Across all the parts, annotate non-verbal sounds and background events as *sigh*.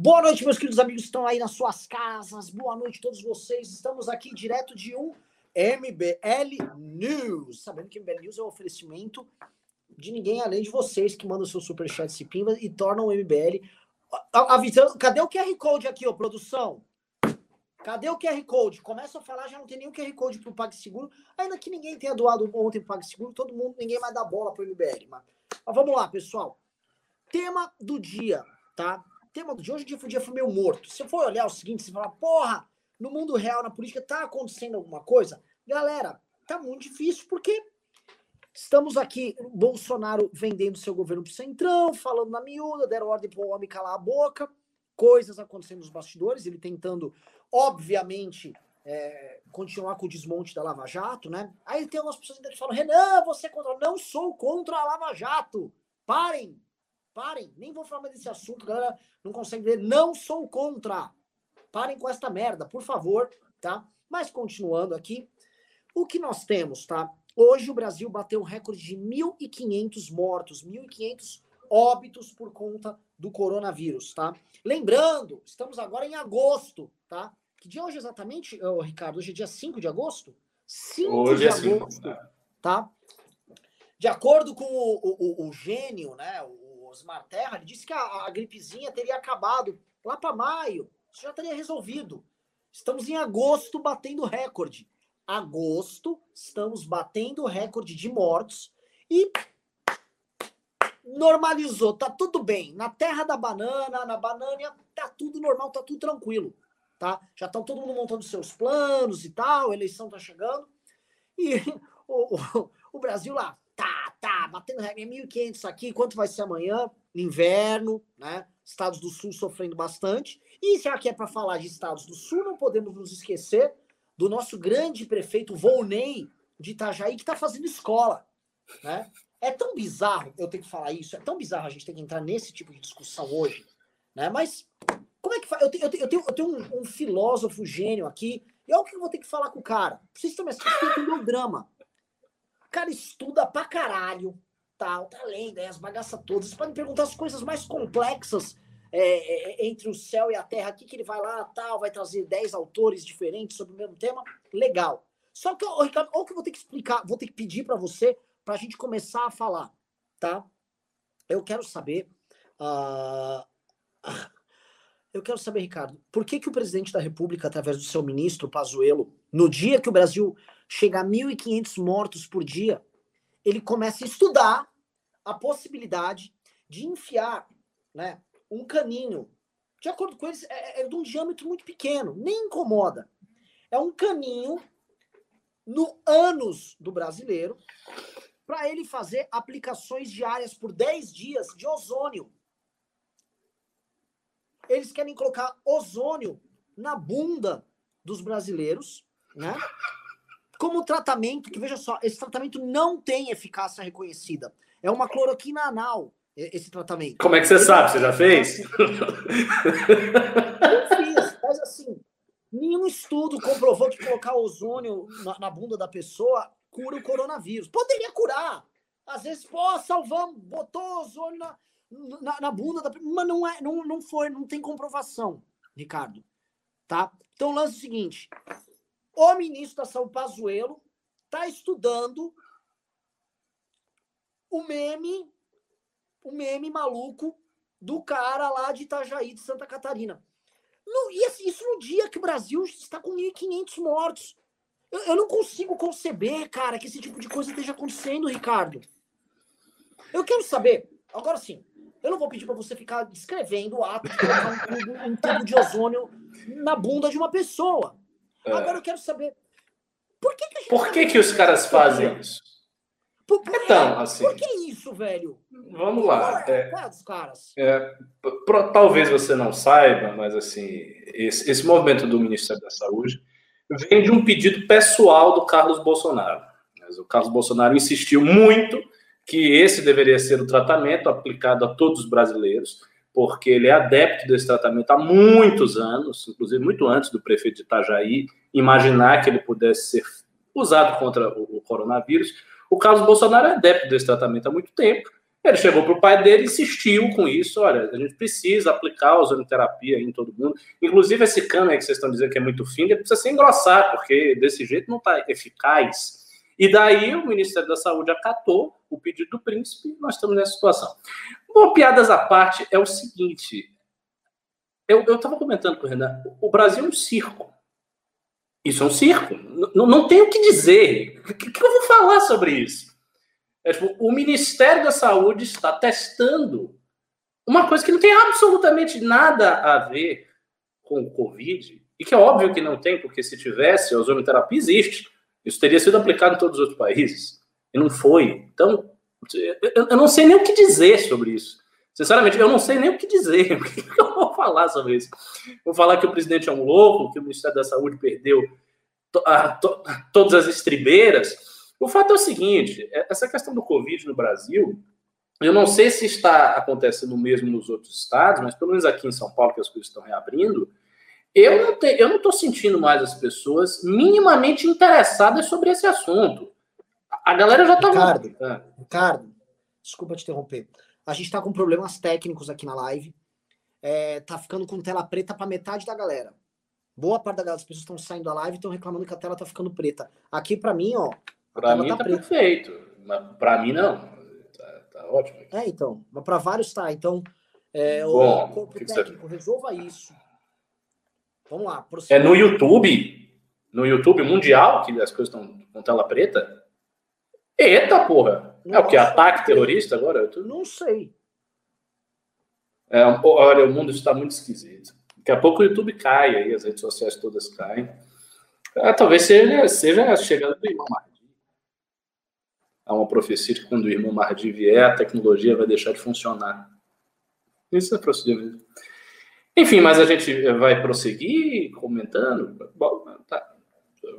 Boa noite, meus queridos amigos que estão aí nas suas casas. Boa noite a todos vocês. Estamos aqui direto de um MBL News. Sabendo que MBL News é um oferecimento de ninguém além de vocês que mandam seu superchat se pimba e tornam o MBL. Avisando, cadê o QR Code aqui, ô produção? Cadê o QR Code? Começa a falar, já não tem nenhum QR Code pro PagSeguro. Ainda que ninguém tenha doado ontem pro PagSeguro, todo mundo, ninguém vai dar bola pro MBL. Mas, mas vamos lá, pessoal. Tema do dia, tá? Tema do dia. Hoje o dia dia foi meio morto. Se for olhar o seguinte, você fala, porra, no mundo real, na política, tá acontecendo alguma coisa? Galera, tá muito difícil, porque estamos aqui, Bolsonaro vendendo seu governo pro Centrão, falando na miúda, deram ordem pro homem calar a boca, coisas acontecendo nos bastidores, ele tentando obviamente, é, continuar com o desmonte da Lava Jato, né? Aí tem algumas pessoas que falam, Renan, você é contra. Não sou contra a Lava Jato. Parem, parem. Nem vou falar mais desse assunto, galera não consegue ver. Não sou contra. Parem com esta merda, por favor, tá? Mas continuando aqui, o que nós temos, tá? Hoje o Brasil bateu um recorde de 1.500 mortos, 1.500 óbitos por conta do coronavírus, tá? Lembrando, estamos agora em agosto, tá? Que dia hoje exatamente, oh, Ricardo? Hoje é dia 5 de agosto? 5 hoje de é agosto, cinco, né? tá? De acordo com o, o, o, o, gênio, né, o Osmar Terra, ele disse que a, a gripezinha teria acabado lá para maio. Isso já teria resolvido. Estamos em agosto batendo recorde. Agosto, estamos batendo recorde de mortos e normalizou, tá tudo bem. Na terra da banana, na banana, tá tudo normal, tá tudo tranquilo, tá? Já estão todo mundo montando seus planos e tal, a eleição tá chegando. E *laughs* o, o, o Brasil lá, tá, tá, batendo recorde, 1.500 aqui, quanto vai ser amanhã? Inverno, né? Estados do Sul sofrendo bastante. E já que é para falar de Estados do Sul, não podemos nos esquecer do nosso grande prefeito Volney de Itajaí, que está fazendo escola, né? É tão bizarro eu ter que falar isso, é tão bizarro a gente ter que entrar nesse tipo de discussão hoje, né? Mas como é que faz? Eu, tenho, eu tenho, eu tenho, eu tenho um, um, filósofo gênio aqui, e olha o que eu vou ter que falar com o cara. Vocês estão vocês têm que entender o drama. Cara estuda pra caralho, tal, tá lendo, as bagaças todas. Vocês podem perguntar as coisas mais complexas é, é, entre o céu e a terra aqui, que ele vai lá, tal, vai trazer 10 autores diferentes sobre o mesmo tema. Legal. Só que, ô, Ricardo, olha o que eu vou ter que explicar, vou ter que pedir para você para a gente começar a falar, tá? Eu quero saber. Uh... *laughs* Eu quero saber, Ricardo, por que, que o presidente da República, através do seu ministro Pazuello, no dia que o Brasil chega a 1.500 mortos por dia, ele começa a estudar a possibilidade de enfiar né, um caninho. De acordo com eles, é, é de um diâmetro muito pequeno, nem incomoda. É um caninho no ânus do brasileiro para ele fazer aplicações diárias por 10 dias de ozônio. Eles querem colocar ozônio na bunda dos brasileiros, né? Como tratamento, que veja só, esse tratamento não tem eficácia reconhecida. É uma cloroquina anal, esse tratamento. Como é que você Ele sabe? Você já fez? Eu fiz, mas assim, nenhum estudo comprovou que colocar ozônio na, na bunda da pessoa cura o coronavírus. Poderia curar. Às vezes, pô, salvamos, botou ozônio na, na, na bunda da. Mas não, é, não, não foi, não tem comprovação, Ricardo. Tá? Então, o lance é o seguinte: o ministro da Saúde, Pazuello, está estudando o meme, o meme maluco do cara lá de Itajaí, de Santa Catarina. No, assim, isso no dia que o Brasil está com 1.500 mortos. Eu, eu, não consigo conceber, cara, que esse tipo de coisa esteja acontecendo, Ricardo. Eu quero saber, agora sim, eu não vou pedir para você ficar descrevendo o ato de colocar um um tubo de ozônio na bunda de uma pessoa. É. Agora eu quero saber, por que que, por que, que os caras fazem isso? Por, por, então, assim, por que isso, velho? Vamos lá. É, é? É, pro, talvez você não saiba, mas assim, esse, esse movimento do Ministério da Saúde vem de um pedido pessoal do Carlos Bolsonaro. Mas o Carlos Bolsonaro insistiu muito que esse deveria ser o tratamento aplicado a todos os brasileiros, porque ele é adepto desse tratamento há muitos anos, inclusive muito antes do prefeito de Itajaí imaginar que ele pudesse ser usado contra o, coronavírus. O Carlos Bolsonaro é adepto desse tratamento há muito tempo. Ele chegou para o pai dele e insistiu com isso. Olha, a gente precisa aplicar a ozonoterapia em todo mundo. Inclusive, esse cano aí que vocês estão dizendo que é muito fino, ele precisa se engrossar, porque desse jeito não está eficaz. E daí o Ministério da Saúde acatou o pedido do príncipe nós estamos nessa situação. Bom, piadas à parte, é o seguinte. Eu estava comentando com o Renan, o Brasil é um circo. Isso é um circo. Não, tem o que dizer. O que, que eu vou falar sobre isso? É, tipo, o Ministério da Saúde está testando uma coisa que não tem absolutamente nada a ver com o Covid, e que é óbvio que não tem, porque se tivesse, a ozonoterapia existe. Isso teria sido aplicado em todos os outros países. E não foi. Então, eu não sei nem o que dizer sobre isso. Sinceramente, eu não sei nem o que dizer. *laughs* O que eu vou falar sobre isso? Vou falar que o presidente é um louco, que o Ministério da Saúde perdeu to, a, to, todas as estribeiras. O fato é o seguinte: é, essa questão do Covid no Brasil, eu não sei se está acontecendo mesmo nos outros estados, mas pelo menos aqui em São Paulo, que as coisas estão reabrindo, eu não te, eu não estou sentindo mais as pessoas minimamente interessadas sobre esse assunto. A galera já está. Ricardo, ah. Ricardo, desculpa te interromper. A gente está com problemas técnicos aqui na live. É, tá ficando com tela preta para metade da galera. Boa parte das pessoas estão saindo da live e estão reclamando que a tela tá ficando preta. Aqui para mim, ó, para mim tá, tá perfeito. Para mim não. Tá, tá, ótimo. É, então. Mas para vários tá. Então, é, Bom, o corpo técnico, você... resolva isso. Vamos lá. É no YouTube? No YouTube mundial que as coisas estão com tela preta? Eita, porra! É o que? Ataque terrorista agora? Tô... Não sei. É, olha, o mundo está muito esquisito. Daqui a pouco o YouTube cai aí, as redes sociais todas caem. Ah, talvez seja, seja a chegada do irmão há uma profecia de que quando o irmão Mardi vier, a tecnologia vai deixar de funcionar. Isso é procedimento. Enfim, mas a gente vai prosseguir comentando. Bom, tá.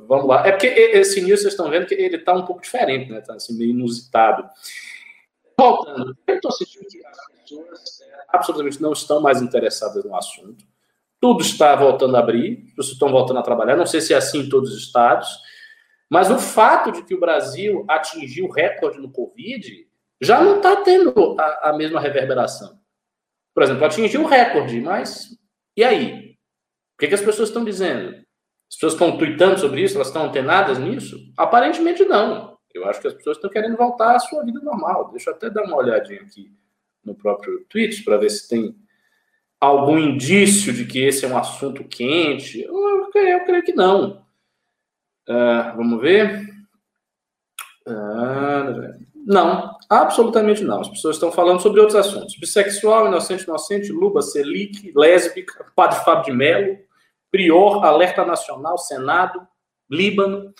Vamos lá. É porque esse news vocês estão vendo que ele está um pouco diferente, né? Está assim, meio inusitado. Voltando, eu estou sentindo que as pessoas é, absolutamente não estão mais interessadas no assunto. Tudo está voltando a abrir, as pessoas estão voltando a trabalhar. Não sei se é assim em todos os estados. Mas o fato de que o Brasil atingiu recorde no Covid já não está tendo a, a, mesma reverberação. Por exemplo, atingiu o recorde, mas e aí? O que, que as pessoas estão dizendo? As pessoas estão tweetando sobre isso? Elas estão antenadas nisso? Aparentemente não. Eu acho que as pessoas estão querendo voltar à sua vida normal. Deixa eu até dar uma olhadinha aqui no próprio tweet para ver se tem algum indício de que esse é um assunto quente. Eu, eu, eu creio que não. Uh, vamos ver. Uh, não, absolutamente não. As pessoas estão falando sobre outros assuntos. Bissexual, inocente, inocente, Luba, Selic, lésbica, Padre Fábio de Mello, Prior, Alerta Nacional, Senado, Líbano.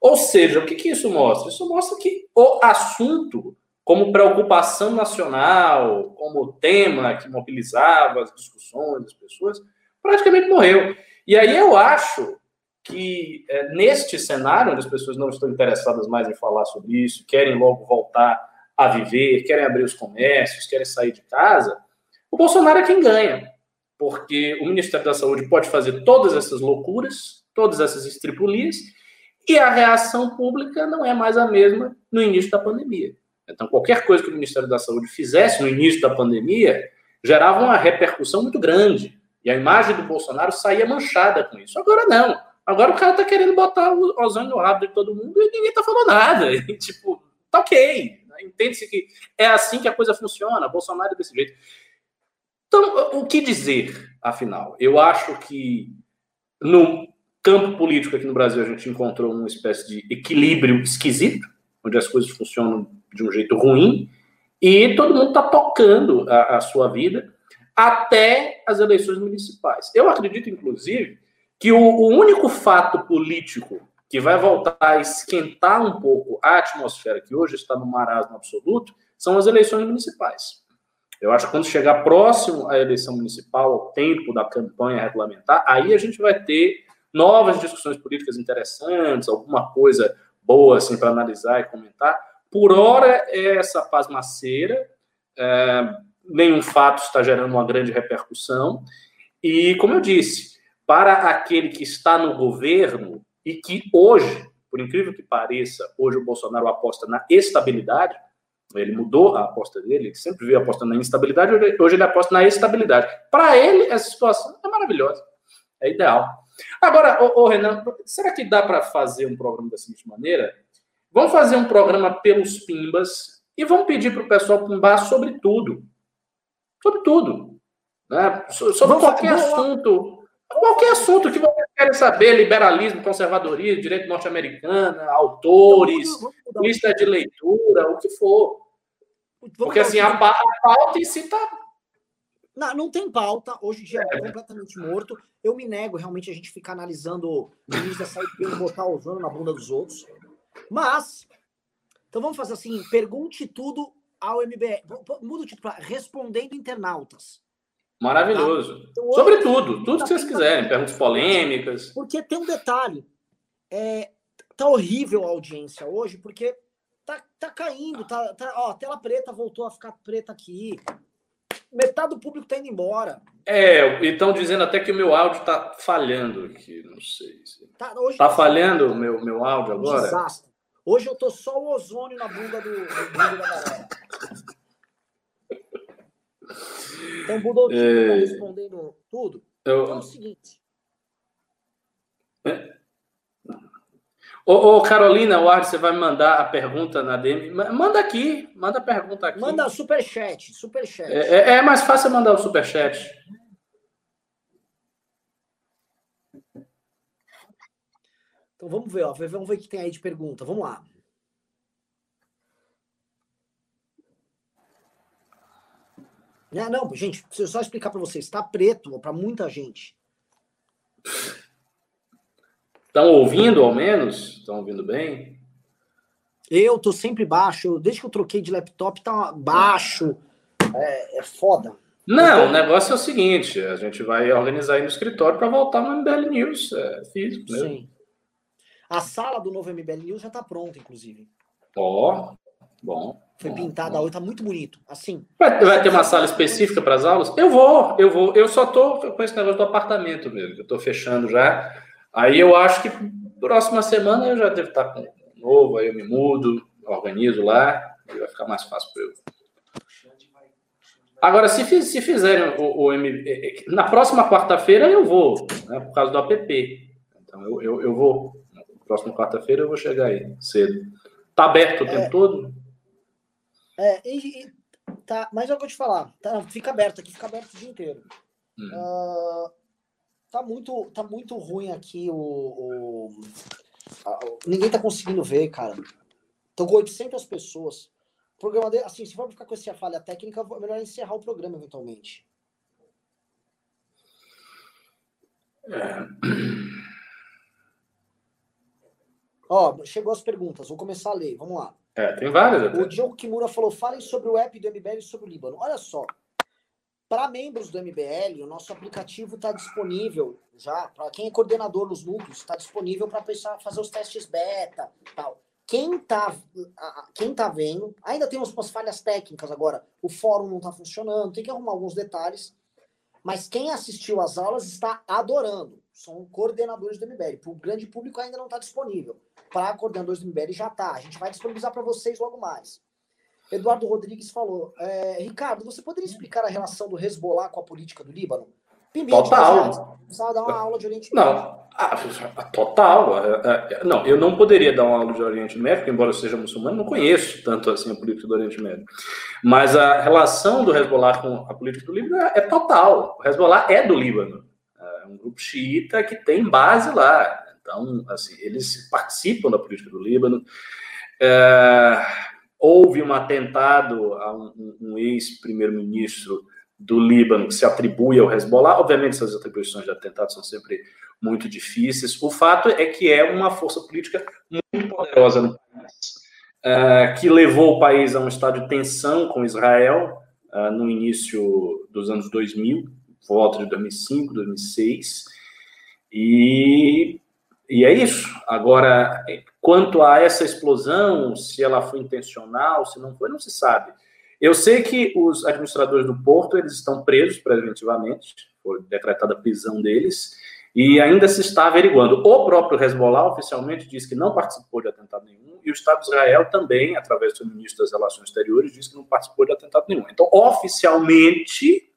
Ou seja, o que, que isso mostra? Isso mostra que o assunto, como preocupação nacional, como tema que mobilizava as discussões das pessoas, praticamente morreu. E aí eu acho que é, neste cenário, onde as pessoas não estão interessadas mais em falar sobre isso, querem logo voltar a viver, querem abrir os comércios, querem sair de casa, o Bolsonaro é quem ganha. Porque o Ministério da Saúde pode fazer todas essas loucuras, todas essas estripulias, e a reação pública não é mais a mesma no início da pandemia. Então, qualquer coisa que o Ministério da Saúde fizesse no início da pandemia gerava uma repercussão muito grande. E a imagem do Bolsonaro saía manchada com isso. Agora não. Agora o cara tá querendo botar o ozônio no rabo de todo mundo e ninguém tá falando nada. *laughs* E, tipo, tá ok. Entende-se que é assim que a coisa funciona. Bolsonaro é desse jeito. Então, o que dizer, afinal? Eu acho que no campo político aqui no Brasil a gente encontrou uma espécie de equilíbrio esquisito, onde as coisas funcionam de um jeito ruim e todo mundo está tocando a, a sua vida até as eleições municipais. Eu acredito, inclusive, que o, o único fato político que vai voltar a esquentar um pouco a atmosfera que hoje está no marasmo absoluto são as eleições municipais. Eu acho que quando chegar próximo à eleição municipal, ao tempo da campanha regulamentar, aí a gente vai ter novas discussões políticas interessantes, alguma coisa boa assim para analisar e comentar. Por hora é essa pasmaceira, é, nenhum fato está gerando uma grande repercussão. E, como eu disse, para aquele que está no governo e que hoje, por incrível que pareça, hoje o Bolsonaro aposta na estabilidade, Ele mudou a aposta dele, ele sempre veio apostando na instabilidade, hoje ele aposta na estabilidade. Para ele, essa situação é maravilhosa, é ideal. Agora, ô, ô Renan, será que dá para fazer um programa da seguinte maneira? Vamos fazer um programa pelos Pimbas e vamos pedir para o pessoal pimbar sobre tudo. Sobre tudo. Né? Sobre vamos qualquer assunto. Qualquer assunto que você quer saber, liberalismo, conservadorismo, direito norte-americano, autores, então, lista de leitura, o que for. Porque assim, a, pauta em si está não, não tem pauta, hoje em dia é, é completamente morto. Eu me nego realmente a gente ficar analisando o ministro da saúde e botar ozônio na bunda dos outros. Mas, então vamos fazer assim: pergunte tudo ao MBL. Muda o título para Respondendo Internautas. Maravilhoso. Tá? Então, Sobre tudo, tudo que vocês quiserem, perguntas polêmicas. Porque tem um detalhe. É, tá horrível a audiência hoje, porque tá, tá caindo, tá, tá, ó, a tela preta voltou a ficar preta aqui metade do público está indo embora. É, estão dizendo até que o meu áudio está falhando aqui, não sei. Está tá falhando o meu, meu áudio agora? Desastre. Hoje eu tô só o ozônio na bunda do, do da galera. Então, Budol, é... tá respondendo tudo. Eu... Então é o seguinte. É? Ô, ô, Carolina, você vai mandar a pergunta na DM? Manda aqui, manda a pergunta aqui. Manda superchat, superchat. É, é, é mais fácil mandar o superchat. Então vamos ver, ó, vamos ver o que tem aí de pergunta. Vamos lá. É, não, gente, preciso só explicar para vocês. Está preto para muita gente. Estão ouvindo, ao menos? Estão ouvindo bem? Eu tô sempre baixo. Desde que eu troquei de laptop, tá baixo. É, é foda. Não, então, o negócio é o seguinte: a gente vai organizar aí no escritório para voltar no MBL News é, físico mesmo. Sim. A sala do novo MBL News já tá pronta, inclusive. Ó, oh, bom. Foi bom, pintada hoje, tá muito bonito. Assim. Vai, vai ter uma sala específica para as aulas? Eu vou, eu vou. Eu só tô com esse negócio do apartamento mesmo. Eu tô fechando já. Aí eu acho que próxima semana eu já devo estar com um novo, aí eu me mudo, organizo lá, e vai ficar mais fácil para eu. Agora, se, se fizerem o, o M... Na próxima quarta-feira eu vou, né, por causa do app. Então eu, eu, eu vou. Na próxima quarta-feira eu vou chegar aí cedo. Tá aberto o é, tempo todo? É, e, e, tá, mas eu vou te falar, tá, fica aberto aqui, fica aberto o dia inteiro. Hum. Uh, Tá muito, tá muito ruim aqui o. o ninguém tá conseguindo ver, cara. Estão com 800 pessoas. O programa dele, assim, se for ficar com essa falha técnica, é melhor encerrar o programa eventualmente. É. Ó, chegou as perguntas, vou começar a ler, vamos lá. É, tem várias até. O Diogo Kimura falou: falem sobre o app do MBL e sobre o Líbano. Olha só, para membros do MBL, o nosso aplicativo está disponível já. Para quem é coordenador nos núcleos, está disponível para fazer os testes beta tal. Quem está quem tá vendo, ainda tem umas falhas técnicas agora. O fórum não está funcionando, tem que arrumar alguns detalhes. Mas quem assistiu às aulas está adorando. São coordenadores do MBL. Para o grande público ainda não está disponível. Para coordenadores do MBL já está. A gente vai disponibilizar para vocês logo mais. Eduardo Rodrigues falou. É, Ricardo, você poderia explicar a relação do Hezbollah com a política do Líbano? Pimbinha total. Precisava dar uma aula de Oriente Médio. Não, ah, total. É, é, não, eu não poderia dar uma aula de Oriente Médio, embora eu seja muçulmano, não conheço tanto assim a política do Oriente Médio. Mas a relação do Hezbollah com a política do Líbano é, é total. O Hezbollah é do Líbano. É grupo xiita que tem base lá. Então, assim, eles participam da política do Líbano. É, houve um atentado a um, um ex-primeiro-ministro do Líbano que se atribui ao Hezbollah. Obviamente, essas atribuições de atentado são sempre muito difíceis. O fato é que é uma força política muito poderosa no país, uh, que levou o país a um estado de tensão com Israel uh, no início dos anos 2000, volta de 2005, 2006. E e é isso. Agora, quanto a essa explosão, se ela foi intencional, se não foi, não se sabe. Eu sei que os administradores do porto eles estão presos preventivamente, foi decretada a prisão deles, e ainda se está averiguando. O próprio Hezbollah oficialmente diz que não participou de atentado nenhum, e o Estado de Israel também, através do ministro das Relações Exteriores, diz que não participou de atentado nenhum. Então, oficialmente,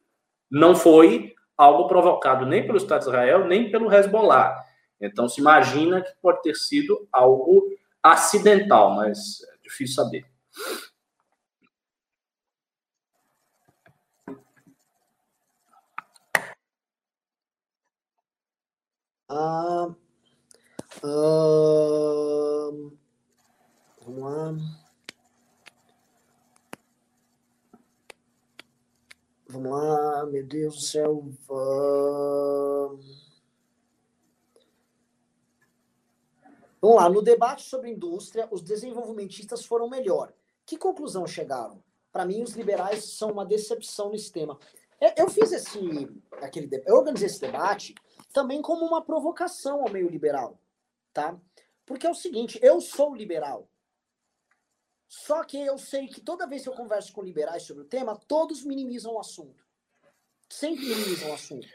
não foi algo provocado nem pelo Estado de Israel, nem pelo Hezbollah. Então, se imagina que pode ter sido algo acidental, mas é difícil saber. Ah, ah, vamos lá. Vamos lá, meu Deus do céu. Vamos lá, no debate sobre indústria, os desenvolvimentistas foram melhor. Que conclusão chegaram? Para mim, os liberais são uma decepção nesse tema. É, eu fiz esse, aquele, eu organizei esse debate também como uma provocação ao meio liberal, tá? Porque é o seguinte, eu sou liberal. Só que eu sei que toda vez que eu converso com liberais sobre o tema, todos minimizam o assunto. Sempre minimizam o assunto.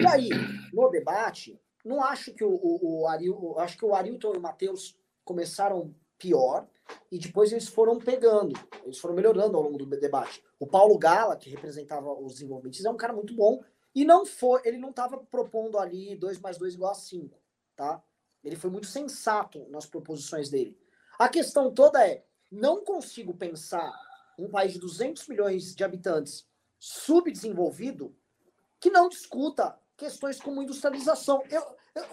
E aí, no debate, não acho que o, o, o acho que o Arilton e o Matheus começaram pior e depois eles foram pegando, eles foram melhorando ao longo do debate. O Paulo Gala, que representava os desenvolvimentos, é um cara muito bom e não foi, ele não estava propondo ali 2 mais 2 igual a 5, tá? Ele foi muito sensato nas proposições dele. A questão toda é, não consigo pensar um país de 200 milhões de habitantes subdesenvolvido que não discuta questões como industrialização. Eu,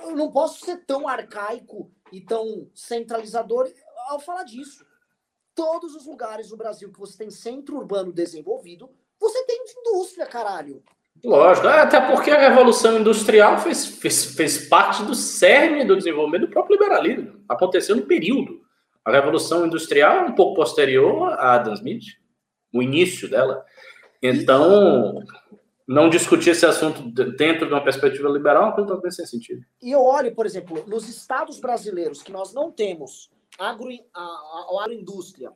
eu não posso ser tão arcaico e tão centralizador ao falar disso. Todos os lugares no Brasil que você tem centro urbano desenvolvido, você tem indústria, caralho. Lógico, é, até porque a Revolução Industrial fez, fez, fez parte do cerne do desenvolvimento do próprio liberalismo. Aconteceu no período. A Revolução Industrial é um pouco posterior a Adam Smith, o início dela. Então, não discutir esse assunto dentro de uma perspectiva liberal é uma coisa talvez sem sentido. E eu olho, por exemplo, nos estados brasileiros que nós não temos agro, a, a, a agroindústria,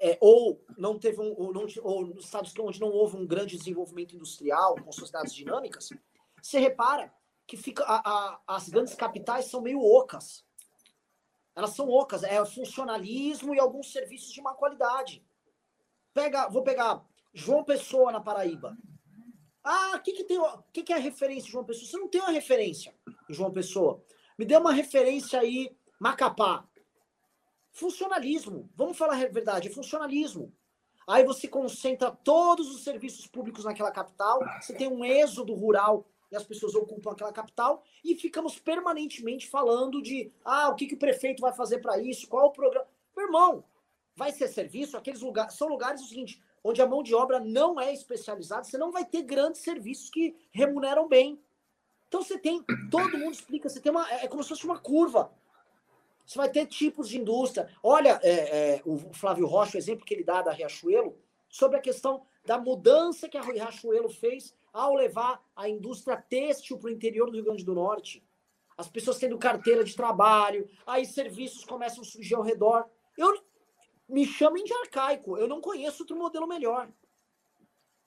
é, ou não teve um, ou, não, ou estados onde não houve um grande desenvolvimento industrial com sociedades dinâmicas, você repara que fica a, a, as grandes capitais são meio ocas. Elas são ocas, é funcionalismo e alguns serviços de má qualidade. Pega, vou pegar João Pessoa na Paraíba. Ah, o que, que, tem, que, que é a referência de João Pessoa? Você não tem uma referência em João Pessoa. Me dê uma referência aí, Macapá. Funcionalismo. Vamos falar a verdade, é funcionalismo. Aí você concentra todos os serviços públicos naquela capital, você tem um êxodo rural e as pessoas ocupam aquela capital e ficamos permanentemente falando de ah, o que, que o prefeito vai fazer para isso, qual o programa. Meu irmão, vai ser serviço, aqueles lugares são lugares o seguinte, onde a mão de obra não é especializada, você não vai ter grandes serviços que remuneram bem. Então você tem, todo mundo explica, você tem uma, é como se fosse uma curva. Você vai ter tipos de indústria. Olha, é, é, o Flávio Rocha, o exemplo que ele dá da Riachuelo, sobre a questão da mudança que a Riachuelo fez ao levar a indústria têxtil para o interior do Rio Grande do Norte. As pessoas tendo carteira de trabalho, aí serviços começam a surgir ao redor. Eu me chamem de arcaico, eu não conheço outro modelo melhor.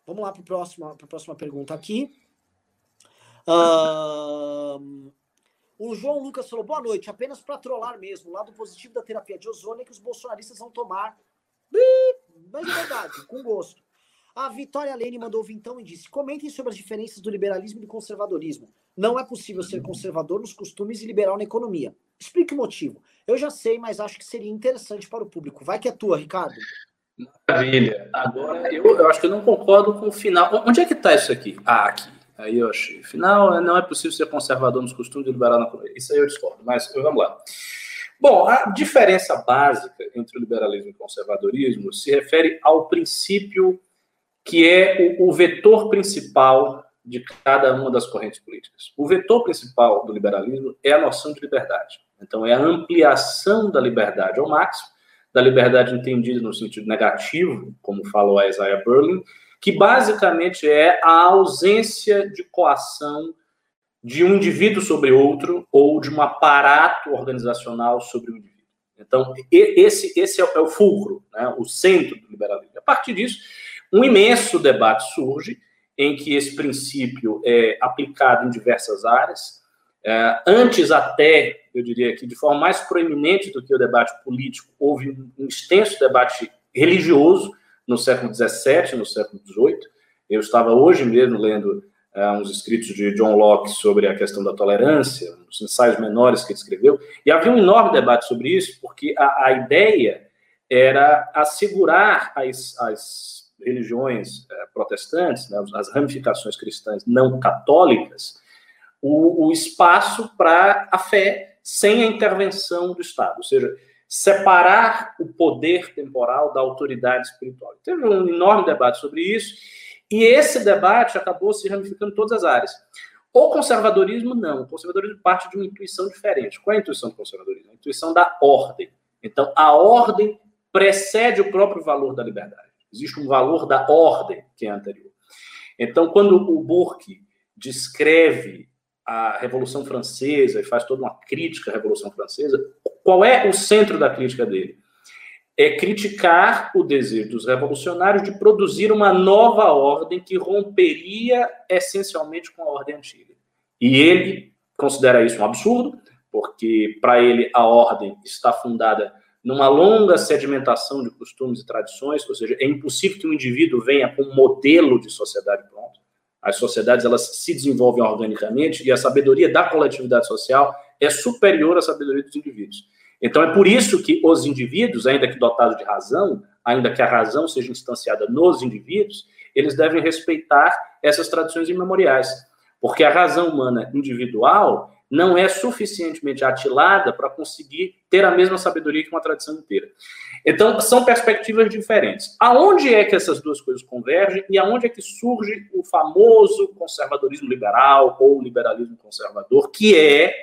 Vamos lá para a próxima, próxima pergunta aqui. O João Lucas falou: boa noite, apenas para trollar mesmo. O lado positivo da terapia de ozônio é que os bolsonaristas vão tomar. Mas é verdade, com gosto. A Vitória Lene mandou vintão e disse: comentem sobre as diferenças do liberalismo e do conservadorismo. Não é possível ser conservador nos costumes e liberal na economia. Explique o motivo. Eu já sei, mas acho que seria interessante para o público. Vai que é tua, Ricardo. Maravilha. Agora, eu, eu acho que eu não concordo com o final. Onde é que está isso aqui? Ah, aqui. Aí eu achei. Final, não é possível ser conservador nos costumes e liberal na economia. Isso aí eu discordo, mas vamos lá. Bom, a diferença básica entre o liberalismo e o conservadorismo se refere ao princípio que é o, o vetor principal de cada uma das correntes políticas. O vetor principal do liberalismo é a noção de liberdade. Então, é a ampliação da liberdade ao máximo, da liberdade entendida no sentido negativo, como falou a Isaiah Berlin, que basicamente é a ausência de coação de um indivíduo sobre outro ou de um aparato organizacional sobre o indivíduo. Então, esse, esse é o fulcro, né, o centro do liberalismo. A partir disso, um imenso debate surge em que esse princípio é aplicado em diversas áreas. É, antes até, eu diria que de forma mais proeminente do que o debate político, houve um extenso debate religioso no século XVII, no século XVIII. Eu estava hoje mesmo lendo uh, uns escritos de John Locke sobre a questão da tolerância, os ensaios menores que ele escreveu, e havia um enorme debate sobre isso, porque a, a ideia era assegurar as, as religiões uh, protestantes, né, as ramificações cristãs não católicas, o, o espaço para a fé sem a intervenção do Estado, ou seja, separar o poder temporal da autoridade espiritual. Teve um enorme debate sobre isso, e esse debate acabou se ramificando em todas as áreas. O conservadorismo, não. O conservadorismo parte de uma intuição diferente. Qual é a intuição do conservadorismo? A intuição da ordem. Então, a ordem precede o próprio valor da liberdade. Existe um valor da ordem que é anterior. Então, quando o Burke descreve a Revolução Francesa e faz toda uma crítica à Revolução Francesa, qual é o centro da crítica dele? é criticar o desejo dos revolucionários de produzir uma nova ordem que romperia essencialmente com a ordem antiga. E ele considera isso um absurdo, porque para ele a ordem está fundada numa longa sedimentação de costumes e tradições, ou seja, é impossível que um indivíduo venha com um modelo de sociedade pronto. As sociedades elas se desenvolvem organicamente e a sabedoria da coletividade social é superior à sabedoria dos indivíduos. Então, é por isso que os indivíduos, ainda que dotados de razão, ainda que a razão seja instanciada nos indivíduos, eles devem respeitar essas tradições imemoriais. Porque a razão humana individual não é suficientemente atilada para conseguir ter a mesma sabedoria que uma tradição inteira. Então, são perspectivas diferentes. Aonde é que essas duas coisas convergem e aonde é que surge o famoso conservadorismo liberal ou liberalismo conservador, que é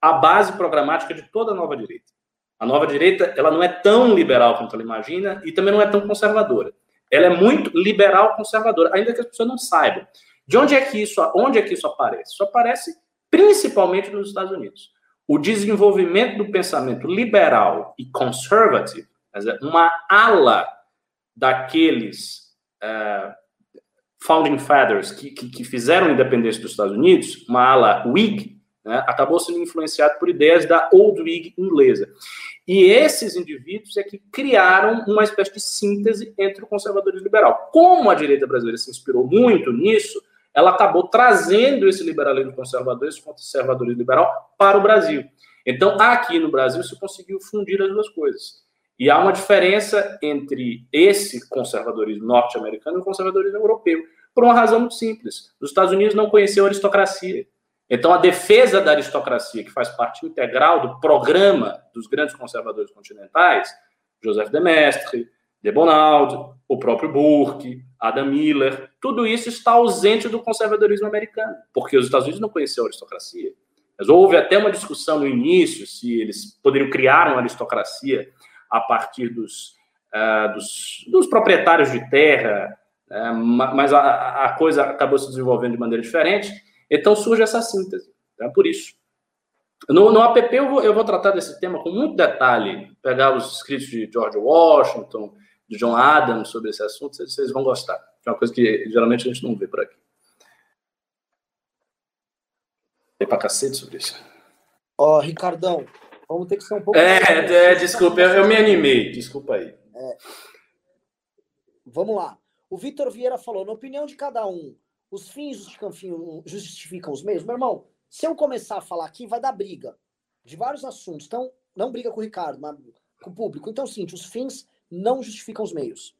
a base programática de toda a nova direita. A nova direita, ela não é tão liberal quanto ela imagina e também não é tão conservadora. Ela é muito liberal conservadora, ainda que as pessoas não saibam. De onde é que isso, onde é que isso aparece? Isso aparece principalmente nos Estados Unidos. O desenvolvimento do pensamento liberal e conservative, uma ala daqueles uh, founding fathers que, que, que fizeram a independência dos Estados Unidos, uma ala Whig, né, acabou sendo influenciado por ideias da Old Whig inglesa. E esses indivíduos é que criaram uma espécie de síntese entre o conservadorismo liberal. Como a direita brasileira se inspirou muito nisso, ela acabou trazendo esse liberalismo conservador, esse conservadorismo liberal para o Brasil. Então, aqui no Brasil, se conseguiu fundir as duas coisas. E há uma diferença entre esse conservadorismo norte-americano e o conservadorismo europeu, por uma razão muito simples. Os Estados Unidos não conheciam a aristocracia. Então, a defesa da aristocracia, que faz parte integral do programa dos grandes conservadores continentais, Joseph de Mestre, de Bonald, o próprio Burke, Adam Miller, tudo isso está ausente do conservadorismo americano, porque os Estados Unidos não conheciam a aristocracia. Mas houve até uma discussão no início se eles poderiam criar uma aristocracia a partir dos, uh, dos, dos, proprietários de terra, uh, mas a, a coisa acabou se desenvolvendo de maneira diferente. Então surge essa síntese. É por isso. No, no app eu vou, eu vou tratar desse tema com muito detalhe, pegar os escritos de George Washington, de John Adams sobre esse assunto, vocês, vão gostar. É uma coisa que geralmente a gente não vê por aqui. Tem pra cacete sobre isso. Ó, oh, Ricardão, vamos ter que ser um pouco. É, é desculpa, eu, eu, me animei, desculpa aí. É. Vamos lá. O Vitor Vieira falou: na opinião de cada um, os fins justificam, justificam os meios. Meu irmão, se eu começar a falar aqui, vai dar briga de vários assuntos. Então, não briga com o Ricardo, mas com o público. Então, é seguinte, os fins não justificam os meios.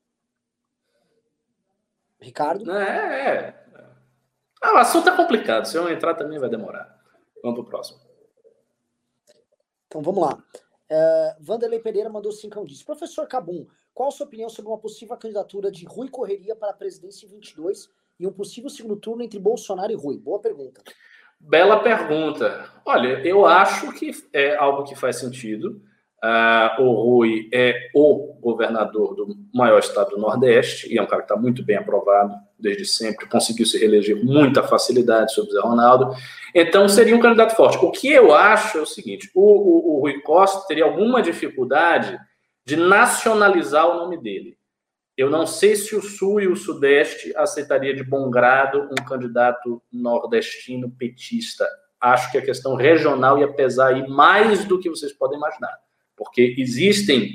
Ricardo? É, é. Ah, o assunto é complicado. Se eu entrar também vai demorar. Vamos pro próximo. Então, vamos lá. Uh, Vanderlei Pereira mandou cinco disse. Professor Cabum, qual a sua opinião sobre uma possível candidatura de Rui Correria para a presidência em 22 e um possível segundo turno entre Bolsonaro e Rui? Boa pergunta. Bela pergunta. Olha, eu acho que é algo que faz sentido. Uh, o Rui é o governador do maior estado do Nordeste e é um cara que está muito bem aprovado desde sempre, conseguiu se reeleger com muita facilidade sobre o Zé Ronaldo. Então, seria um candidato forte. O que eu acho é o seguinte: o, o, o Rui Costa teria alguma dificuldade de nacionalizar o nome dele eu não sei se o Sul e o Sudeste aceitaria de bom grado um candidato nordestino petista. Acho que a questão regional ia pesar aí mais do que vocês podem imaginar, porque existem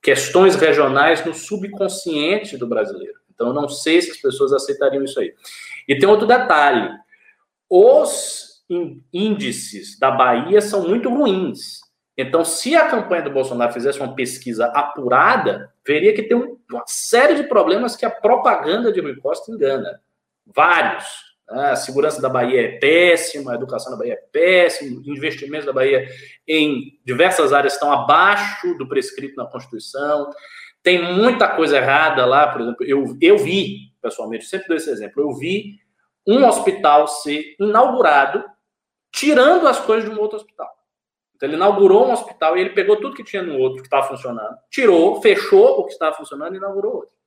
questões regionais no subconsciente do brasileiro. Então, eu não sei se as pessoas aceitariam isso aí. E tem outro detalhe: os índices da Bahia são muito ruins. Então, se a campanha do Bolsonaro fizesse uma pesquisa apurada, veria que tem uma série de problemas que a propaganda de Rui Costa engana. Vários. Né? A segurança da Bahia é péssima, a educação da Bahia é péssima, investimentos da Bahia em diversas áreas estão abaixo do prescrito na Constituição. Tem muita coisa errada lá, por exemplo, eu, eu vi, pessoalmente, sempre dou esse exemplo, eu vi um hospital ser inaugurado tirando as coisas de um outro hospital. Então, ele inaugurou um hospital e ele pegou tudo que tinha no outro que estava funcionando, tirou, fechou o que estava funcionando e inaugurou outro.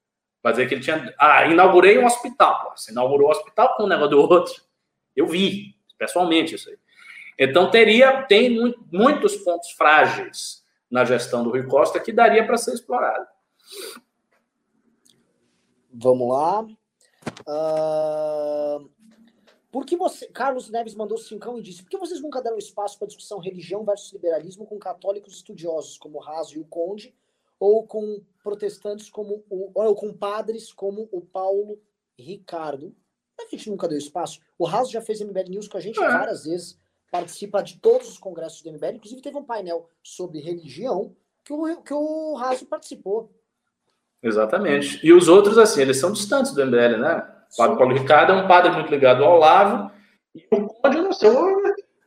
Vai dizer que ele tinha. Ah, inaugurei um hospital. Pô, você inaugurou um hospital com um negócio do outro. Eu vi, pessoalmente, isso aí. Então, teria, tem muito, muitos pontos frágeis na gestão do Rui Costa que daria para ser explorado. Vamos lá. Uh, por que você. Carlos Neves mandou cincão e disse: por que vocês nunca deram espaço para discussão religião versus liberalismo com católicos estudiosos como Raso e o Conde, ou com protestantes como o. ou com padres como o Paulo Ricardo? A gente nunca deu espaço. O Raso já fez MBL News com a gente é. várias vezes, participa de todos os congressos do MBL, inclusive teve um painel sobre religião que o, que o Raso participou. Exatamente. E os outros, assim, eles são distantes do MBL, né? O padre Paulo Ricardo é um padre muito ligado ao Olavo, e o Conde, eu não sei,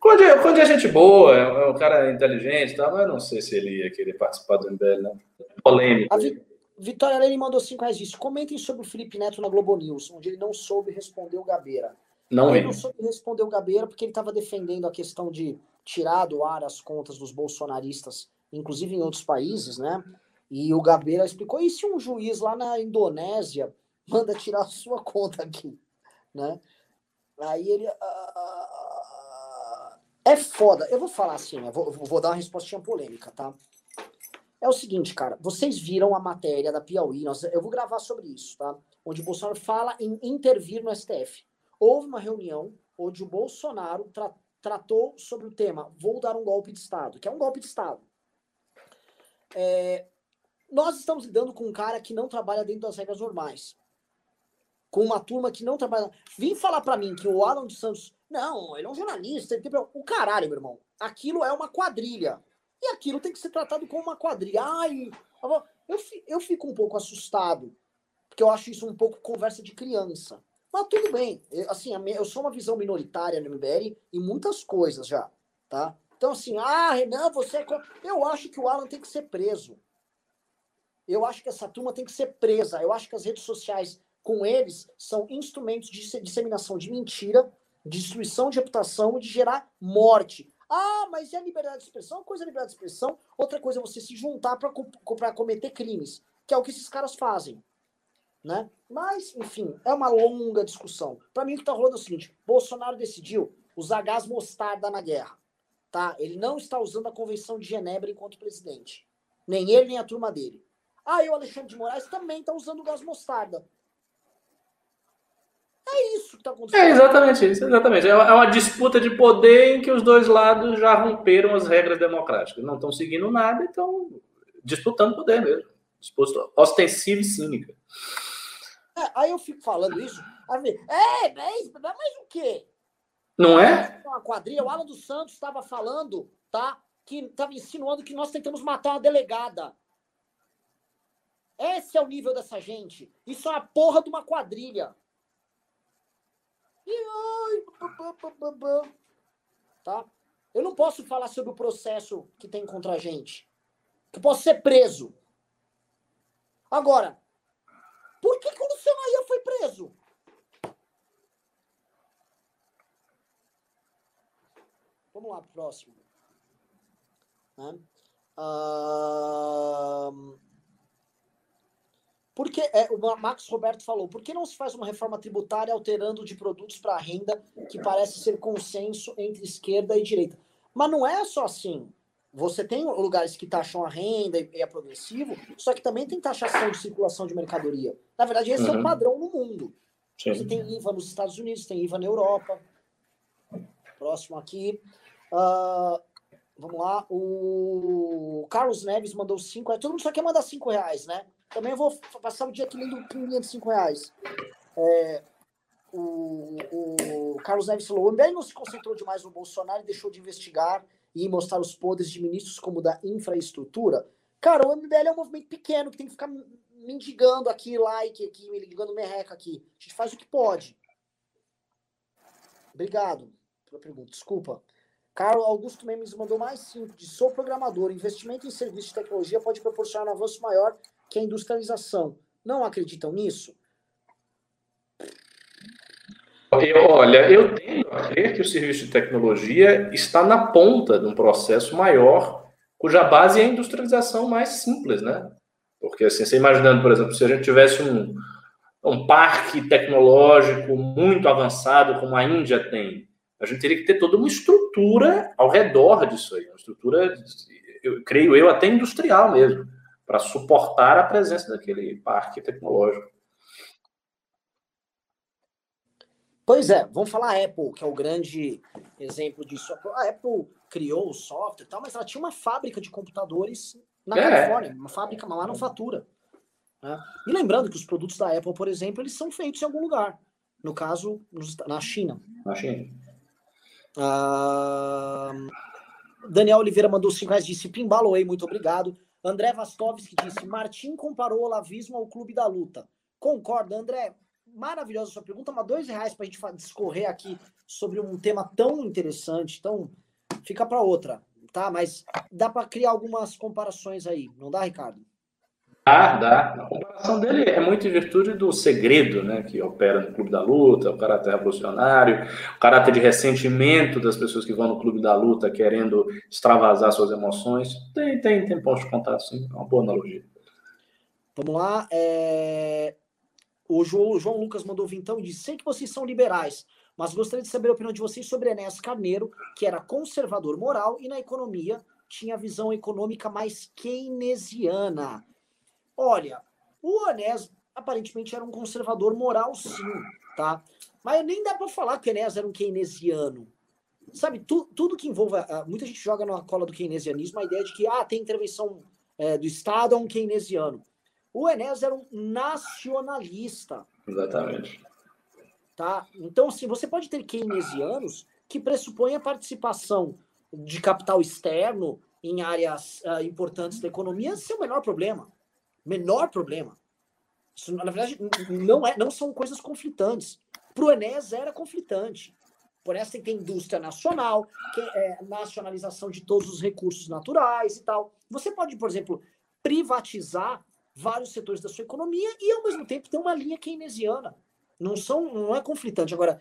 Conde, Conde é gente boa, é um cara inteligente, tá? mas eu não sei se ele ia querer participar do MBL, não. Polêmico. A Vi Vitória Lene mandou cinco reais disso. Comentem sobre o Felipe Neto na Globo News, onde ele não soube responder o Gabeira. Não ele não soube responder o Gabeira porque ele estava defendendo a questão de tirar do ar as contas dos bolsonaristas, inclusive em outros países, né? E o Gabeira explicou: e se um juiz lá na Indonésia manda tirar a sua conta aqui? Né? Aí ele. Uh, é foda. Eu vou falar assim, eu vou, vou dar uma respostinha polêmica, tá? É o seguinte, cara, vocês viram a matéria da Piauí, eu vou gravar sobre isso, tá? Onde o Bolsonaro fala em intervir no STF. Houve uma reunião onde o Bolsonaro tra tratou sobre o tema vou dar um golpe de Estado, que é um golpe de Estado. É, nós estamos lidando com um cara que não trabalha dentro das regras normais. Com uma turma que não trabalha. Vim falar para mim que o Alan dos Santos. Não, ele é um jornalista. Ele tem... O caralho, meu irmão. Aquilo é uma quadrilha. E aquilo tem que ser tratado como uma quadrilha. Ai, eu, eu fico um pouco assustado. Porque eu acho isso um pouco conversa de criança. Mas tudo bem. Eu, assim, eu sou uma visão minoritária no MBL em muitas coisas já. Tá? Então, assim, ah, Renan, você é. Eu acho que o Alan tem que ser preso. Eu acho que essa turma tem que ser presa. Eu acho que as redes sociais, com eles, são instrumentos de disseminação de mentira, de destruição de reputação e de gerar morte. Ah, mas e a liberdade de expressão? Uma coisa é liberdade de expressão, outra coisa é você se juntar para cometer crimes, que é o que esses caras fazem. Né? Mas, enfim, é uma longa discussão. Para mim, o que está rolando é o seguinte: Bolsonaro decidiu usar gás mostarda na guerra. Tá? Ele não está usando a Convenção de Genebra enquanto presidente. Nem ele, nem a turma dele. Aí o Alexandre de Moraes também está usando gás mostarda. É isso que está acontecendo. É exatamente isso, exatamente. É uma disputa de poder em que os dois lados já romperam as regras democráticas. Não estão seguindo nada e estão disputando poder mesmo. Disposto ostensiva e cínica. É, aí eu fico falando isso. Aí, é, mas, mas o quê? Não é? Uma quadrilha, o Alan dos Santos estava falando, tá? Que estava insinuando que nós tentamos matar uma delegada. Esse é o nível dessa gente. Isso é uma porra de uma quadrilha. Tá? Eu não posso falar sobre o processo que tem contra a gente. Eu posso ser preso. Agora, por que, que o Luciano Aia foi preso? Vamos lá próximo. Uh... Porque é, o Max Roberto falou, por que não se faz uma reforma tributária alterando de produtos para renda, que parece ser consenso entre esquerda e direita? Mas não é só assim. você tem lugares que taxam a renda e é progressivo, só que também tem taxação de circulação de mercadoria. Na verdade, esse uhum. é o padrão no mundo. Sim. Você tem IVA nos Estados Unidos, tem IVA na Europa. Próximo aqui. Uh, vamos lá. O Carlos Neves mandou 5 reais. Todo mundo só quer mandar 5 reais, né? Também vou passar o dia aqui lendo pinguinha de 5 reais. É, o, o, Carlos Neves falou: o MBL não se concentrou demais no Bolsonaro e deixou de investigar e mostrar os poderes de ministros como da infraestrutura. Cara, o MBL é um movimento pequeno que tem que ficar mendigando aqui, like aqui, me ligando merreca aqui. A gente faz o que pode. Obrigado pela pergunta. Desculpa. Carlos Augusto Memes mandou mais cinco. De sou programador. Investimento em serviços de tecnologia pode proporcionar um avanço maior que a industrialização. Não acreditam nisso? Eu, olha, eu tendo a crer que o serviço de tecnologia está na ponta de um processo maior, cuja base é a industrialização mais simples, né? Porque, assim, você imaginando, por exemplo, se a gente tivesse um, um parque tecnológico muito avançado, como a Índia tem, a gente teria que ter toda uma estrutura ao redor disso aí, uma estrutura, eu creio eu, até industrial mesmo, para suportar a presença daquele parque tecnológico. Pois é, vamos falar a Apple, que é o grande exemplo disso. A Apple criou o software e tal, mas ela tinha uma fábrica de computadores na é. Califórnia, uma fábrica, uma manufatura. Né? E lembrando que os produtos da Apple, por exemplo, eles são feitos em algum lugar. No caso, na China. Na China. Ah, Daniel Oliveira mandou 5 reais, disse Pimbaloei, muito obrigado. André Vastovski disse: Martim comparou o olavismo ao clube da luta. Concorda, André? maravilhosa sua pergunta, mas dois reais para a gente discorrer aqui sobre um tema tão interessante. Então, fica para outra, tá? Mas dá para criar algumas comparações aí, não dá, Ricardo? Dá, dá. A comparação dele é muito em virtude do segredo né, que opera no Clube da Luta, o caráter revolucionário, o caráter de ressentimento das pessoas que vão no Clube da Luta querendo extravasar suas emoções. Tem, tem, tem pontos de contato, sim. É uma boa analogia. Vamos lá. É... O João, Lucas mandou vintão e disse: sei que vocês são liberais, mas gostaria de saber a opinião de vocês sobre Enéas Carneiro, que era conservador moral e na economia tinha visão econômica mais keynesiana. Olha, o Enéas aparentemente era um conservador moral, sim, tá? Mas nem dá para falar que o Enéas era um keynesiano. Sabe, tu, tudo que envolva. Uh, muita gente joga na cola do keynesianismo a ideia de que ah, tem intervenção é, do Estado a um keynesiano. O Enéas era um nacionalista. Exatamente. Tá? Então, assim, você pode ter keynesianos que pressupõem a participação de capital externo em áreas uh, importantes da economia sem o menor problema. Menor problema. Isso, na verdade, não, é, não são coisas conflitantes. Para o Enéas era conflitante. Por essa tem indústria nacional, que é nacionalização de todos os recursos naturais e tal. Você pode, por exemplo, privatizar vários setores da sua economia e, ao mesmo tempo, ter uma linha keynesiana. Não, são, não é conflitante. Agora,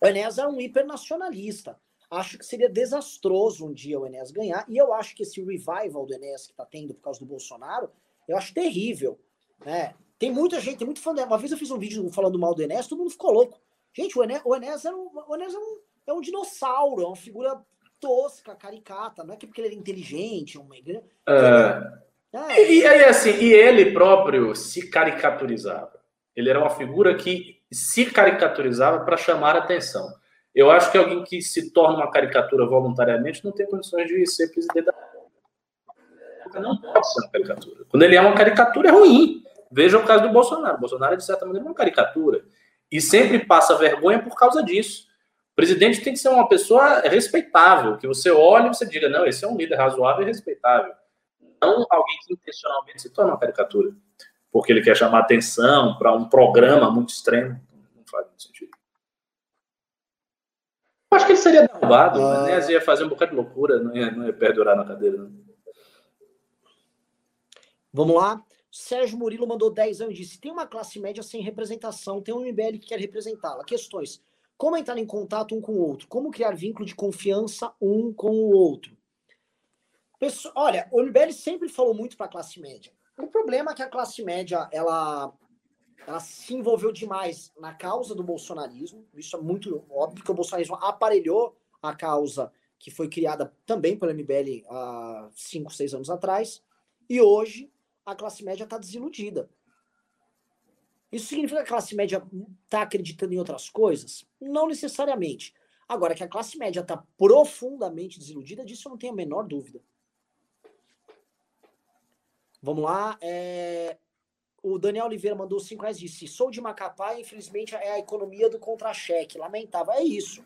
o Enéas é um hipernacionalista. Acho que seria desastroso um dia o Enéas ganhar. E eu acho que esse revival do Enéas que está tendo por causa do Bolsonaro, eu acho terrível. Né? Tem muita gente, tem muito fã dele. Uma vez eu fiz um vídeo falando mal do Enéas, todo mundo ficou louco. Gente, o Enéas, o Enéas, era um, o Enéas é, um, é um dinossauro, é uma figura tosca, caricata. Não é que porque ele era inteligente, é uma... É... E, e aí, assim, e ele próprio se caricaturizava. Ele era uma figura que se caricaturizava para chamar atenção. Eu acho que alguém que se torna uma caricatura voluntariamente não tem condições de ser presidente da não pode ser uma caricatura. Quando ele é uma caricatura, é ruim. Veja o caso do Bolsonaro. O Bolsonaro, de certa maneira, é uma caricatura. E sempre passa vergonha por causa disso. O presidente tem que ser uma pessoa respeitável, que você olhe e você diga, não, esse é um líder razoável e respeitável não alguém que intencionalmente se torna uma caricatura, porque ele quer chamar atenção para um programa muito extremo. Não faz muito sentido. Eu acho que ele seria derrubado, ah. né? ia fazer um bocado de loucura, não ia, não ia perdurar na cadeira. Não. Vamos lá. Sérgio Murilo mandou 10 anos e disse: tem uma classe média sem representação, tem um MBL que quer representá-la. Questões. Como entrar em contato um com o outro? Como criar vínculo de confiança um com o outro? Olha, o MBL sempre falou muito para a classe média. O problema é que a classe média ela, ela se envolveu demais na causa do bolsonarismo. Isso é muito óbvio, que o bolsonarismo aparelhou a causa que foi criada também pela MBL há 5, 6 anos atrás, e hoje a classe média está desiludida. Isso significa que a classe média está acreditando em outras coisas? Não necessariamente. Agora, que a classe média está profundamente desiludida, disso eu não tenho a menor dúvida. Vamos lá. É... O Daniel Oliveira mandou 5 reais e disse: Sou de Macapá e infelizmente é a economia do contra-cheque. Lamentável. É isso.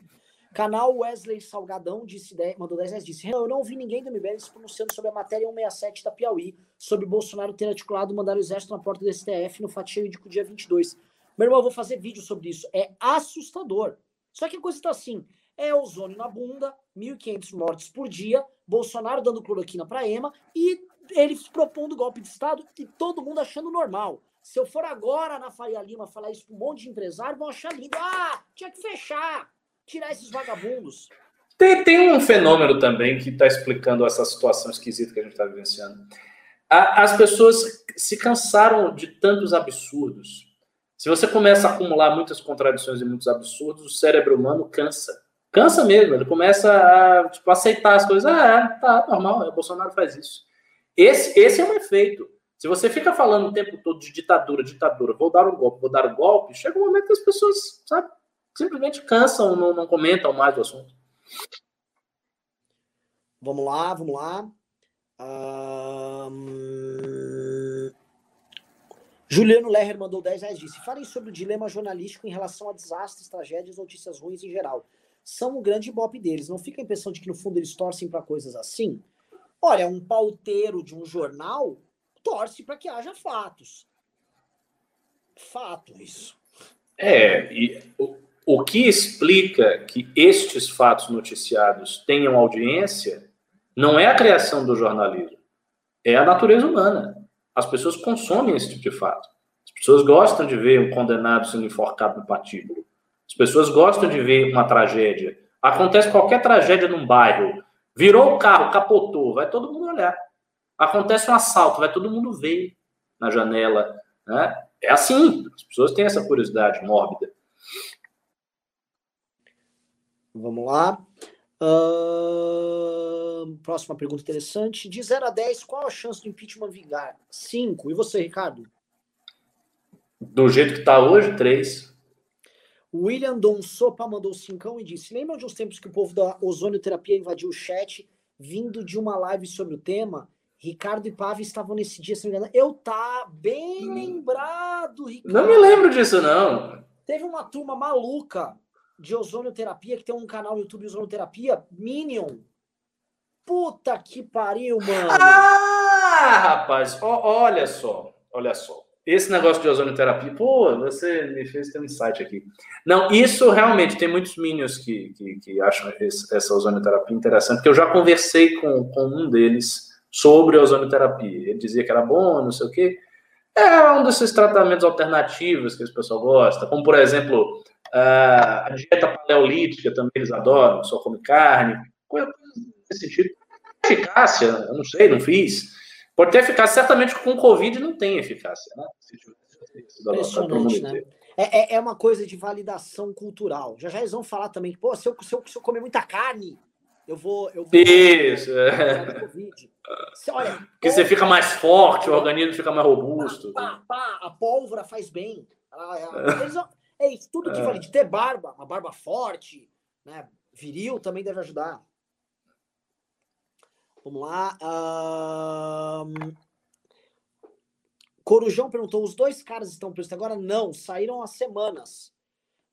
Canal Wesley Salgadão disse, mandou 10 reais disse: Eu não vi ninguém do MBL se pronunciando sobre a matéria 167 da Piauí, sobre Bolsonaro ter articulado mandar o exército na porta do STF no fatídico dia 22. Meu irmão, eu vou fazer vídeo sobre isso. É assustador. Só que a coisa está assim: é ozônio na bunda, 1.500 mortes por dia, Bolsonaro dando cloroquina para EMA e ele propondo golpe de Estado e todo mundo achando normal. Se eu for agora na Faria Lima falar isso para um monte de empresário, vão achar lindo. Ah, tinha que fechar, tirar esses vagabundos. Tem, tem um fenômeno também que está explicando essa situação esquisita que a gente está vivenciando. as pessoas se cansaram de tantos absurdos. Se você começa a acumular muitas contradições e muitos absurdos, o cérebro humano cansa. Cansa mesmo, ele começa a tipo, aceitar as coisas. Ah, é, tá normal, o Bolsonaro faz isso. Esse, esse é um efeito. Se você fica falando o tempo todo de ditadura, ditadura, vou dar um golpe, vou dar um golpe, chega um momento que as pessoas, sabe, simplesmente cansam, não, não comentam mais o assunto. Vamos lá, vamos lá. Um... Juliano Lerrer mandou 10 reais disse: Falem sobre o dilema jornalístico em relação a desastres, tragédias, notícias ruins em geral. São o grande ibope deles. Não fica a impressão de que no fundo eles torcem para coisas assim? Olha, um pauteiro de um jornal torce para que haja fatos. Fato isso. É, e o, que explica que estes fatos noticiados tenham audiência não é a criação do jornalismo, é a natureza humana. As pessoas consomem esse tipo de fato. As pessoas gostam de ver um condenado sendo enforcado no patíbulo. As pessoas gostam de ver uma tragédia. Acontece qualquer tragédia num bairro, Virou o carro, capotou, vai todo mundo olhar. Acontece um assalto, vai todo mundo ver na janela. Né? É assim, as pessoas têm essa curiosidade mórbida. Vamos lá. Uh, próxima pergunta interessante. De 0 a 10, qual a chance do impeachment vingar? 5. E você, Ricardo? Do jeito que está hoje, 3. William Dom Sopa mandou cincão e disse: Lembram de uns tempos que o povo da ozonioterapia invadiu o chat, vindo de uma live sobre o tema? Ricardo e Pave estavam nesse dia, se não me engano. Eu tá bem hum. lembrado, Ricardo. Não me lembro disso, não. Teve uma turma maluca de ozonioterapia, que tem um canal no YouTube Ozonioterapia, Minion. Puta que pariu, mano. *laughs* Ah, rapaz, olha só, olha só. Esse negócio de ozonioterapia, pô, você me fez ter um insight aqui. Não, isso realmente tem muitos minions que, que, que acham esse, essa ozonioterapia interessante, porque eu já conversei com, com um deles sobre a ozonioterapia. Ele dizia que era bom, não sei o quê. É um desses tratamentos alternativos que as pessoas gostam, como, por exemplo, a dieta paleolítica também eles adoram, só come carne, coisa nesse sentido. Eficácia, eu não sei, não fiz. Pode ter eficácia, certamente com o Covid não tem eficácia, né? Impressionante, né? É, é, é uma coisa de validação cultural. Já já eles vão falar também que, pô, se eu, se eu, se eu comer muita carne, eu vou. Eu vou Isso, é. Você, olha, Porque você fica mais forte, o organismo fica mais robusto. Pá, pá, a pólvora faz bem. Eles, é isso, tudo que é. de ter barba, uma barba forte, né? Viril também deve ajudar. Vamos lá. Um... Corujão perguntou: os dois caras estão presos agora? Não, saíram há semanas.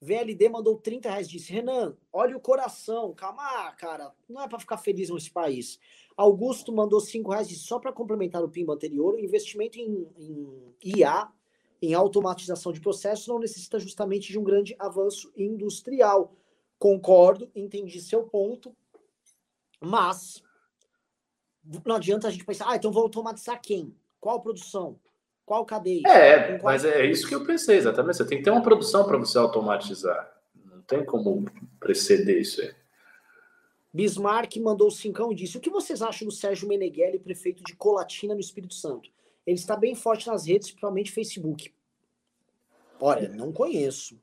VLD mandou 30 reais, disse: Renan, olha o coração, calma, cara, não é para ficar feliz nesse país. Augusto mandou 5 reais, disse: só para complementar o PIMBA anterior, o investimento em, em IA, em automatização de processos, não necessita justamente de um grande avanço industrial. Concordo, entendi seu ponto, mas não adianta a gente pensar, ah, então vou automatizar quem? Qual produção? Qual cadeia? É, mas é isso que eu pensei, exatamente. Você tem que ter uma produção para você automatizar. Não tem como preceder isso aí. Bismarck mandou o cincão e disse: O que vocês acham do Sérgio Meneghelli, prefeito de Colatina, no Espírito Santo? Ele está bem forte nas redes, principalmente Facebook. Olha, não conheço.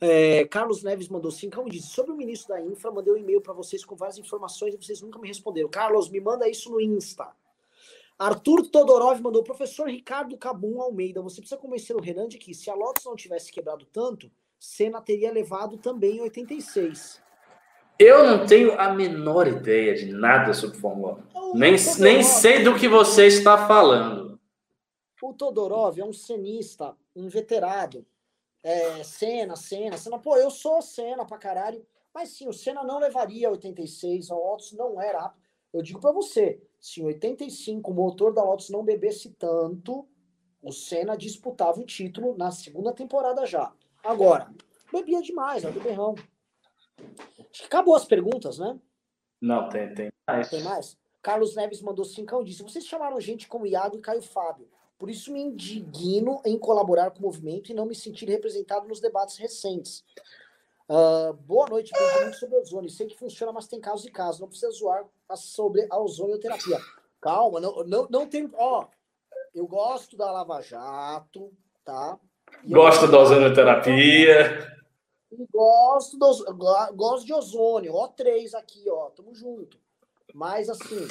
É, Carlos Neves mandou cinco e disse: Sobre o ministro da Infra, mandei um e-mail para vocês com várias informações e vocês nunca me responderam. Carlos, me manda isso no Insta. Arthur Todorov mandou: Professor Ricardo Cabum Almeida, você precisa convencer o Renan de que se a Lotus não tivesse quebrado tanto, Senna teria levado também em 86. Eu não tenho a menor ideia de nada sobre Fórmula 1. Nem, nem sei do que você está falando. O Todorov é um cenista, um veterado. É, Senna, Senna, Senna. Pô, eu sou Senna pra caralho. Mas sim, o Senna não levaria 86, a Lotus não era. Eu digo para você, se em 85 o motor da Lotus não bebesse tanto, o Senna disputava o título na segunda temporada já. Agora, bebia demais, é do berrão. Acho que acabou as perguntas, né? Não, tem, tem mais. Tem mais? Carlos Neves mandou cincão e disse: Vocês chamaram gente como Iago e Caio Fábio. Por isso me indigno em colaborar com o movimento e não me sentir representado nos debates recentes. Uh, boa noite, muito sobre ozônio. Sei que funciona, mas tem casos e casos. Não precisa zoar sobre a ozonioterapia. Calma, não, não, não tem. Ó, eu gosto da Lava Jato, tá? Gosto da ozonioterapia. Gosto, do, gosto de ozônio. O3 aqui, ó. Tamo junto. Mas, assim,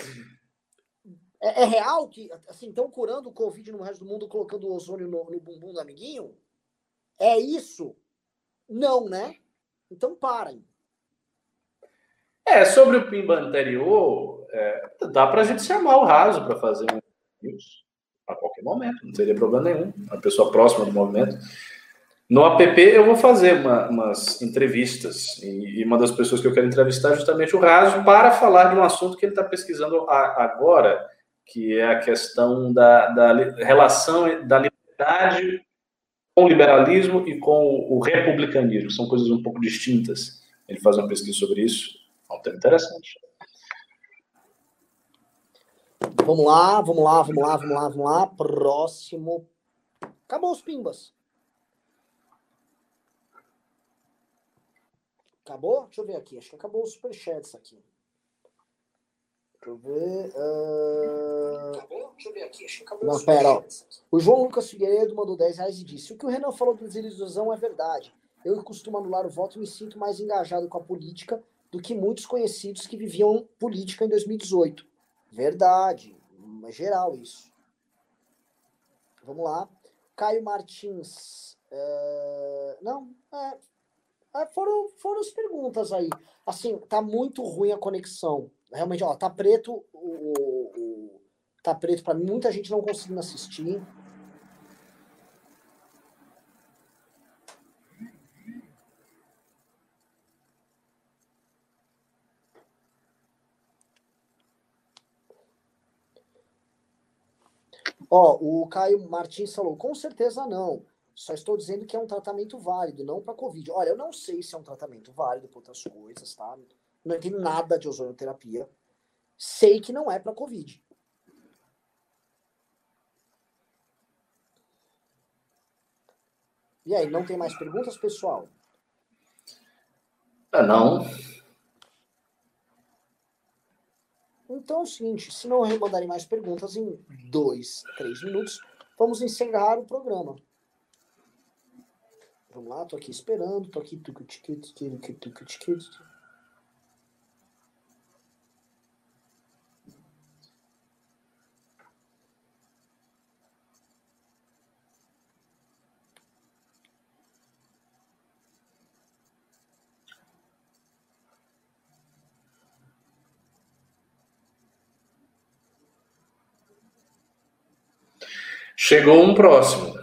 é, é real que, assim, estão curando o Covid no resto do mundo colocando o ozônio no, no bumbum do amiguinho? É isso? Não, né? Então parem. É, sobre o Pimba anterior, é, dá para a gente chamar o Raso para fazer um a qualquer momento, não teria problema nenhum. Uma pessoa próxima do movimento. No app eu vou fazer uma, umas entrevistas e, uma das pessoas que eu quero entrevistar é justamente o Raso para falar de um assunto que ele está pesquisando a, agora, que é a questão da, da relação da liberdade com o liberalismo e com o republicanismo, são coisas um pouco distintas. Ele faz uma pesquisa sobre isso, é um tema interessante. Vamos lá, vamos lá, vamos lá, vamos lá, vamos lá. Próximo. Acabou os pimbas. Acabou? Deixa eu ver aqui. Acho que acabou os superchats aqui. Deixa eu ver. Uh... Acabou? Deixa eu ver aqui. Acho que acabou Não, pera, ó. O João Lucas Figueiredo mandou 10 reais e disse: O que o Renan falou do desilusão é verdade. Eu que costumo anular o voto me sinto mais engajado com a política do que muitos conhecidos que viviam política em 2018. Verdade. É geral isso. Vamos lá. Caio Martins. Uh... Não, é, foram, foram as perguntas aí. Assim, tá muito ruim a conexão. Realmente, ó, tá preto o, o tá preto para muita gente não conseguindo assistir. Ó, o Caio Martins falou, com certeza não. Só estou dizendo que é um tratamento válido, não para Covid. Olha, eu não sei se é um tratamento válido para outras coisas, tá? Não entendo nada de ozonoterapia. Sei que não é para Covid. E aí, não tem mais perguntas, pessoal? Ah, não. Então é o seguinte, se não mandarem mais perguntas em dois, três minutos, vamos encerrar o programa. Vamos lá, tô aqui esperando, tô aqui. Chegou um próximo.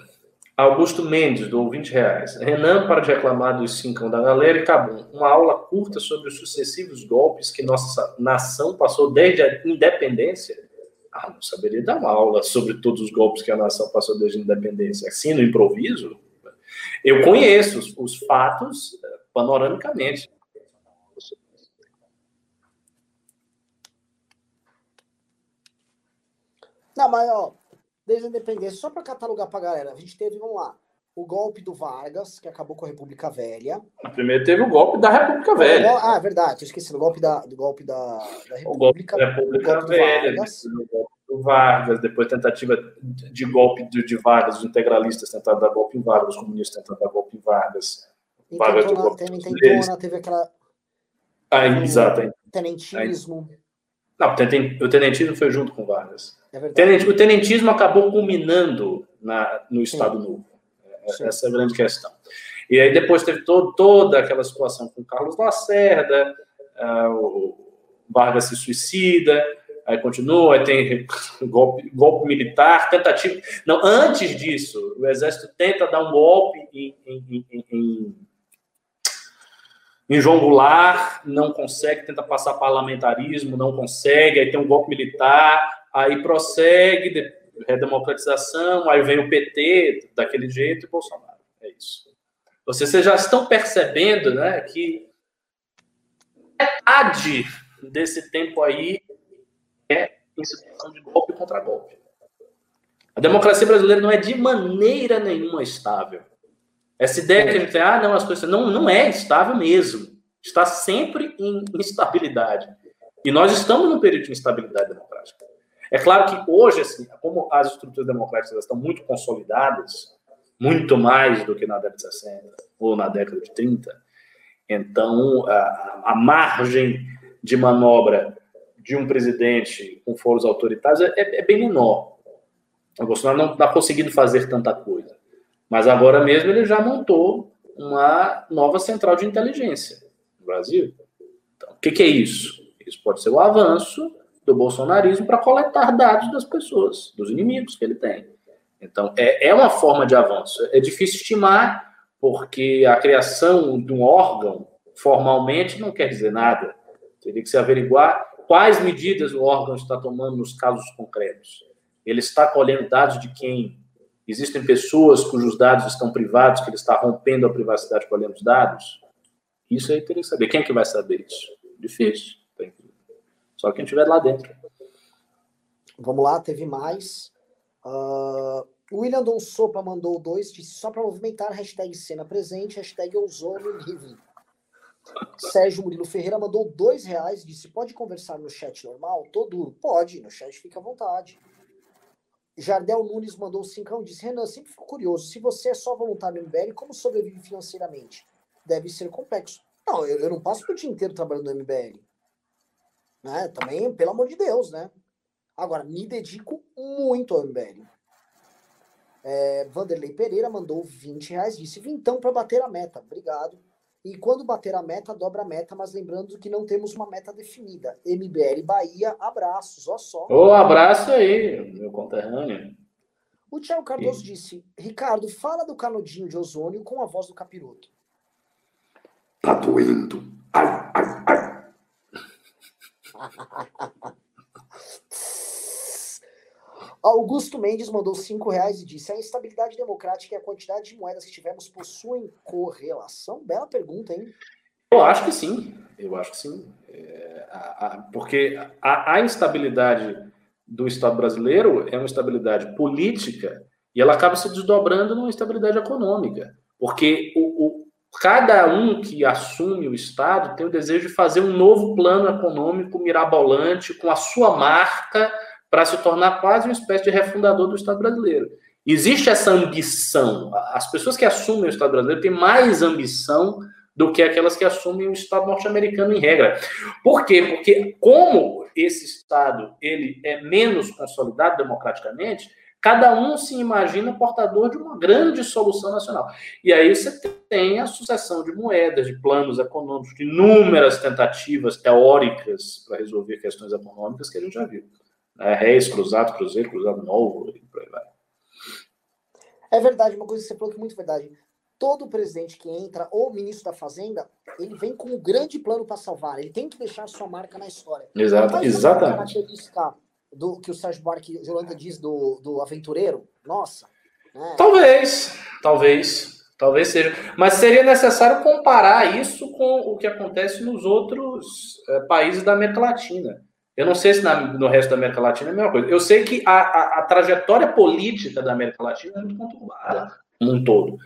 Augusto Mendes, do 20 reais. Renan, para de reclamar dos cincão da galera e acabou. Uma aula curta sobre os sucessivos golpes que nossa nação passou desde a independência. Ah, não saberia dar uma aula sobre todos os golpes que a nação passou desde a independência. Assim, no improviso? Eu conheço os, os fatos eh, panoramicamente. Não, mas ó, desde a independência, só para catalogar para a galera, a gente teve, vamos lá, o golpe do Vargas, que acabou com a República Velha. Primeiro teve o golpe da República Velha. Ah, é verdade, eu esqueci, o golpe da, do golpe da, da República, o golpe da República golpe Velha, Vargas. o golpe do Vargas, depois tentativa de golpe de, de Vargas, os integralistas tentaram dar golpe em Vargas, os comunistas tentaram dar golpe em Vargas. Intentona, teve intentona, teve aquela. Ah, exato. Tenentismo. Não, o tenentismo foi junto com Vargas. É o tenentismo acabou culminando na, no Estado Sim. Novo. Sim. Essa é a grande questão. E aí depois teve todo, toda aquela situação com Carlos Lacerda, uh, o Vargas se suicida, aí continua, aí tem *laughs* golpe, golpe militar, tentativa. Não, antes disso, o exército tenta dar um golpe em, em, em, em, em João Goulart, não consegue, tenta passar parlamentarismo, não consegue, aí tem um golpe militar, aí prossegue, redemocratização, aí vem o PT daquele jeito e Bolsonaro. É isso. Vocês já estão percebendo né, que metade desse tempo aí é em situação de golpe contra golpe. A democracia brasileira não é de maneira nenhuma estável. Essa ideia que a gente tem, ah, não, as coisas não, não é estável mesmo. Está sempre em instabilidade. E nós estamos num período de instabilidade democrática. É claro que hoje, assim, como as estruturas democráticas estão muito consolidadas, muito mais do que na década de 60 ou na década de 30, então a, a margem de manobra de um presidente com foros autoritários é, é bem menor. O Bolsonaro não está conseguindo fazer tanta coisa. Mas agora mesmo ele já montou uma nova central de inteligência no Brasil. Então, o que, que é isso? Isso pode ser o avanço do bolsonarismo para coletar dados das pessoas, dos inimigos que ele tem. Então, é, é uma forma de avanço. É difícil estimar, porque a criação de um órgão formalmente não quer dizer nada. Teria que se averiguar quais medidas o órgão está tomando nos casos concretos. Ele está colhendo dados de quem? Existem pessoas cujos dados estão privados, que ele está rompendo a privacidade colhendo os dados? Isso aí teria que saber. Quem é que vai saber isso? Difícil. Só quem estiver lá dentro. Vamos lá, teve mais. Uh, William Don Sopa mandou dois, disse só para movimentar, hashtag cena presente, hashtag. Sérgio Murilo Ferreira mandou dois reais, disse, pode conversar no chat normal? Tô duro. Pode, no chat fica à vontade. Jardel Nunes mandou cincão, disse, Renan, sempre fico curioso, se você é só voluntário no MBL, como sobrevive financeiramente? Deve ser complexo. Não, eu, eu não passo o dia inteiro trabalhando no MBL. Né? Também, pelo amor de Deus, né? Agora, me dedico muito ao MBL. É, Vanderlei Pereira mandou 20 reais, disse vintão para bater a meta. Obrigado. E quando bater a meta, dobra a meta, mas lembrando que não temos uma meta definida. MBL Bahia, abraços, ó só. Ô, abraço aí, meu conterrâneo. O Thiago Cardoso e... disse: Ricardo, fala do canudinho de ozônio com a voz do capiroto. Tá doendo. Ai, ai, ai. *laughs* Augusto Mendes mandou cinco reais e disse: a instabilidade democrática e a quantidade de moedas que tivemos possuem correlação? Bela pergunta, hein? Eu acho que sim. Eu acho que sim. É, a, a, porque a, a, instabilidade do Estado brasileiro é uma instabilidade política e ela acaba se desdobrando numa instabilidade econômica. Porque o, o cada um que assume o Estado tem o desejo de fazer um novo plano econômico mirabolante com a sua marca para se tornar quase uma espécie de refundador do Estado brasileiro. Existe essa ambição. As pessoas que assumem o Estado brasileiro têm mais ambição do que aquelas que assumem o Estado norte-americano em regra. Por quê? Porque como esse Estado ele é menos consolidado democraticamente, Cada um se imagina portador de uma grande solução nacional. E aí você tem a sucessão de moedas, de planos econômicos, de inúmeras tentativas teóricas para resolver questões econômicas que a gente já viu. É, Reis, Cruzado, Cruzeiro, Cruzado Novo, e por aí vai. É verdade, uma coisa que você falou que é muito verdade. Todo presidente que entra, ou ministro da Fazenda, ele vem com um grande plano para salvar. Ele tem que deixar sua marca na história. Exato, exatamente do que o Sérgio Buarque Jolanda diz do, do aventureiro? Nossa. Né? Talvez, talvez, talvez seja. Mas seria necessário comparar isso com o que acontece nos outros é, países da América Latina. Eu não sei se na, no resto da América Latina é a mesma coisa. Eu sei que a, a, a trajetória política da América Latina é muito conturbada, um todo.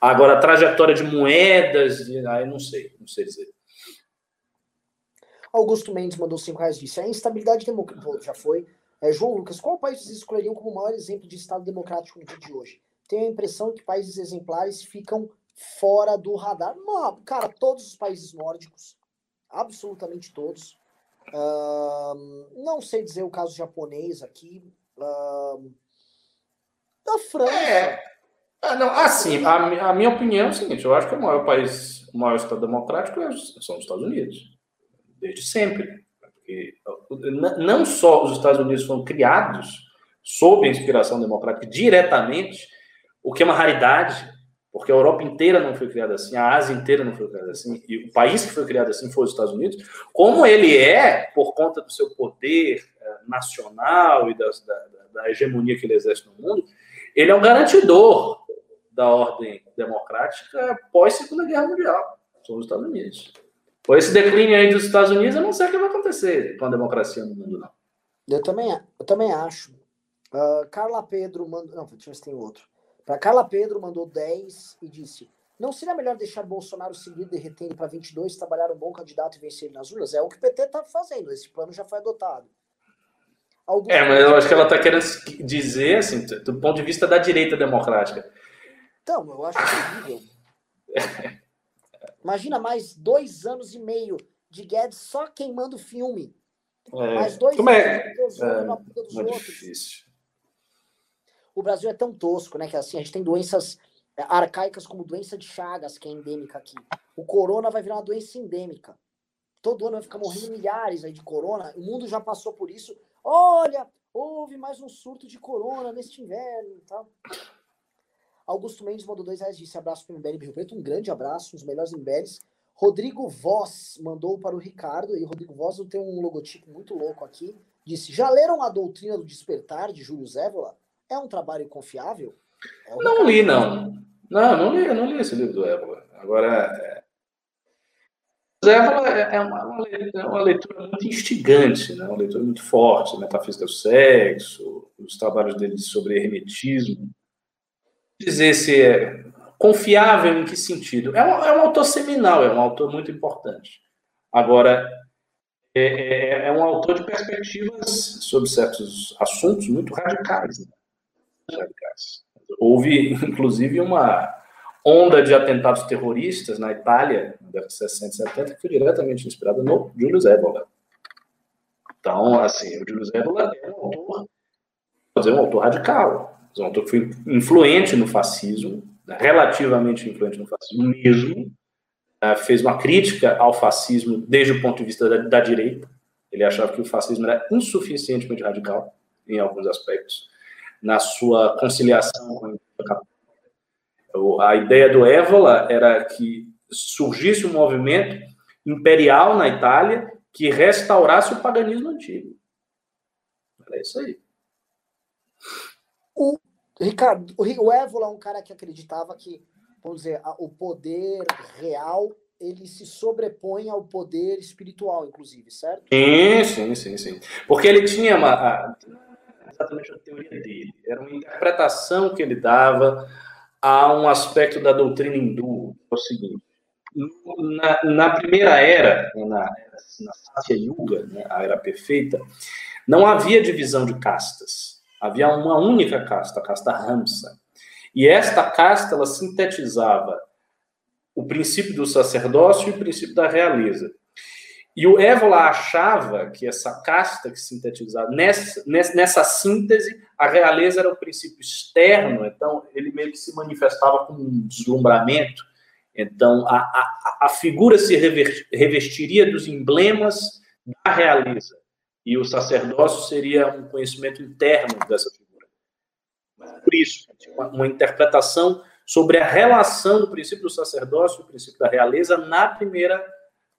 Agora, a trajetória de moedas, aí não sei, não sei dizer. Augusto Mendes mandou 5 reais disse: a instabilidade democrática já foi. É, João Lucas, qual país vocês escolheriam como maior exemplo de Estado democrático no dia de hoje? Tenho a impressão que países exemplares ficam fora do radar. cara, todos os países nórdicos, absolutamente todos. Uh, não sei dizer o caso japonês aqui. Uh, da França. É. Ah, não, assim, a, a, minha opinião é o seguinte: eu acho que o maior país, o maior Estado democrático é são os Estados Unidos. Desde sempre. Porque não só os Estados Unidos foram criados sob a inspiração democrática diretamente, o que é uma raridade, porque a Europa inteira não foi criada assim, a Ásia inteira não foi criada assim, e o país que foi criado assim foi os Estados Unidos, como ele é, por conta do seu poder eh, nacional e da, da, da hegemonia que ele exerce no mundo, ele é um garantidor da ordem democrática pós Segunda Guerra Mundial, são os Estados Unidos. Com esse declínio aí dos Estados Unidos, eu não sei o que vai acontecer com a democracia no mundo, não. Eu também, eu também acho. Uh, Carla Pedro mandou. Não, deixa eu ver se tem outro. Para Carla Pedro mandou 10 e disse: Não seria melhor deixar Bolsonaro seguir derretendo para 22, trabalhar um bom candidato e vencer nas urnas? É o que o PT está fazendo. Esse plano já foi adotado. Alguns é, mas eu acho que ela está querendo dizer, assim, do ponto de vista da direita democrática. Então, eu acho terrível. Imagina mais dois anos e meio de Guedes só queimando filme. É, mais dois como é? anos é, dos é outros. Difícil o Brasil é tão tosco, né? Que assim, a gente tem doenças é, arcaicas como doença de Chagas, que é endêmica aqui. O corona vai virar uma doença endêmica. Todo ano vai ficar morrendo milhares aí de corona. O mundo já passou por isso. Olha, houve mais um surto de corona neste inverno e tal. Augusto Mendes mandou dois reais, disse abraço para o MBL Rio Preto. Um grande abraço, os melhores MBLs. Rodrigo Voss mandou para o Ricardo, e Rodrigo Voss tem um logotipo muito louco aqui. Disse: Já leram a doutrina do despertar de Júlio Zévola? É um trabalho confiável? É um não li, não. Não, não li, não li esse livro do Ébola. Agora, é... Ébola é, é uma, leitura, é uma, leitura, muito instigante, né? uma leitura muito forte, metafísica do sexo, os trabalhos dele sobre hermetismo. Dizer se é confiável em que sentido? É um, é um autor seminal, é um autor muito importante. Agora, é, é, é um autor de perspectivas sobre certos assuntos muito radicais. Né? Houve, inclusive, uma onda de atentados terroristas na Itália, na década de 60 e 70, que foi diretamente inspirada no Júlio Evola. Então, assim, o Júlio Evola é um autor, dizer, um autor radical, um autor que foi influente no fascismo, relativamente influente no fascismo mesmo, uh, fez uma crítica ao fascismo desde o ponto de vista da, da direita. Ele achava que o fascismo era insuficientemente radical em alguns aspectos na sua conciliação com a ideia do Évola era que surgisse um movimento imperial na Itália que restaurasse o paganismo antigo. Era isso aí. O Ricardo, o Évola é um cara que acreditava que, vamos dizer, o poder real ele se sobrepõe ao poder espiritual, inclusive, certo? Sim, sim, sim, sim. Porque ele tinha uma, exatamente a teoria dele, era uma interpretação que ele dava a um aspecto da doutrina hindu, é o seguinte, na, na primeira era, na, na Satya Yuga, né, a era perfeita, não havia divisão de castas, havia uma única casta, a casta Ramsa, e esta casta, ela sintetizava o princípio do sacerdócio e o princípio da realeza. E o Évola achava que essa casta que sintetizava, nessa, nessa síntese, a realeza era o princípio externo, então ele meio que se manifestava como um deslumbramento. Então a, a, a figura se revestiria dos emblemas da realeza, e o sacerdócio seria um conhecimento interno dessa figura. Por isso, uma, uma interpretação sobre a relação do princípio do sacerdócio e o princípio da realeza na primeira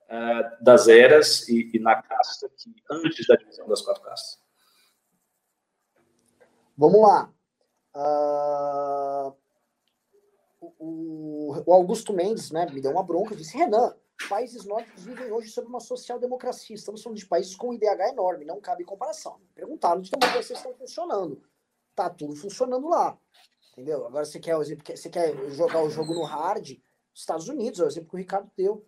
uh, das eras e, e, na casta, que, antes da divisão das quatro castas. Vamos lá. Uh, o, o, Augusto Mendes né, me deu uma bronca e disse: Renan, países nórdicos vivem hoje sob uma social-democracia. Estamos falando de países com IDH enorme, não cabe comparação. Perguntaram de democracia estão funcionando. Tá tudo funcionando lá. Entendeu? Agora você quer, você quer jogar o jogo no hard, Estados Unidos, é o exemplo que o Ricardo deu.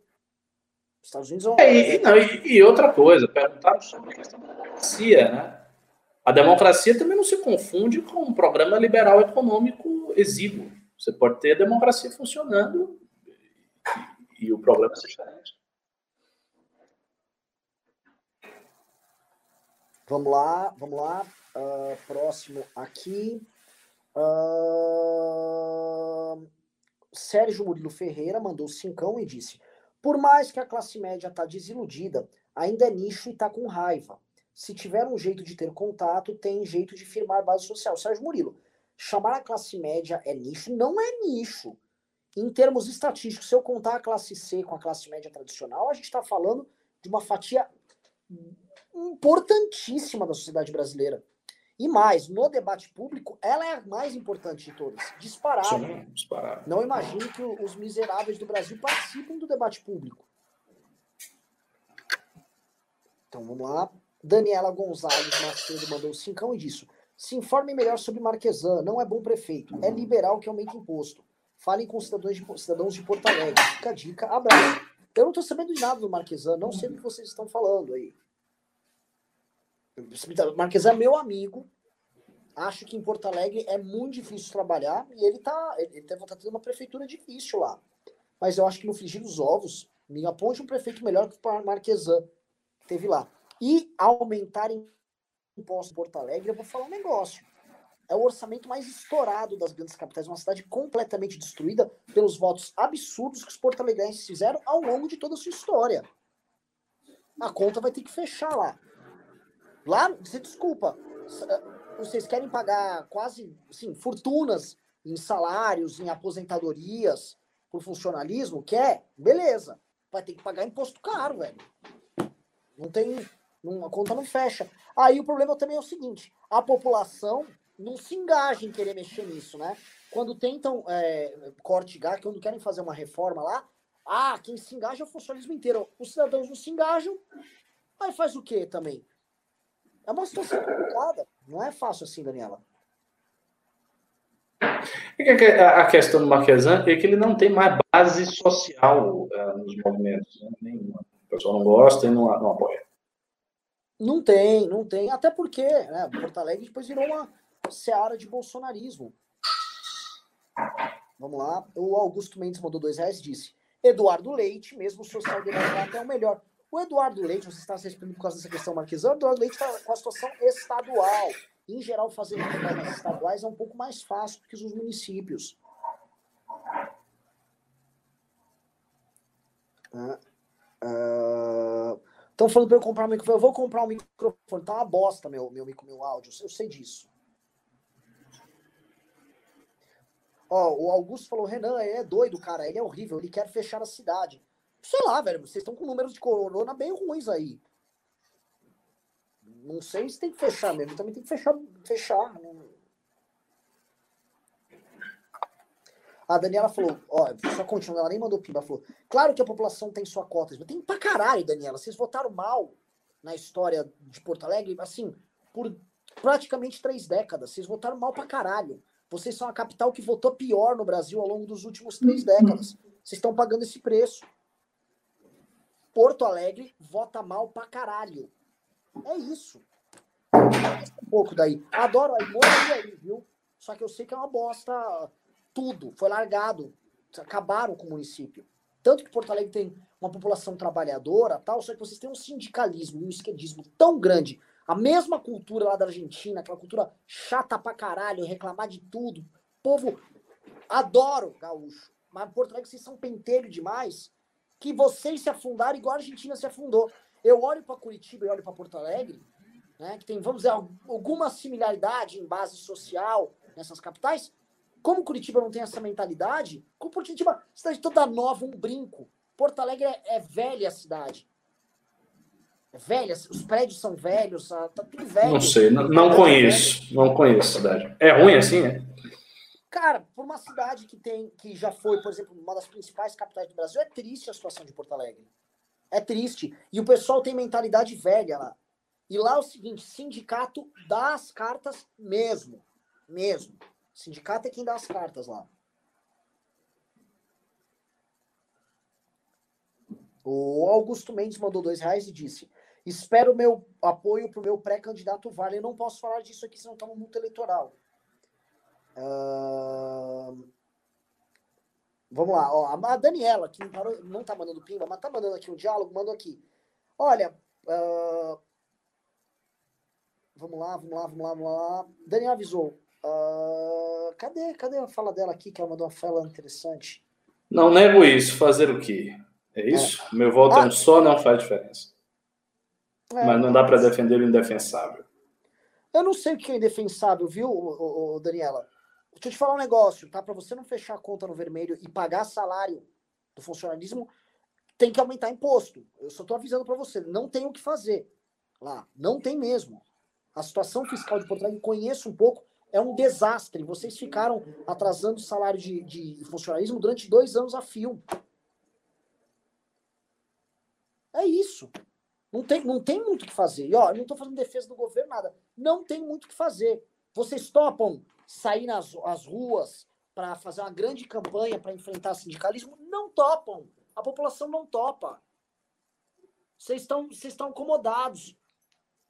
Os Estados Unidos vão. É, e, não, e, e, outra coisa, perguntaram sobre a questão da democracia, né? A democracia também não se confunde com um programa liberal econômico exíguo. Você pode ter a democracia funcionando e, e o problema é diferente. Vamos lá, vamos lá. Uh, próximo aqui. Uh, Sérgio Murilo Ferreira mandou cincão e disse: Por mais que a classe média está desiludida, ainda é nicho e está com raiva. Se tiver um jeito de ter contato, tem jeito de firmar base social. Sérgio Murilo, chamar a classe média é nicho? Não é nicho. Em termos estatísticos, se eu contar a classe C com a classe média tradicional, a gente está falando de uma fatia importantíssima da sociedade brasileira. E mais, no debate público, ela é a mais importante de todas. Disparado. Sim, disparado. Não imagine que os miseráveis do Brasil participem do debate público. Então vamos lá. Daniela Gonzalez Macedo mandou cincão e disse: se informe melhor sobre Marquesan, não é bom prefeito, é liberal que aumenta imposto. Falem com cidadãos de, cidadãos de Porto Alegre. Fica a dica, abraço. Eu não estou sabendo de nada do Marquesan, não sei do que vocês estão falando aí. Marquesan é meu amigo. Acho que em Porto Alegre é muito difícil trabalhar e ele tá, ele deve estar tendo uma prefeitura difícil lá. Mas eu acho que no frigir dos ovos, me aponte um prefeito melhor que o Marquesan que teve lá. E aumentar impostos em Porto Alegre, eu vou falar um negócio. É o orçamento mais estourado das grandes capitais, uma cidade completamente destruída pelos votos absurdos que os porto-alegrenses fizeram ao longo de toda a sua história. A conta vai ter que fechar lá. Lá, você desculpa, eh, vocês querem pagar quase, assim, fortunas em salários, em aposentadorias, por funcionalismo? Quer? Beleza. Vai ter que pagar imposto caro, velho. Não tem. A conta não fecha. Aí o problema também é o seguinte: a população não se engaja em querer mexer nisso, né? Quando tentam é, corte gás, quando querem fazer uma reforma lá, ah, quem se engaja é o funcionalismo inteiro. Os cidadãos não se engajam, aí faz o quê também? É uma situação complicada. Não é fácil assim, Daniela. A questão do Marquesan é que ele não tem mais base social uh, nos movimentos. Né? Nenhuma. O pessoal não gosta e não, não apoia. Não tem, não tem. Até porque né, Porto Alegre depois virou uma seara de bolsonarismo. Vamos lá. O Augusto Mendes mandou dois reais e disse: Eduardo Leite, mesmo social-democrata, é o melhor. O Eduardo Leite, você está se exprimindo por causa dessa questão marquesana, o Eduardo Leite está com a situação estadual. Em geral, fazer campanhas estaduais é um pouco mais fácil do que os municípios. Estão uh, falando para eu comprar um microfone. Eu vou comprar um microfone. Tá uma bosta meu, meu, meu áudio. Eu sei disso. Ó, o Augusto falou: Renan, ele é doido, cara. Ele é horrível. Ele quer fechar a cidade. Sei lá, velho, vocês estão com números de corona bem ruins aí. Não sei se tem que fechar mesmo, também tem que fechar. fechar né? A Daniela falou, ó, só continua, ela nem mandou pimba, falou, claro que a população tem sua cota, mas tem pra caralho, Daniela, vocês votaram mal na história de Porto Alegre, assim, por praticamente três décadas, vocês votaram mal pra caralho. Vocês são a capital que votou pior no Brasil ao longo dos últimos três décadas. Vocês estão pagando esse preço. Porto Alegre vota mal pra caralho. É isso. Um pouco daí. Adoro aí, aí, viu? Só que eu sei que é uma bosta tudo. Foi largado. Acabaram com o município. Tanto que Porto Alegre tem uma população trabalhadora, tal, só que vocês têm um sindicalismo, um esquerdismo tão grande. A mesma cultura lá da Argentina, aquela cultura chata pra caralho, reclamar de tudo. Povo, adoro gaúcho. Mas Porto Alegre, vocês são pentelho demais que vocês se afundaram igual a Argentina se afundou. Eu olho para Curitiba e olho para Porto Alegre, né, que tem, vamos dizer, alguma similaridade em base social nessas capitais. Como Curitiba não tem essa mentalidade, como Curitiba, cidade toda nova, um brinco. Porto Alegre é, é velha a cidade. É velha, os prédios são velhos, tá tudo velho. Não sei, não, não conheço, não conheço a cidade. É ruim assim, né? Cara, por uma cidade que tem, que já foi, por exemplo, uma das principais capitais do Brasil, é triste a situação de Porto Alegre. É triste. E o pessoal tem mentalidade velha lá. E lá é o seguinte, sindicato dá as cartas mesmo. Mesmo. Sindicato é quem dá as cartas lá. O Augusto Mendes mandou dois reais e disse: Espero meu apoio para o meu pré-candidato Vale. Eu não posso falar disso aqui, senão está no multa eleitoral. Uh, Vamos lá, ó, a Daniela, que não, tá mandando pimba, mas tá mandando aqui um diálogo, mandou aqui. Olha, uh... vamos lá, vamos lá, vamos lá, vamos lá. Daniela avisou. Uh... Cadê, cadê a fala dela aqui, que ela mandou uma fala interessante? Não nego isso, fazer o quê? É isso? É. Meu voto ah. é um só, não faz diferença. É, mas não dá para defender o indefensável. Eu não sei o que é indefensável, viu, Daniela? Deixa eu te falar um negócio, tá? Para você não fechar a conta no vermelho e pagar salário do funcionalismo, tem que aumentar imposto. Eu só tô avisando para você, não tem o que fazer lá, não tem mesmo. A situação fiscal de Porto Alegre, conheço um pouco, é um desastre. Vocês ficaram atrasando o salário de, de funcionalismo durante dois anos a fio. É isso. Não tem, não tem muito o que fazer. E ó, eu não estou fazendo defesa do governo, nada. Não tem muito o que fazer. Vocês topam sair nas as ruas para fazer uma grande campanha para enfrentar sindicalismo? Não topam. A população não topa. Vocês estão vocês estão acomodados.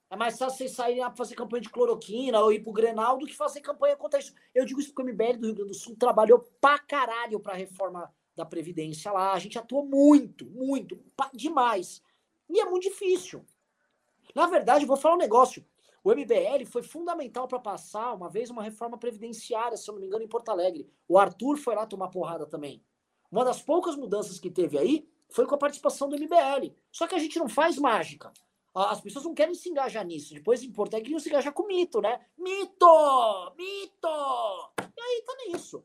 É mais fácil vocês saírem para fazer campanha de cloroquina ou ir pro Grenal do que fazer campanha contra isso. Eu digo isso porque o MBL do Rio Grande do Sul trabalhou pra caralho pra reforma da Previdência lá. A gente atuou muito, muito, demais. E é muito difícil. Na verdade, vou falar um negócio. O MBL foi fundamental para passar uma vez uma reforma previdenciária, se eu não me engano, em Porto Alegre. O Arthur foi lá tomar porrada também. Uma das poucas mudanças que teve aí foi com a participação do MBL. Só que a gente não faz mágica. As pessoas não querem se engajar nisso. Depois em Porto Alegre queriam se engajar com mito, né? Mito! Mito! E aí tá nisso.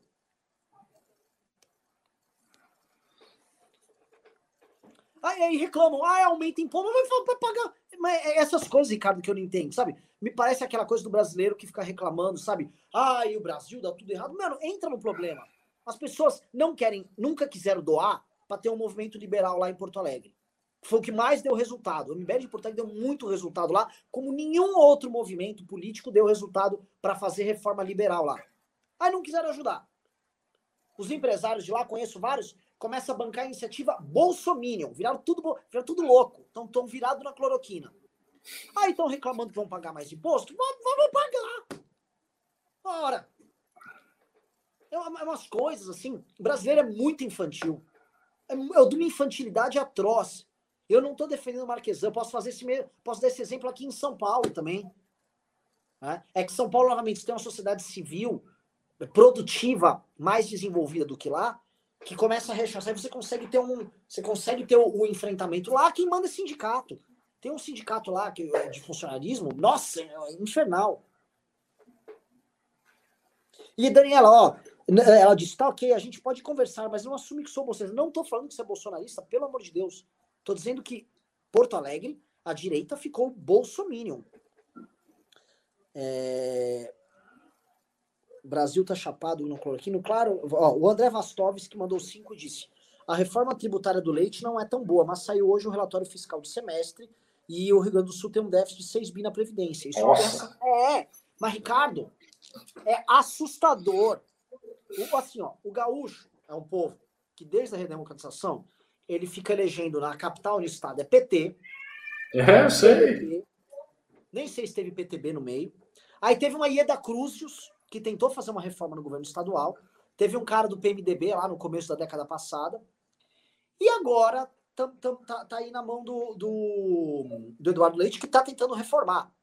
Aí, aí reclamam, ah, aumenta imposto, mas vai pagar. Mas é essas coisas, Ricardo, que eu não entendo, sabe? Me parece aquela coisa do brasileiro que fica reclamando, sabe? Ah, e o Brasil dá tudo errado. Mano, entra no problema. As pessoas não querem, nunca quiseram doar para ter um movimento liberal lá em Porto Alegre. Foi o que mais deu resultado. O MBL de Porto Alegre deu muito resultado lá, como nenhum outro movimento político deu resultado para fazer reforma liberal lá. Aí não quiseram ajudar. Os empresários de lá, conheço vários, começa a bancar a iniciativa Bolsominion. Viraram tudo, viraram tudo louco. Estão virados na cloroquina. Aí estão reclamando que vão pagar mais imposto? Vamos, vamos pagar. Ora. É, é umas coisas assim. O brasileiro é muito infantil. É, é uma infantilidade atroz. Eu não estou defendendo o Marquesan. Posso fazer esse mesmo, posso dar esse exemplo aqui em São Paulo também. Né? É que São Paulo, novamente, tem uma sociedade civil produtiva mais desenvolvida do que lá que começa a rechaçar, você consegue ter um, você consegue ter o, enfrentamento lá, quem manda é sindicato. Tem um sindicato lá que é de funcionarismo, nossa, é infernal. E Daniela, ó, ela disse, tá ok, a gente pode conversar, mas não assume que sou bolsonarista. Não tô falando que você é bolsonarista, pelo amor de Deus. Tô dizendo que Porto Alegre, a direita ficou bolsominion. É... Brasil tá chapado no cloroquino. Claro, ó, o André Vastovski que mandou cinco disse: a reforma tributária do leite não é tão boa, mas saiu hoje o relatório fiscal do semestre e o Rio Grande do Sul tem um déficit de 6 bi na Previdência. Isso Nossa. é, é, mas Ricardo, é assustador. O, assim, ó, o gaúcho é um povo que desde a redemocratização ele fica elegendo na capital no estado é PT. É, eu sei. Nem sei se teve PTB no meio. Aí teve uma Ieda Cruzius, que tentou fazer uma reforma no governo estadual. Teve um cara do PMDB lá no começo da década passada. E agora tá, tá, aí na mão do, do, do Eduardo Leite, que está tentando reformar.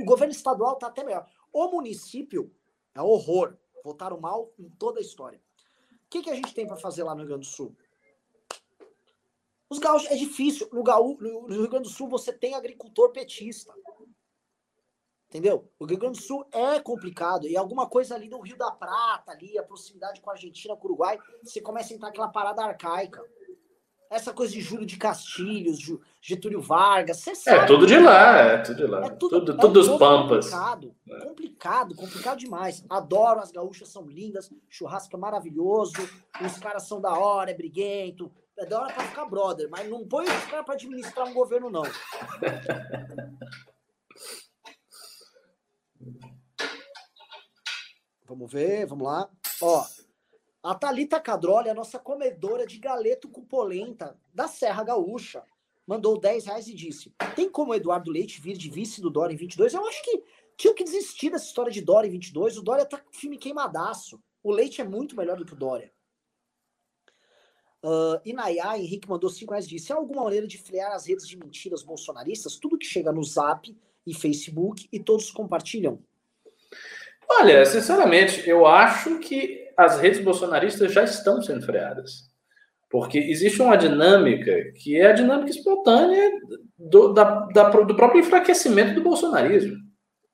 O governo estadual está até melhor. O município é horror. Votaram mal em toda a história. O que, que a gente tem para fazer lá no Rio Grande do Sul? Os gaúchos, é difícil. No, Gaú, no Rio Grande do Sul você tem agricultor petista. Entendeu? O Rio Grande do Sul é complicado. E alguma coisa ali no Rio da Prata, ali, a proximidade com a Argentina, com o Uruguai, você começa a entrar aquela parada arcaica. Essa coisa de Júlio de Castilhos, Getúlio Vargas, você é sabe. É tudo de lá, é tudo de lá. É tudo, tudo, é tudo os pampas. Complicado, é. complicado, complicado demais. Adoro, as gaúchas são lindas, churrasco é maravilhoso, os caras são da hora, é briguento, é da hora pra ficar brother, mas não põe os caras pra administrar um governo, não. *laughs* Vamos ver, vamos lá. Ó, a Thalita Cadrolli, a nossa comedora de galeto com polenta da Serra Gaúcha, mandou 10 reais e disse: Tem como o Eduardo Leite vir de vice do Dória em 22? Eu acho que tinha que desistir dessa história de Dória em 22. O Dória tá filme queimadaço. O Leite é muito melhor do que o Dória. Uh, Inayá, Henrique mandou 5 reais disse: há alguma maneira de frear as redes de mentiras bolsonaristas? Tudo que chega no Zap e Facebook e todos compartilham? Olha, sinceramente, eu acho que as redes bolsonaristas já estão sendo freadas. Porque existe uma dinâmica que é a dinâmica espontânea do, da, da, do próprio enfraquecimento do bolsonarismo.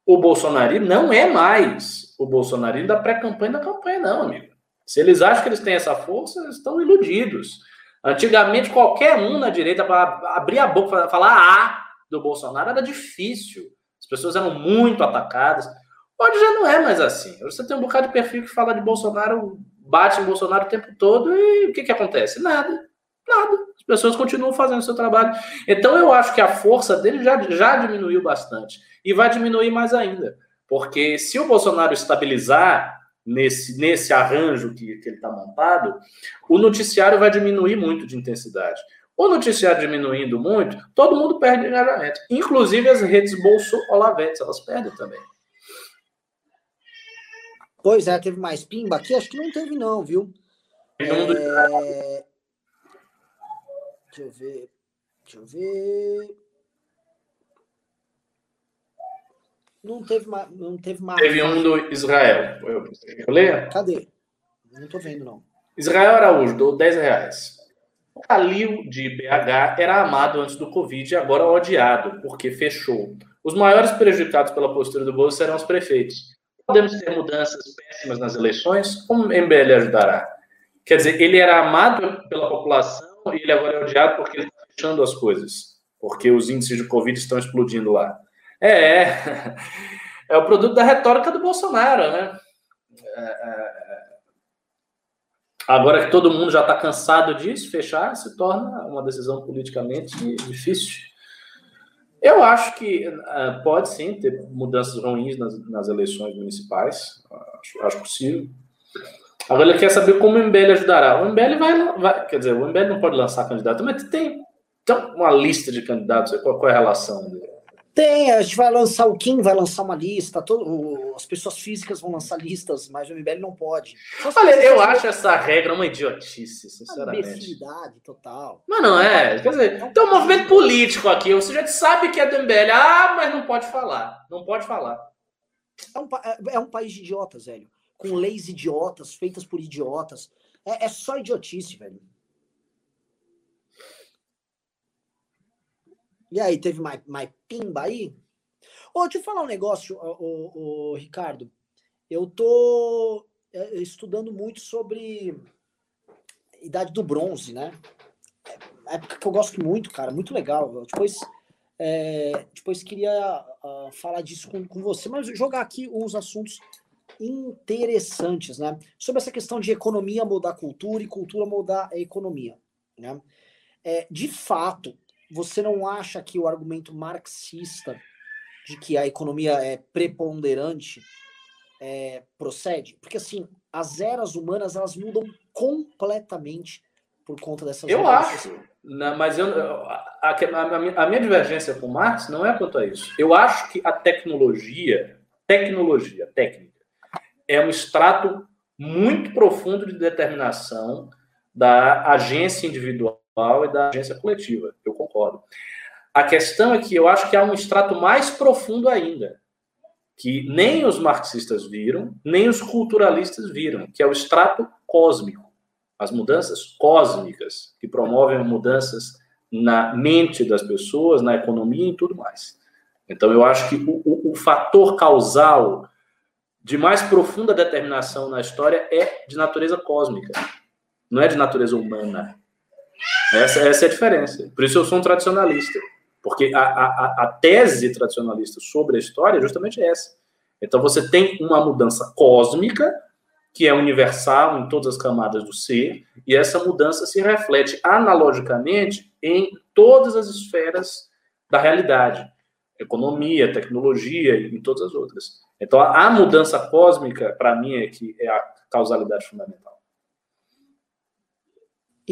O bolsonarismo não é mais o bolsonarismo da pré-campanha da campanha, não, amigo. Se eles acham que eles têm essa força, eles estão iludidos. Antigamente, qualquer um na direita, para abrir a boca falar A do Bolsonaro, era difícil. As pessoas eram muito atacadas. Hoje já não é mais assim. Você tem um bocado de perfil que fala de Bolsonaro, bate em Bolsonaro o tempo todo e o que, que acontece? Nada. Nada. As pessoas continuam fazendo o seu trabalho. Então eu acho que a força dele já, já diminuiu bastante. E vai diminuir mais ainda. Porque se o Bolsonaro estabilizar nesse, nesse arranjo que, que ele está montado, o noticiário vai diminuir muito de intensidade. O noticiário diminuindo muito, todo mundo perde engajamento. Inclusive as redes bolso-olaventas, elas perdem também. Pois é, teve mais pimba aqui? Acho que não teve, não, viu? É... Deixa eu ver. Deixa eu ver. Não teve mais. Não teve, mais... teve um do Israel. Eu, eu leio? Cadê? Não tô vendo, não. Israel Araújo, dou 10 reais. O Calil de BH era amado antes do Covid e agora odiado, porque fechou. Os maiores prejudicados pela postura do Bolsonaro serão os prefeitos podemos ter mudanças péssimas nas eleições? Como o MBL ajudará? Quer dizer, ele era amado pela população e ele agora é odiado porque ele está fechando as coisas, porque os índices de Covid estão explodindo lá. É, é, *laughs* é o produto da retórica do Bolsonaro, né? É, é, agora que todo mundo já está cansado disso, fechar se torna uma decisão politicamente difícil. Eu acho que uh, pode sim ter mudanças ruins nas, nas eleições municipais. Acho, acho, possível. Agora ele quer saber como o MBL ajudará. O MBL vai, vai, Quer dizer, o MBL não pode lançar candidato, mas tem, tem uma lista de candidatos. Qual, qual é a relação dele? Tem, a gente vai lançar o Kim, vai lançar uma lista, todo, as pessoas físicas vão lançar listas, mas o MBL não pode. Olha, eu acho essa regra uma idiotice, sinceramente. Uma imbecilidade total. Mas não é, quer dizer, tem um movimento político aqui, você já sabe que é do MBL, ah, mas não pode falar, não pode falar. É um, é, é um país de idiotas, velho, com leis idiotas, feitas por idiotas, é, é só idiotice, velho. E aí, teve mais, mais pimba aí? Ô, deixa eu falar um negócio, ô, ô, Ricardo. Eu tô é, estudando muito sobre Idade do Bronze, né? É época que eu gosto muito, cara, muito legal. depois, é, depois queria uh, falar disso com, com você, mas jogar aqui uns assuntos interessantes, né? Sobre essa questão de economia mudar a cultura e cultura mudar a economia, né? É, de fato, você não acha que o argumento marxista de que a economia é preponderante é, procede? Porque assim, as eras humanas elas mudam completamente por conta dessas. Eu acho, não, mas eu, a, a, a, minha divergência com Marx não é quanto a isso. Eu acho que a tecnologia, tecnologia, técnica, é um extrato muito profundo de determinação da agência individual e da agência coletiva. Eu concordo. A questão é que eu acho que há um extrato mais profundo ainda, que nem os marxistas viram, nem os culturalistas viram, que é o extrato cósmico. As mudanças cósmicas, que promovem mudanças na mente das pessoas, na economia e tudo mais. Então, eu acho que o, o, o fator causal de mais profunda determinação na história é de natureza cósmica, não é de natureza humana. Essa, essa é a diferença. Por isso eu sou um tradicionalista. Porque a, a, a tese tradicionalista sobre a história é justamente essa. Então você tem uma mudança cósmica, que é universal em todas as camadas do ser, e essa mudança se reflete analogicamente em todas as esferas da realidade. Economia, tecnologia e todas as outras. Então a mudança cósmica, para mim, é que é a causalidade fundamental.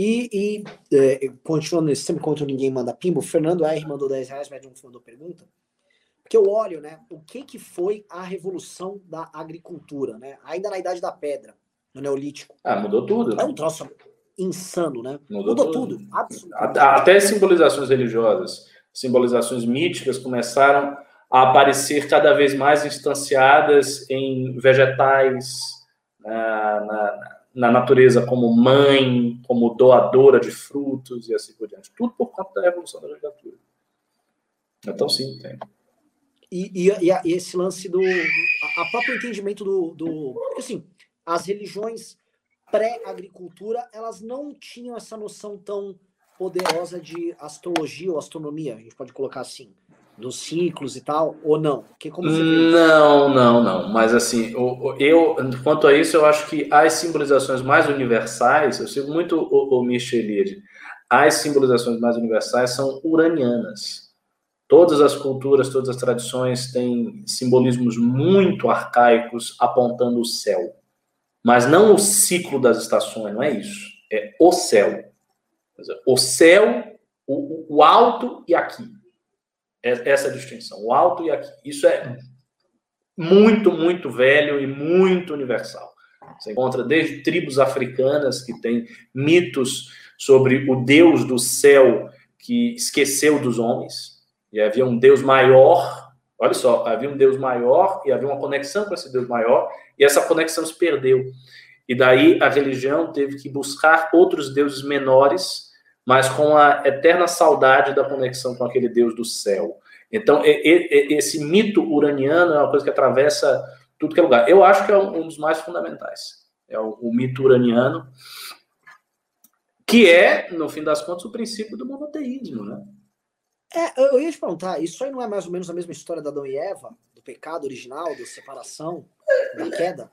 E, e é, continuando nesse tema, enquanto ninguém manda pimbo, o Fernando R mandou 10 reais, não mandou pergunta. Porque eu olho, né, o que, que foi a revolução da agricultura, né? Ainda na Idade da Pedra, no Neolítico. Ah, mudou tudo. É um troço, insano, né? Mudou, Mudou tudo. tudo. Até simbolizações religiosas, simbolizações míticas começaram a aparecer cada vez mais instanciadas em vegetais, na, na, na, natureza como mãe, como doadora de frutos e assim por diante. Tudo por conta da evolução da legislatura. Então, sim, tem. E, e, e, esse lance do. A, a próprio entendimento do. do porque, assim, as religiões pré-agricultura, elas não tinham essa noção tão poderosa de astrologia ou astronomia, a gente pode colocar assim dos ciclos e tal, ou não? Como não, não, não. Mas assim, eu, quanto a isso, eu acho que as simbolizações mais universais, eu sigo muito o, o Micheliade, as simbolizações mais universais são uranianas. Todas as culturas, todas as tradições têm simbolismos muito arcaicos apontando o céu. Mas não o ciclo das estações, não é isso. É o céu. O céu, o, o alto e aqui. É, essa distinção, o alto e aqui. Isso é muito, muito velho e muito universal. Você encontra desde tribos africanas que têm mitos sobre o Deus do céu que esqueceu dos homens, e havia um Deus maior. Olha só, havia um Deus maior e havia uma conexão com esse Deus maior, e essa conexão se perdeu. E daí a religião teve que buscar outros deuses menores mas com a eterna saudade da conexão com aquele Deus do céu. Então, esse mito uraniano é uma coisa que atravessa tudo que é lugar. Eu acho que é um dos mais fundamentais. É o, mito uraniano, que é, no fim das contas, o princípio do monoteísmo, né? É, eu ia te perguntar, isso aí não é mais ou menos a mesma história da Adão e Eva? Do pecado original, da separação, da queda?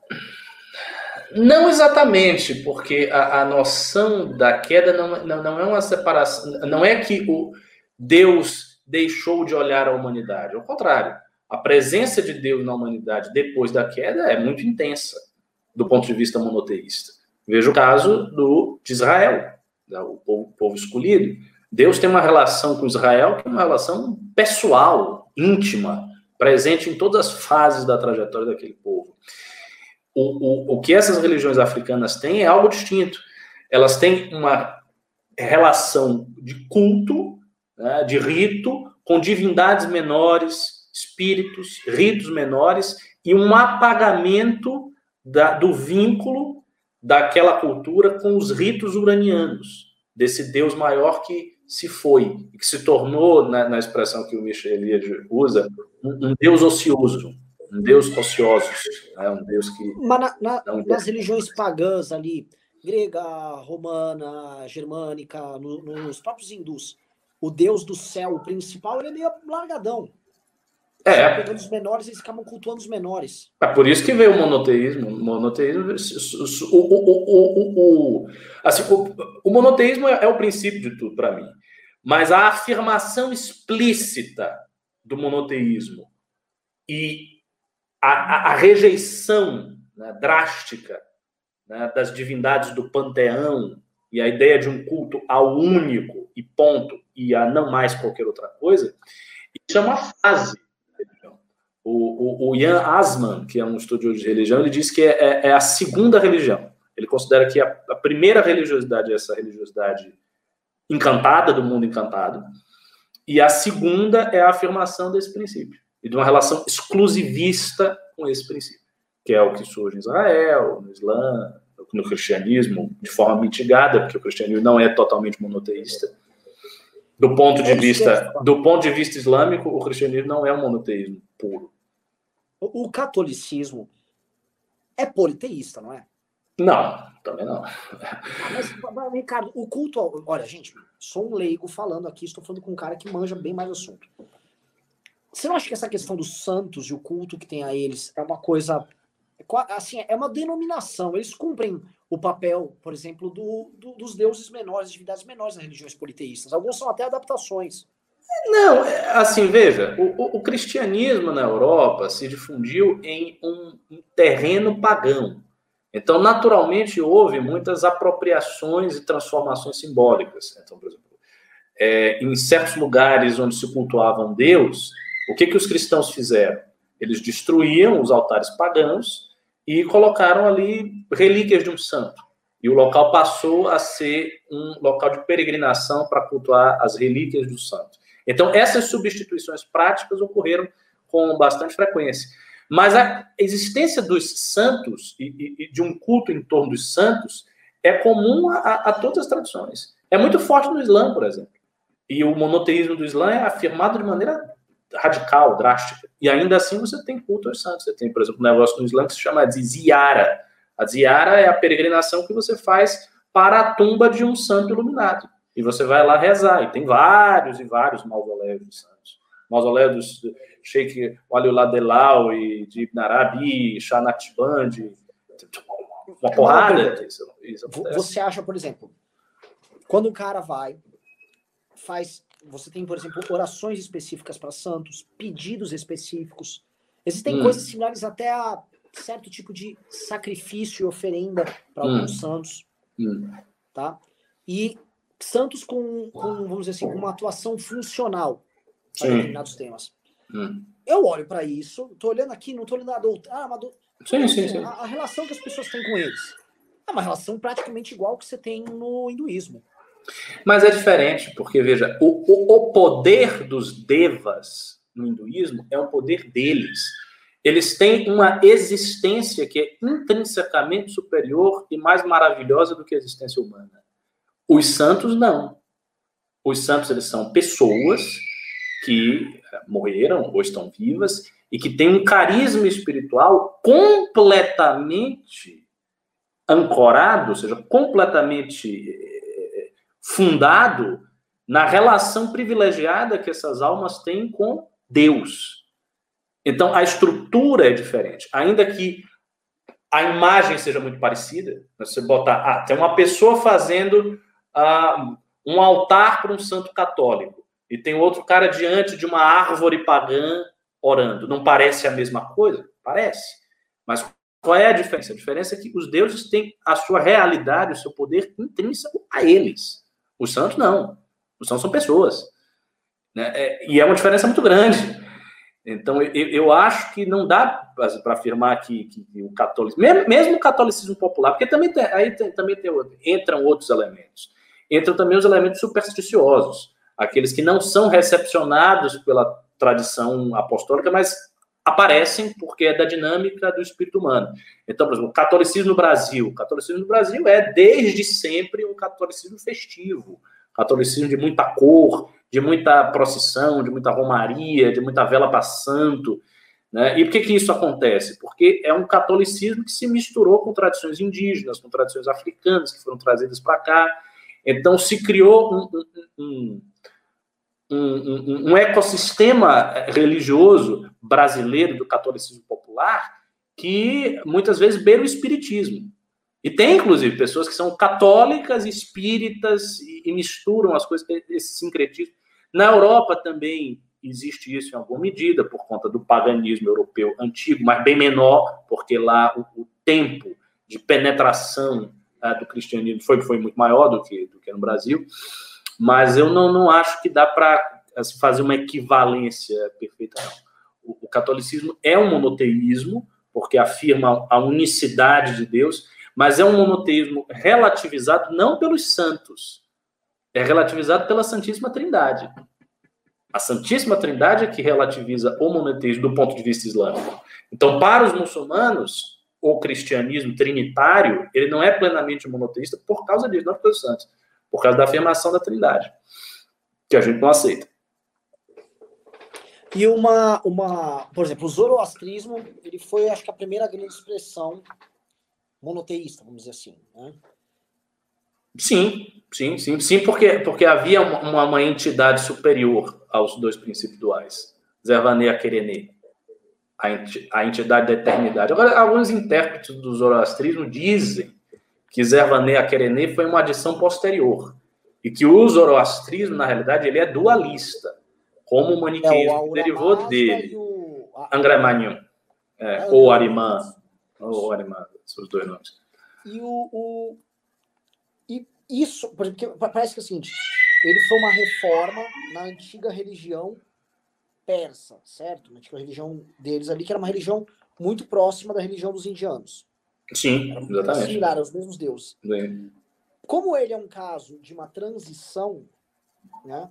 Não exatamente, porque a, a noção da queda não, não, não, é uma separação, não é que o Deus deixou de olhar a humanidade, ao contrário, a presença de Deus na humanidade depois da queda é muito intensa, do ponto de vista monoteísta. Veja o caso do, de Israel, né, o povo, povo escolhido. Deus tem uma relação com Israel que é uma relação pessoal, íntima, presente em todas as fases da trajetória daquele povo o, o, o que essas religiões africanas têm é algo distinto. Elas têm uma relação de culto, né, de rito, com divindades menores, espíritos, ritos menores, e um apagamento da, do vínculo daquela cultura com os ritos uranianos, desse Deus maior que se foi, que se tornou, na, na expressão que o Michel Eliade usa, um, um Deus ocioso, um deus ocioso, né? um deus que. Mas na, na, nas religiões pagãs ali, grega, romana, germânica, no, nos próprios hindus, o deus do céu o principal ele é meio largadão. É. Pegando os menores, eles acabam cultuando os menores. É por isso que veio o monoteísmo. O monoteísmo, o, o, o, o, assim, o, o monoteísmo é, é o princípio de tudo para mim. Mas a afirmação explícita do monoteísmo e a, a rejeição né, drástica né, das divindades do panteão e a ideia de um culto ao único e ponto e a não mais qualquer outra coisa, isso é uma fase. O, o, o Ian Asman, que é um estudioso de religião, ele diz que é, é, é a segunda religião. Ele considera que a, a primeira religiosidade é essa religiosidade encantada, do mundo encantado, e a segunda é a afirmação desse princípio e de uma relação exclusivista com esse princípio, que é o que surge em Israel, no Islã, no cristianismo, de forma mitigada, porque o cristianismo não é totalmente monoteísta. Do ponto de vista, do ponto de vista islâmico, o cristianismo não é um monoteísmo puro. O catolicismo é politeísta, não é? Não, também não. Mas, Ricardo, o culto. Olha, gente, sou um leigo falando aqui, estou falando com um cara que manja bem mais o assunto. Você não acha que essa questão dos santos e o culto que tem a eles é uma coisa. Assim, é uma denominação. Eles cumprem o papel, por exemplo, do, do, dos deuses menores, divindades menores nas religiões politeístas. Alguns são até adaptações. Não, é, assim, veja, o, o, cristianismo na Europa se difundiu em um, um terreno pagão. Então, naturalmente, houve muitas apropriações e transformações simbólicas. Então, por exemplo, é, em certos lugares onde se cultuavam Deus, o que, que os cristãos fizeram? Eles destruíam os altares pagãos e colocaram ali relíquias de um santo. e o local passou a ser um local de peregrinação para cultuar as relíquias do santo. Então, essas substituições práticas ocorreram com bastante frequência. Mas a existência dos santos e, e de um culto em torno dos santos é comum a, a, todas as tradições. É muito forte no Islã, por exemplo. E o monoteísmo do Islã é afirmado de maneira radical, drástica. E ainda assim você tem culto aos santos. Você tem, por exemplo, um negócio no Islã que se chama de ziara. A ziara é a peregrinação que você faz para a tumba de um santo iluminado. E você vai lá rezar. E tem vários e vários mausoléus de santos. Mausoléu dos Sheikh Waliullah Delal e de Ibn Arabi, Shah Naqshband, uma porrada. Isso, isso você acha, por exemplo, quando um cara vai, faz. Você tem, por exemplo, orações específicas para santos, pedidos específicos. Existem hum. coisas similares até a certo tipo de sacrifício e oferenda para hum. alguns santos. Hum. Tá? E santos com, com, vamos dizer assim, com uma atuação funcional para determinados temas. Hum. Eu olho para isso, estou olhando aqui, não estou olhando a doutrina. Ah, do... sim, sim, sim. A, a, relação que as pessoas têm com eles é uma relação praticamente igual que você tem no hinduísmo. Mas é diferente, porque, veja, o, o, o poder dos devas no hinduísmo é um poder deles. Eles têm uma existência que é intrinsecamente superior e mais maravilhosa do que a existência humana. Os santos não. Os santos eles são pessoas que eh, morreram ou estão vivas e que têm um carisma espiritual completamente ancorado, ou seja, completamente eh, fundado na relação privilegiada que essas almas têm com Deus. Então, a estrutura é diferente. Ainda que a imagem seja muito parecida, você botar, ah, tem uma pessoa fazendo ah, um altar para um santo católico e tem outro cara diante de uma árvore pagã orando. Não parece a mesma coisa? Parece. Mas qual é a diferença? A diferença é que os deuses têm a sua realidade, o seu poder intrínseco a eles. Os santos não. Os santos são pessoas. Né? É, e é uma diferença muito grande. Então, eu, eu acho que não dá para afirmar que, que, o catolicismo, mesmo, mesmo, o catolicismo popular, porque também tem, aí tem, também tem, entram outros elementos. Entram também os elementos supersticiosos aqueles que não são recepcionados pela tradição apostólica, mas aparecem porque é da dinâmica do espírito humano. Então, por exemplo, o catolicismo no Brasil. O catolicismo no Brasil é, desde sempre, um catolicismo festivo. Catolicismo de muita cor, de muita procissão, de muita romaria, de muita vela para santo. Né? E por que, que isso acontece? Porque é um catolicismo que se misturou com tradições indígenas, com tradições africanas que foram trazidas para cá. Então, se criou um, um, um um, ecossistema religioso brasileiro do catolicismo popular que muitas vezes beira o espiritismo. E tem, inclusive, pessoas que são católicas, espíritas e, e misturam as coisas, esse sincretismo. Na Europa também existe isso em alguma medida, por conta do paganismo europeu antigo, mas bem menor, porque lá o, o tempo de penetração uh, do cristianismo foi, foi muito maior do que, do que no Brasil mas eu não, não acho que dá para assim, fazer uma equivalência perfeita, não. O, catolicismo é um monoteísmo, porque afirma a unicidade de Deus, mas é um monoteísmo relativizado não pelos santos, é relativizado pela Santíssima Trindade. A Santíssima Trindade é que relativiza o monoteísmo do ponto de vista islâmico. Então, para os muçulmanos, o cristianismo trinitário, ele não é plenamente monoteísta por causa disso, não pelos santos por causa da afirmação da Trindade, que a gente não aceita. E uma, uma, por exemplo, o zoroastrismo, ele foi, acho que a primeira grande expressão monoteísta, vamos dizer assim, né? Sim, sim, sim, sim, porque, porque havia uma, uma entidade superior aos dois princípios duais, Zervané Akerene, a entidade da eternidade. Agora, alguns intérpretes do zoroastrismo dizem que Zervané Akerene foi uma adição posterior. E que o zoroastrismo, na realidade, ele é dualista, como o maniqueísmo é, o derivou dele. O... André Magnon, é, é, ou Arimã, ou Arimã, os dois nomes. E o, o... E isso, porque parece que é o seguinte, ele foi uma reforma na antiga religião persa, certo? Na antiga religião deles ali, que era uma religião muito próxima da religião dos indianos. Sim, exatamente. Similar aos mesmos deuses. Bem. Como ele é um caso de uma transição, né?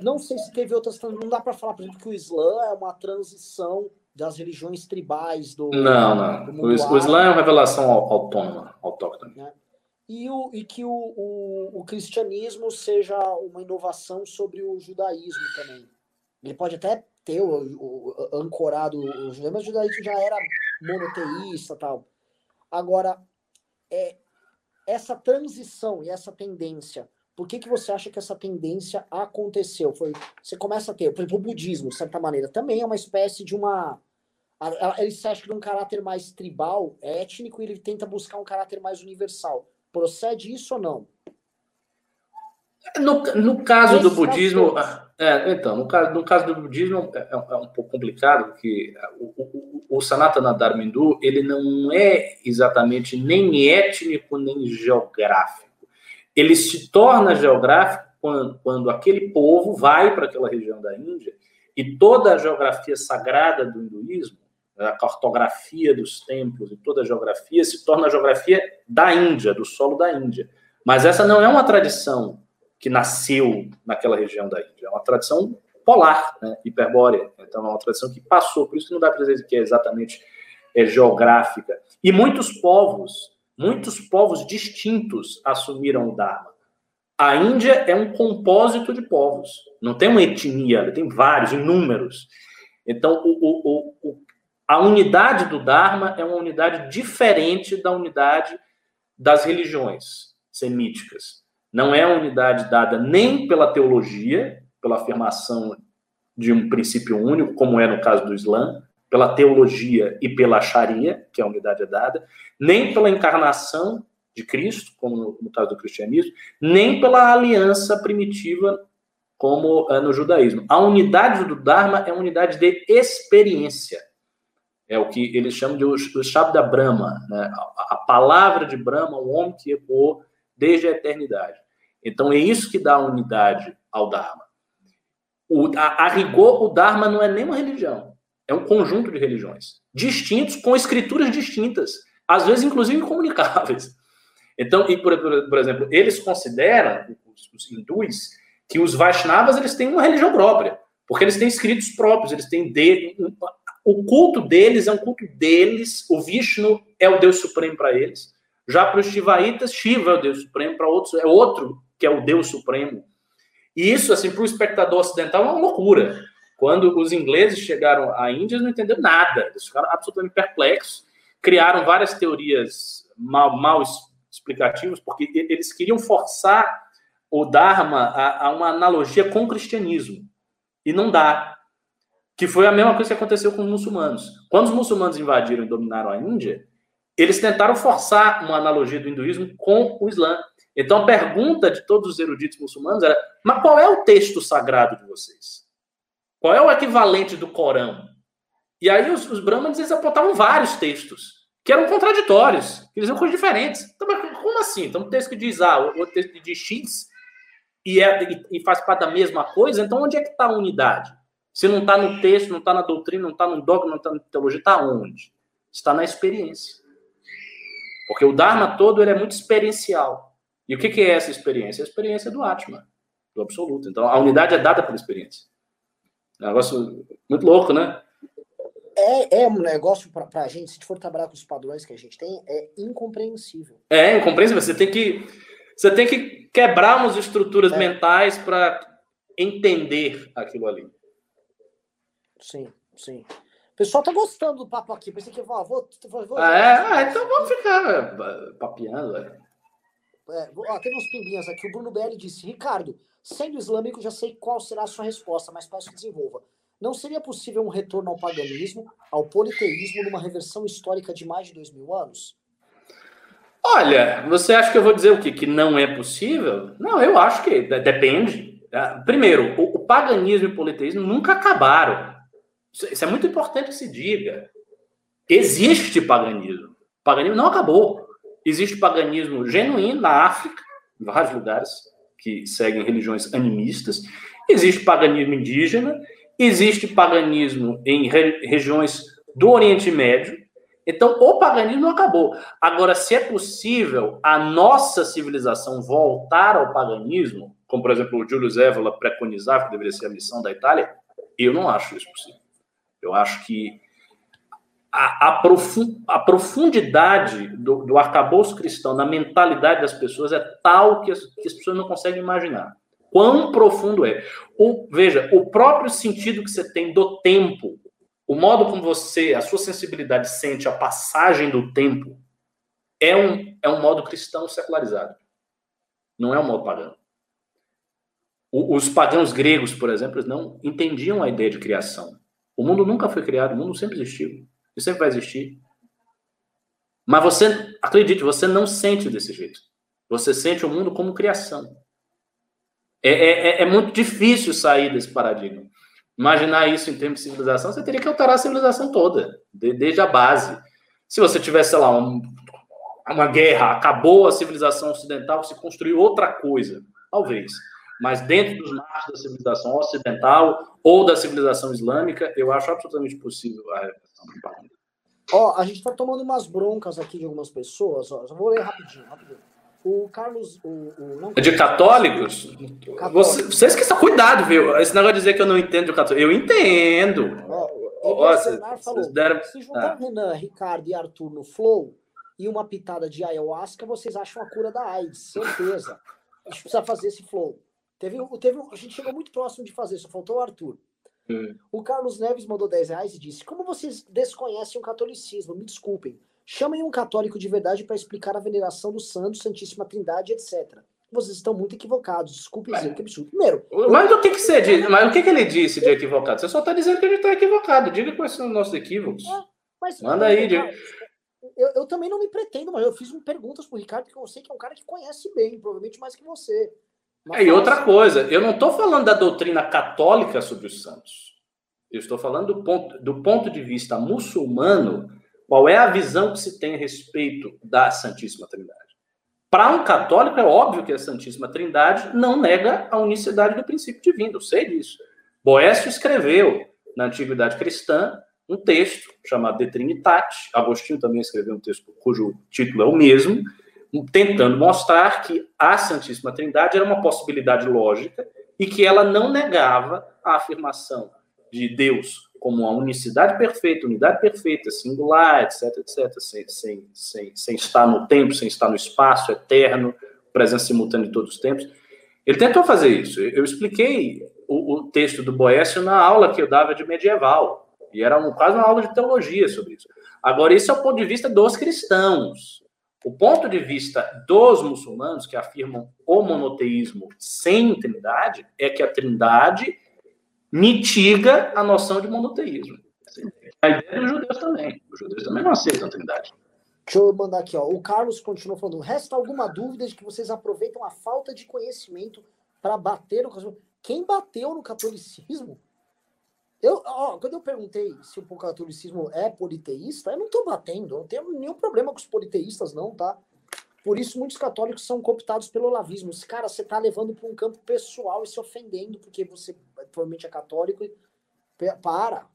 Não sei se teve outras. Não dá para falar, por exemplo, que o Islã é uma transição das religiões tribais do. Não, não. Do o, o Islã é uma revelação autônoma, autóctone. Né? E, o, e que o, o, o, cristianismo seja uma inovação sobre o judaísmo também. Ele pode até ter o, o ancorado o judaísmo, mas o judaísmo já era monoteísta tal. Agora, é, essa transição e essa tendência, por que, que você acha que essa tendência aconteceu? Foi, você começa a ter, por exemplo, o budismo, de certa maneira, também é uma espécie de uma. Ele se acha de um caráter mais tribal, étnico, e ele tenta buscar um caráter mais universal. Procede isso ou não? No, no caso do budismo, é, então, no caso, no caso do budismo é, é, é um pouco complicado, porque o, o, o Sanatana Dharma Hindu, ele não é exatamente nem étnico, nem geográfico. Ele se torna geográfico quando, quando aquele povo vai para aquela região da Índia e toda a geografia sagrada do hinduísmo a cartografia dos templos e toda a geografia se torna a geografia da Índia, do solo da Índia. Mas essa não é uma tradição que nasceu naquela região da Índia, é uma tradição polar, né, hiperbórea. Então é uma tradição que passou, por isso que não dá para dizer que é exatamente é, geográfica. E muitos povos, muitos povos distintos assumiram o Dharma. A Índia é um compósito de povos, não tem uma etnia, tem vários, inúmeros. Então, o, o, o, a unidade do Dharma é uma unidade diferente da unidade das religiões semíticas. Não é uma unidade dada nem pela teologia, pela afirmação de um princípio único, como é no caso do Islã, pela teologia e pela Sharia, que a unidade é dada, nem pela encarnação de Cristo, como no, caso do cristianismo, nem pela aliança primitiva, como é no judaísmo. A unidade do Dharma é uma unidade de experiência. É o que eles chamam de o, Shabda Brahma, né? a, a, palavra de Brahma, o homem que ecoou desde a eternidade. Então é isso que dá unidade ao Dharma. O, a, a, rigor, o Dharma não é nem uma religião, é um conjunto de religiões, distintos, com escrituras distintas, às vezes inclusive incomunicáveis. Então, e por, por, exemplo, eles consideram, os, os hindus, que os Vaishnavas eles têm uma religião própria, porque eles têm escritos próprios, eles têm de, o culto deles é um culto deles, o Vishnu é o Deus supremo para eles. Já para os Shivaitas, Shiva é o Deus supremo, para outros é outro que é o Deus supremo. E isso, assim, para o espectador ocidental é uma loucura. Quando os ingleses chegaram à Índia, não entenderam nada, eles ficaram absolutamente perplexos, criaram várias teorias mal, mal explicativas, porque eles queriam forçar o Dharma a, a uma analogia com o cristianismo. E não dá que foi a mesma coisa que aconteceu com os muçulmanos. Quando os muçulmanos invadiram e dominaram a Índia, eles tentaram forçar uma analogia do hinduísmo com o Islã. Então a pergunta de todos os eruditos muçulmanos era: mas qual é o texto sagrado de vocês? Qual é o equivalente do Corão? E aí os, os brahmanes eles apontavam vários textos que eram contraditórios, que eles eram coisas diferentes. Então, como assim? Então, um texto que diz A, o outro texto que diz X, e, é, e faz parte da mesma coisa, então onde é que está a unidade? Se não está no texto, não está na doutrina, não está no dogma, não está na teologia, está onde? Está na experiência. Porque o Dharma todo ele é muito experiencial. E o que, que é essa experiência? A experiência do Atma, do absoluto. Então, a unidade é dada pela experiência. É um negócio muito louco, né? É, é um negócio para a gente, se for trabalhar com os padrões que a gente tem, é incompreensível. É incompreensível. Você tem que, você tem que quebrar umas estruturas é. mentais para entender aquilo ali. Sim, sim. O pessoal tá gostando do papo aqui. Pensei que eu vou. vou, vou ah, é? Ah, então vamos ficar é, papiando. É. É, ó, tem uns pimbinhas aqui. O Bruno BL disse: Ricardo, sendo islâmico, já sei qual será a sua resposta, mas peço que desenvolva. Não seria possível um retorno ao paganismo, ao politeísmo, numa reversão histórica de mais de dois mil anos? Olha, você acha que eu vou dizer o quê? Que não é possível? Não, eu acho que depende. Ah, primeiro, o, paganismo e o politeísmo nunca acabaram. Isso é muito importante que se diga. Existe paganismo. O paganismo não acabou. Existe paganismo genuíno na África, em vários lugares que seguem religiões animistas. Existe paganismo indígena. Existe paganismo em re regiões do Oriente Médio. Então, o paganismo acabou. Agora, se é possível a nossa civilização voltar ao paganismo, como, por exemplo, o Júlio Zévola preconizava que deveria ser a missão da Itália, eu não acho isso possível. Eu acho que a, a, a profundidade do, do arcabouço cristão na mentalidade das pessoas é tal que as, que as pessoas não conseguem imaginar. Quão profundo é. O, veja, o próprio sentido que você tem do tempo o modo como você, a sua sensibilidade sente a passagem do tempo é um, é um modo cristão secularizado. Não é um modo pagão. O, os pagãos gregos, por exemplo, não entendiam a ideia de criação. O mundo nunca foi criado, o mundo sempre existiu. E sempre vai existir. Mas você, acredite, você não sente desse jeito. Você sente o mundo como criação. É, é, é, é muito difícil sair desse paradigma imaginar isso em termos de civilização, você teria que alterar a civilização toda, desde a base. Se você tivesse, sei lá, um, uma guerra, acabou a civilização ocidental, se construiu outra coisa, talvez. Mas dentro dos marcos da civilização ocidental ou da civilização islâmica, eu acho absolutamente possível repressão Ó, a gente está tomando umas broncas aqui de algumas pessoas, ó, vou ler rapidinho, rapidinho. O Carlos. O, o, não, de católicos? Você, vocês que estão. Cuidado, viu? Esse negócio de dizer que eu não entendo de católico. Eu entendo. Ó, Nossa, falou, deram... se juntar ah. Renan, Ricardo e Arthur no Flow e uma pitada de ayahuasca, vocês acham a cura da AIDS, certeza. A gente precisa fazer esse flow. Teve, teve, a gente chegou muito próximo de fazer, só faltou o Arthur. Hum. O Carlos Neves mandou 10 reais e disse: Como vocês desconhecem o catolicismo? Me desculpem. Chamem um católico de verdade para explicar a veneração do Santo, Santíssima Trindade, etc. Vocês estão muito equivocados. Desculpe dizer que absurdo. Primeiro. Mas o que, que você diz? Mas o que, que ele disse de equivocado? Você só está dizendo que ele está equivocado. Diga quais são os nossos equívocos. É, mas, Manda aí, diga. Eu, eu, também não me pretendo, mas eu fiz perguntas para o Ricardo, porque eu sei que é um cara que conhece bem, provavelmente mais que você. É, e outra coisa, eu não estou falando da doutrina católica sobre os santos. Eu estou falando do ponto, do ponto de vista muçulmano qual é a visão que se tem a respeito da Santíssima Trindade? Para um católico, é óbvio que a Santíssima Trindade não nega a unicidade do princípio divino, eu sei disso. Boécio escreveu, na Antiguidade Cristã, um texto chamado De Trinitate. Agostinho também escreveu um texto cujo título é o mesmo, tentando mostrar que a Santíssima Trindade era uma possibilidade lógica e que ela não negava a afirmação de Deus como uma unicidade perfeita, unidade perfeita, singular, etc, etc, sem, sem, sem, sem estar no tempo, sem estar no espaço eterno, presença simultânea de todos os tempos. Ele tentou fazer isso. Eu expliquei o, o texto do Boécio na aula que eu dava de medieval, e era um, quase uma aula de teologia sobre isso. Agora, isso é o ponto de vista dos cristãos. O ponto de vista dos muçulmanos, que afirmam o monoteísmo sem trindade, é que a trindade mitiga a noção de monoteísmo. A ideia dos judeus também. Os judeus também não aceitam a trindade. Deixa eu mandar aqui, ó. O Carlos continua falando. Resta alguma dúvida de que vocês aproveitam a falta de conhecimento para bater no catolicismo? Quem bateu no catolicismo? Eu, ó, quando eu perguntei se o catolicismo é politeísta, eu não estou batendo, não tenho nenhum problema com os politeístas, não, tá? Por isso, muitos católicos são cooptados pelo olavismo. Cara, você está levando para um campo pessoal e se ofendendo porque você provavelmente é católico. E... Para.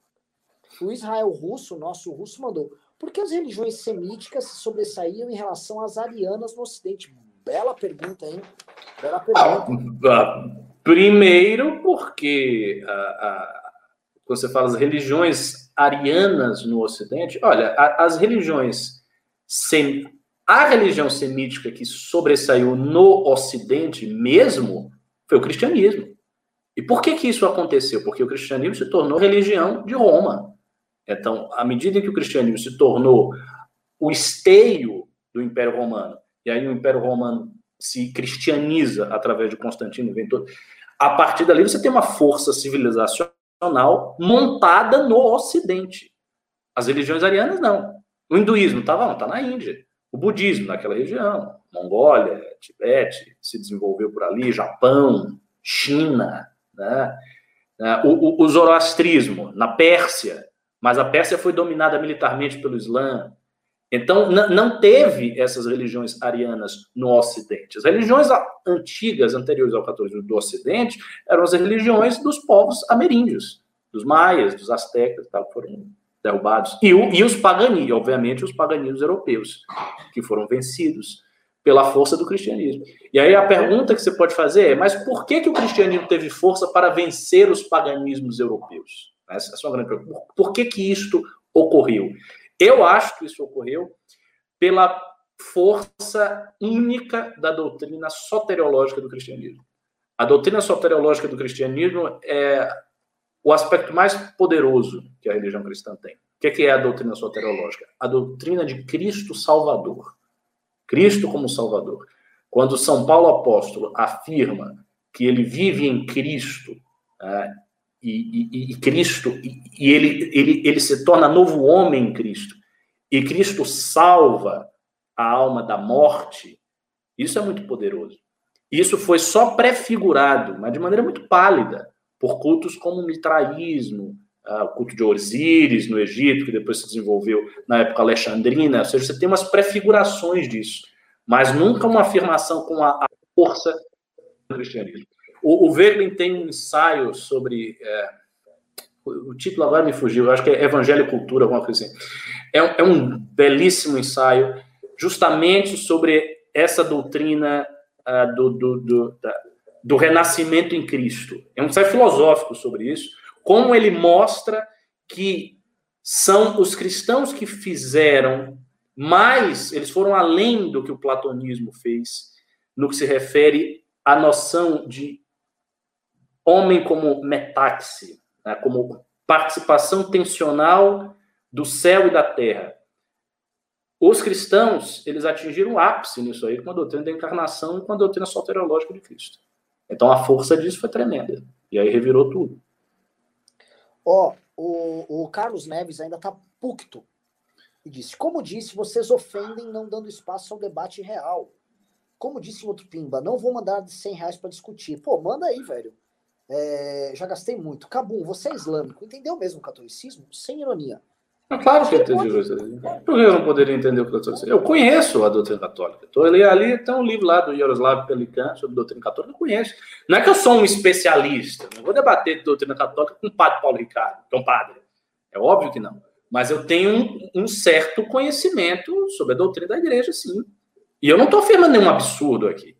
O Israel russo, nosso russo, mandou. Por que as religiões semíticas se sobressaíam em relação às arianas no Ocidente? Bela pergunta, hein? Bela pergunta. Ah, primeiro, porque a, você fala as religiões arianas no Ocidente, olha, as religiões sem a religião semítica que sobressaiu no Ocidente mesmo foi o cristianismo. E por que, que isso aconteceu? Porque o cristianismo se tornou religião de Roma. Então, à medida que o cristianismo se tornou o esteio do Império Romano, e aí o Império Romano se cristianiza através de Constantino, vem todo, a partir dali você tem uma força civilizacional montada no Ocidente. As religiões arianas não. O hinduísmo estava tá, tá na Índia o budismo naquela região, Mongólia, Tibete, se desenvolveu por ali, Japão, China, né? É, o, o, o zoroastrismo na Pérsia, mas a Pérsia foi dominada militarmente pelo Islã. Então, não teve essas religiões arianas no Ocidente. As religiões antigas, anteriores ao catolicismo do Ocidente, eram as religiões dos povos ameríndios, dos maias, dos astecas, tal, foram derrubados, e, e os paganismos, obviamente os paganismos europeus, que foram vencidos pela força do cristianismo. E aí a pergunta que você pode fazer é, mas por que, que o cristianismo teve força para vencer os paganismos europeus? Essa é uma grande pergunta. Por que que isto ocorreu? Eu acho que isso ocorreu pela força única da doutrina soteriológica do cristianismo. A doutrina soteriológica do cristianismo é o aspecto mais poderoso que a religião cristã tem. O que é a doutrina soteriológica? A doutrina de Cristo Salvador. Cristo como Salvador. Quando São Paulo apóstolo afirma que ele vive em Cristo, é, e, e, e, Cristo, e, e ele, ele, ele se torna novo homem em Cristo, e Cristo salva a alma da morte, isso é muito poderoso. Isso foi só prefigurado, mas de maneira muito pálida, por cultos como o mitraísmo, uh, o culto de Osíris no Egito, que depois se desenvolveu na época alexandrina, ou seja, você tem umas prefigurações disso, mas nunca uma afirmação com a força do cristianismo. O, o tem um ensaio sobre. É, o, título agora me fugiu, eu acho que é Evangelho e Cultura, alguma coisa assim. É, é um belíssimo ensaio, justamente sobre essa doutrina uh, do, do, do, da, do renascimento em Cristo. É um ensaio filosófico sobre isso, como ele mostra que são os cristãos que fizeram mais, eles foram além do que o platonismo fez no que se refere à noção de homem como metáxi, né, como participação tensional do céu e da terra. Os cristãos, eles atingiram o ápice nisso aí com a doutrina da encarnação e com a doutrina soteriológica de Cristo. Então a força disso foi tremenda. E aí revirou tudo. Ó, oh, o, o Carlos Neves ainda tá pucto. E disse: Como disse, vocês ofendem não dando espaço ao debate real. Como disse o outro Pimba, não vou mandar de 100 reais para discutir. Pô, manda aí, velho. É, já gastei muito. Cabum, você é islâmico. Entendeu mesmo o catolicismo? Sem ironia. É claro que eu entendi você. Por que eu não poderia entender o catolicismo? Eu conheço a doutrina católica. Estou ali, ali tem um livro lá do Yaroslav Pelikan sobre doutrina católica, eu conheço. Não é que eu sou um especialista, não vou debater de doutrina católica com o padre Paulo Ricardo, que é um padre. É óbvio que não. Mas eu tenho um, um certo conhecimento sobre a doutrina da igreja, sim. E eu não estou afirmando nenhum absurdo aqui.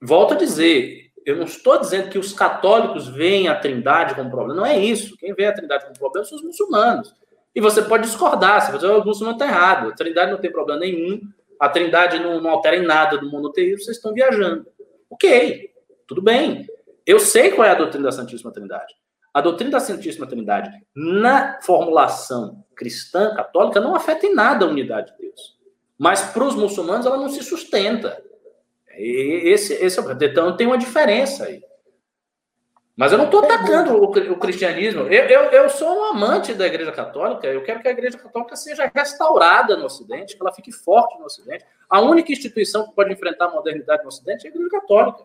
Volto a dizer, eu não estou dizendo que os católicos veem a trindade como problema. Não é isso. Quem vê a trindade como problema são os muçulmanos. E você pode discordar, se você o muçulmano está errado. A trindade não tem problema nenhum, a trindade não, não altera em nada do monoteísmo, vocês estão viajando. Ok, tudo bem. Eu sei qual é a doutrina da Santíssima Trindade. A doutrina da Santíssima Trindade, na formulação cristã, católica, não afeta em nada a unidade de Deus. Mas para os muçulmanos ela não se sustenta. Esse, esse é o... Então tem uma diferença aí. Mas eu não estou atacando o, o cristianismo. Eu, eu, eu, sou um amante da Igreja Católica. Eu quero que a Igreja Católica seja restaurada no Ocidente, que ela fique forte no Ocidente. A única instituição que pode enfrentar a modernidade no Ocidente é a Igreja Católica.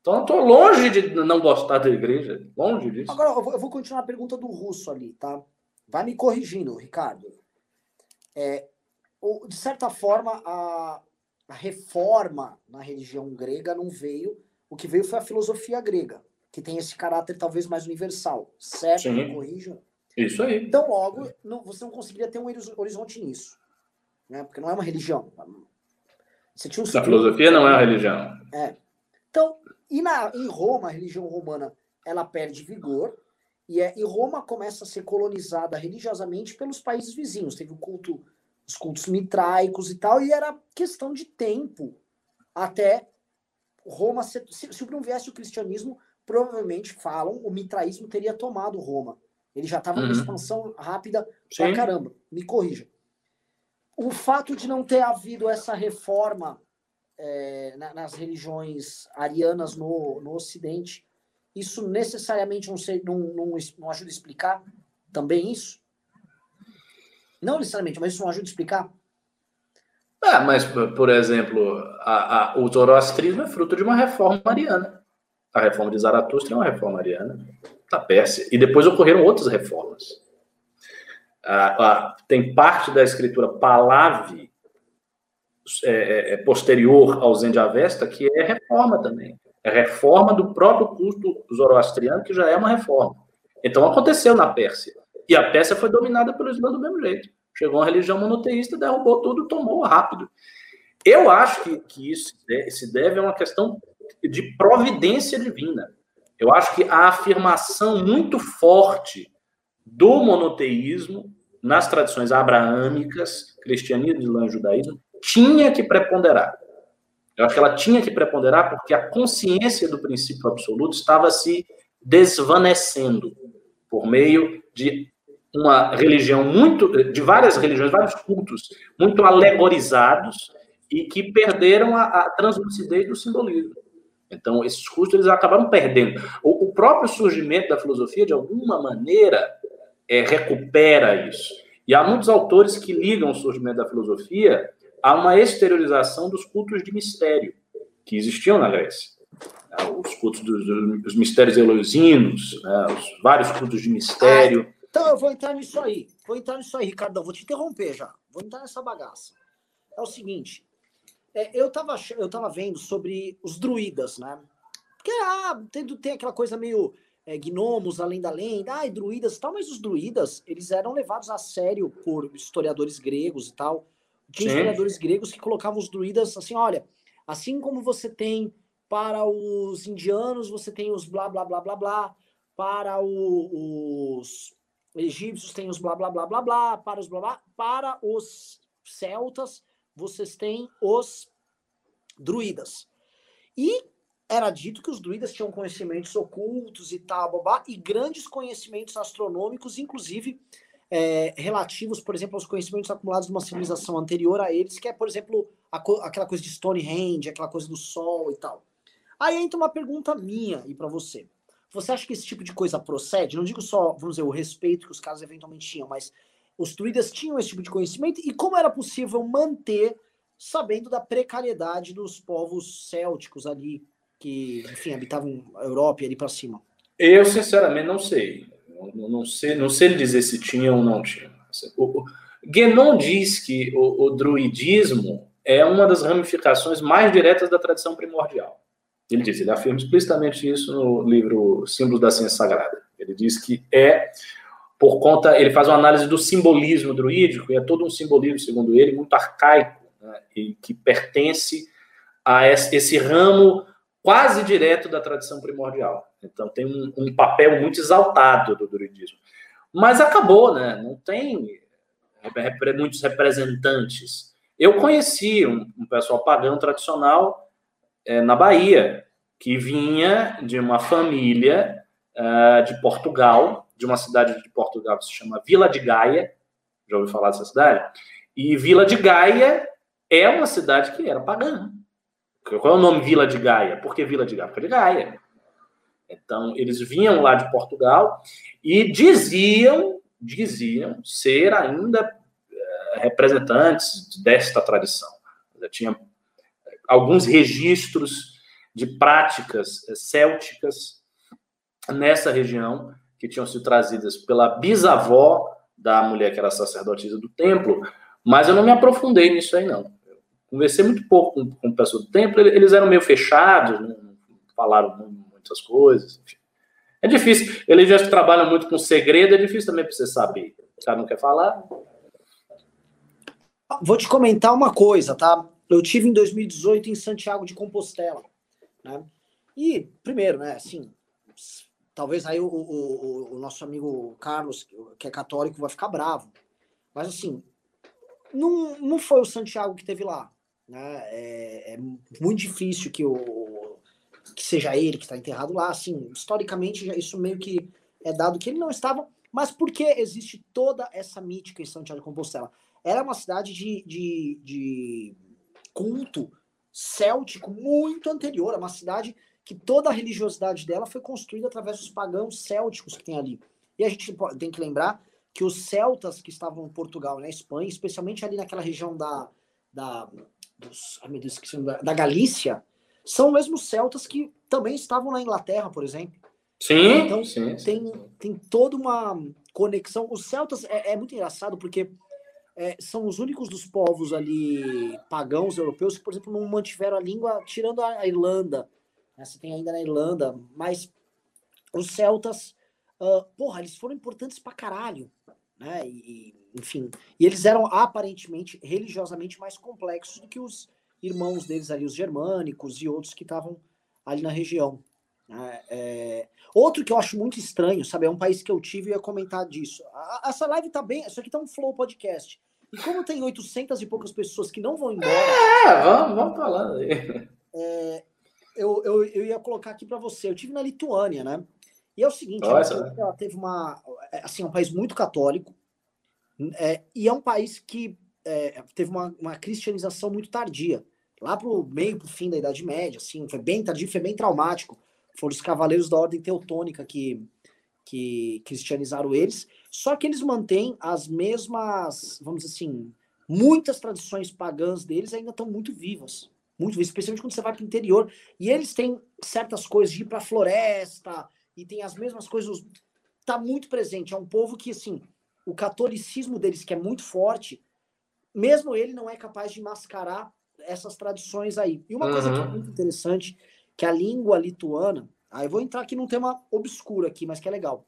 Então, eu estou longe de não gostar da Igreja. Longe disso. Agora, eu vou continuar a pergunta do russo ali, tá? Vai me corrigindo, Ricardo. É, de certa forma, a, a reforma na religião grega não veio. O que veio foi a filosofia grega que tem esse caráter talvez mais universal, certo? Sim. Isso aí. Então, logo, não, você não conseguiria ter um horizonte nisso, né? Porque não é uma religião. Você tinha um a filosofia não é uma religião. É. Então, e na, em Roma, a religião romana, ela perde vigor, e, é, e Roma começa a ser colonizada religiosamente pelos países vizinhos. Teve o culto, os cultos mitraicos e tal, e era questão de tempo até Roma, se, se, não viesse o cristianismo, provavelmente falam o mitraísmo teria tomado Roma. Ele já estava uhum. numa expansão rápida Sim. pra caramba. Me corrija. O fato de não ter havido essa reforma é, nas religiões arianas no, no Ocidente, isso necessariamente não, sei, não, não, não ajuda a explicar também isso? Não necessariamente, mas isso não ajuda a explicar? Ah, mas, por exemplo, a, a, o zoroastrismo é fruto de uma reforma ariana. A reforma de Zaratustra é uma reforma ariana da Pérsia. E depois ocorreram outras reformas. Ah, ah, tem parte da escritura Pahlavi, é, é, é posterior ao Zen de Avesta, que é reforma também. É reforma do próprio culto zoroastriano, que já é uma reforma. Então aconteceu na Pérsia. E a Pérsia foi dominada pelo Islã do mesmo jeito. Chegou uma religião monoteísta, derrubou tudo, tomou rápido. Eu acho que, que isso se deve a uma questão de providência divina. Eu acho que a afirmação muito forte do monoteísmo nas tradições abraâmicas, cristianismo, islã e judaísmo, tinha que preponderar. Eu acho que ela tinha que preponderar porque a consciência do princípio absoluto estava se desvanecendo por meio de uma religião muito, de várias religiões, vários cultos muito alegorizados e que perderam a, a translucidez do simbolismo. Então, esses cultos eles acabaram perdendo. O, o próprio surgimento da filosofia, de alguma maneira, é, recupera isso. E há muitos autores que ligam o surgimento da filosofia a uma exteriorização dos cultos de mistério que existiam na Grécia. Os cultos dos mistérios eleusinos, né? os vários cultos de mistério. Então eu vou entrar nisso aí. Vou entrar nisso aí, Ricardo. Vou te interromper já. Vou entrar nessa bagaça. É o seguinte. É, eu, estava eu tava vendo sobre os druidas, né? Porque ah, tem, tem aquela coisa meio é, gnomos além da lenda, ah, druidas e tal, mas os druidas, eles eram levados a sério por historiadores gregos e tal. Tinha Sim. historiadores gregos que colocavam os druidas assim, olha, assim como você tem para os indianos, você tem os blá blá blá blá blá, para o, os egípcios tem os blá blá blá blá blá, para os blá blá, para os celtas, vocês têm os druidas. E era dito que os druidas tinham conhecimentos ocultos e tal, babá, e grandes conhecimentos astronômicos, inclusive é, relativos, por exemplo, aos conhecimentos acumulados de uma civilização anterior a eles, que é, por exemplo, a, aquela coisa de Stonehenge, aquela coisa do Sol e tal. Aí entra uma pergunta minha e para você. Você acha que esse tipo de coisa procede? Não digo só, vamos dizer, o respeito que os caras eventualmente tinham, mas os druidas tinham esse tipo de conhecimento e como era possível manter, sabendo da precariedade dos povos célticos ali, que, enfim, habitavam a Europa e ali para cima? Eu, sinceramente, não sei. Não, sei. não sei dizer se tinha ou não tinha. O, o Guénon diz que o, o druidismo é uma das ramificações mais diretas da tradição primordial. Ele diz, ele afirma explicitamente isso no livro Símbolos da Ciência Sagrada. Ele diz que é por conta, ele faz uma análise do simbolismo druídico, e é todo um simbolismo, segundo ele, muito arcaico, né, e que pertence a esse ramo quase direto da tradição primordial. Então tem um, um papel muito exaltado do druidismo. Mas acabou, né? Não tem muitos representantes. Eu conheci um, um pessoal pagão tradicional é, na Bahia, que vinha de uma família uh, de Portugal, de uma cidade de Portugal que se chama Vila de Gaia. Já ouviu falar dessa cidade? E Vila de Gaia é uma cidade que era pagã. Qual é o nome Vila de Gaia? Por que Vila de Gaia? Porque de Gaia. Então, eles vinham lá de Portugal e diziam, diziam ser ainda eh, representantes desta tradição. Já tinha alguns registros de práticas eh, célticas nessa região que tinham sido trazidas pela bisavó da mulher que era sacerdotisa do templo, mas eu não me aprofundei nisso aí, não conversei muito pouco com, com o pessoal do templo, eles eram meio fechados, não falaram muitas coisas. É difícil, eles já trabalham muito com segredo, é difícil também para você saber. O cara não quer falar. Vou te comentar uma coisa, tá? Eu tive em 2018 em Santiago de Compostela, né? E, primeiro, né, assim, talvez aí o, o, o, nosso amigo Carlos, que é católico, vai ficar bravo. Mas, assim, não, não foi o Santiago que teve lá. Né? É, é muito difícil que, o, que seja ele que está enterrado lá. Assim, historicamente, isso meio que é dado que ele não estava. Mas por que existe toda essa mítica em Santiago de Compostela? Era uma cidade de, de, de culto céltico muito anterior, é uma cidade que toda a religiosidade dela foi construída através dos pagãos célticos que tem ali. E a gente tem que lembrar que os celtas que estavam em Portugal, na Espanha, especialmente ali naquela região da, da dos, ai meu Deus, da, da Galícia, são os mesmos celtas que também estavam na Inglaterra, por exemplo. Sim. Então sim, tem, sim. tem toda uma conexão. Os celtas é, é muito engraçado porque é, são os únicos dos povos ali pagãos europeus que, por exemplo, não mantiveram a língua, tirando a Irlanda. Né? Você tem ainda na Irlanda, mas os celtas uh, porra, eles foram importantes pra caralho, né? E, enfim, e eles eram aparentemente religiosamente mais complexos do que os irmãos deles ali, os germânicos e outros que estavam ali na região. É, é... Outro que eu acho muito estranho, sabe? É um país que eu tive e ia comentar disso. A, essa live tá bem. Isso aqui tá um flow podcast. E como tem 800 e poucas pessoas que não vão embora. É, vamos, vamos falando aí. É, eu, eu, eu ia colocar aqui para você. Eu tive na Lituânia, né? E é o seguinte: ela, ela, teve uma. É, assim, é um país muito católico. É, e é um país que é, teve uma, uma cristianização muito tardia. Lá pro meio, pro fim da Idade Média, assim, foi bem tardio, foi bem traumático. Foram os cavaleiros da Ordem Teutônica que, que cristianizaram eles. Só que eles mantêm as mesmas, vamos dizer assim, muitas tradições pagãs deles ainda estão muito vivas. Muito vivas, especialmente quando você vai para o interior. E eles têm certas coisas de ir para a floresta, e tem as mesmas coisas. Está muito presente. É um povo que, assim, o catolicismo deles, que é muito forte, mesmo ele não é capaz de mascarar essas tradições aí. E uma uhum. coisa que é muito interessante que a língua lituana, aí eu vou entrar aqui num tema obscuro aqui, mas que é legal.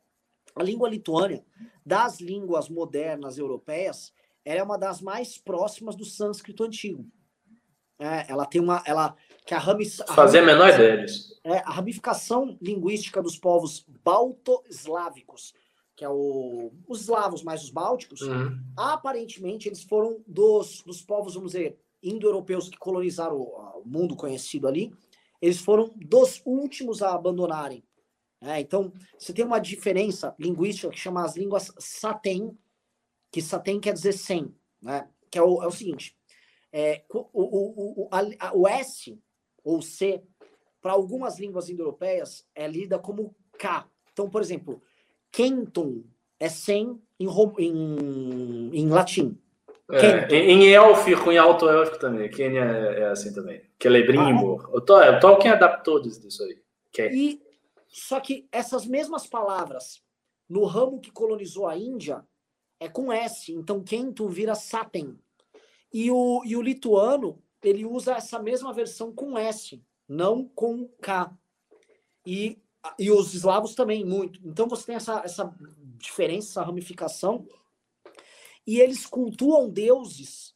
A língua lituânia, das línguas modernas europeias, ela é uma das mais próximas do sânscrito antigo. É, ela tem uma, ela que a, fazer a menor ideia. É, a ramificação linguística dos povos balto-eslávicos, que é o, os eslavos mais os bálticos, uhum. aparentemente eles foram dos, dos povos, vamos dizer, indo-europeus que colonizaram o, o mundo conhecido ali, eles foram dos últimos a abandonarem. É, então, você tem uma diferença linguística que chama as línguas satem, que satem quer dizer sem, né? que é o, é o seguinte, é, o, o, o, a, o S ou C, para algumas línguas indo-europeias, é lida como K. Então, por exemplo, Kenton é sem em, em, em latim. É, em élfico, em alto élfico também. Quênia é, é, assim também. Celebrimbo. Ah, é? o, Tolkien adaptou disso aí. E, só que essas mesmas palavras, no ramo que colonizou a Índia, é com S. Então, Kento vira Saten. E o, e o lituano, ele usa essa mesma versão com S, não com K. E, e os eslavos também, muito. Então, você tem essa, essa diferença, essa ramificação e eles cultuam deuses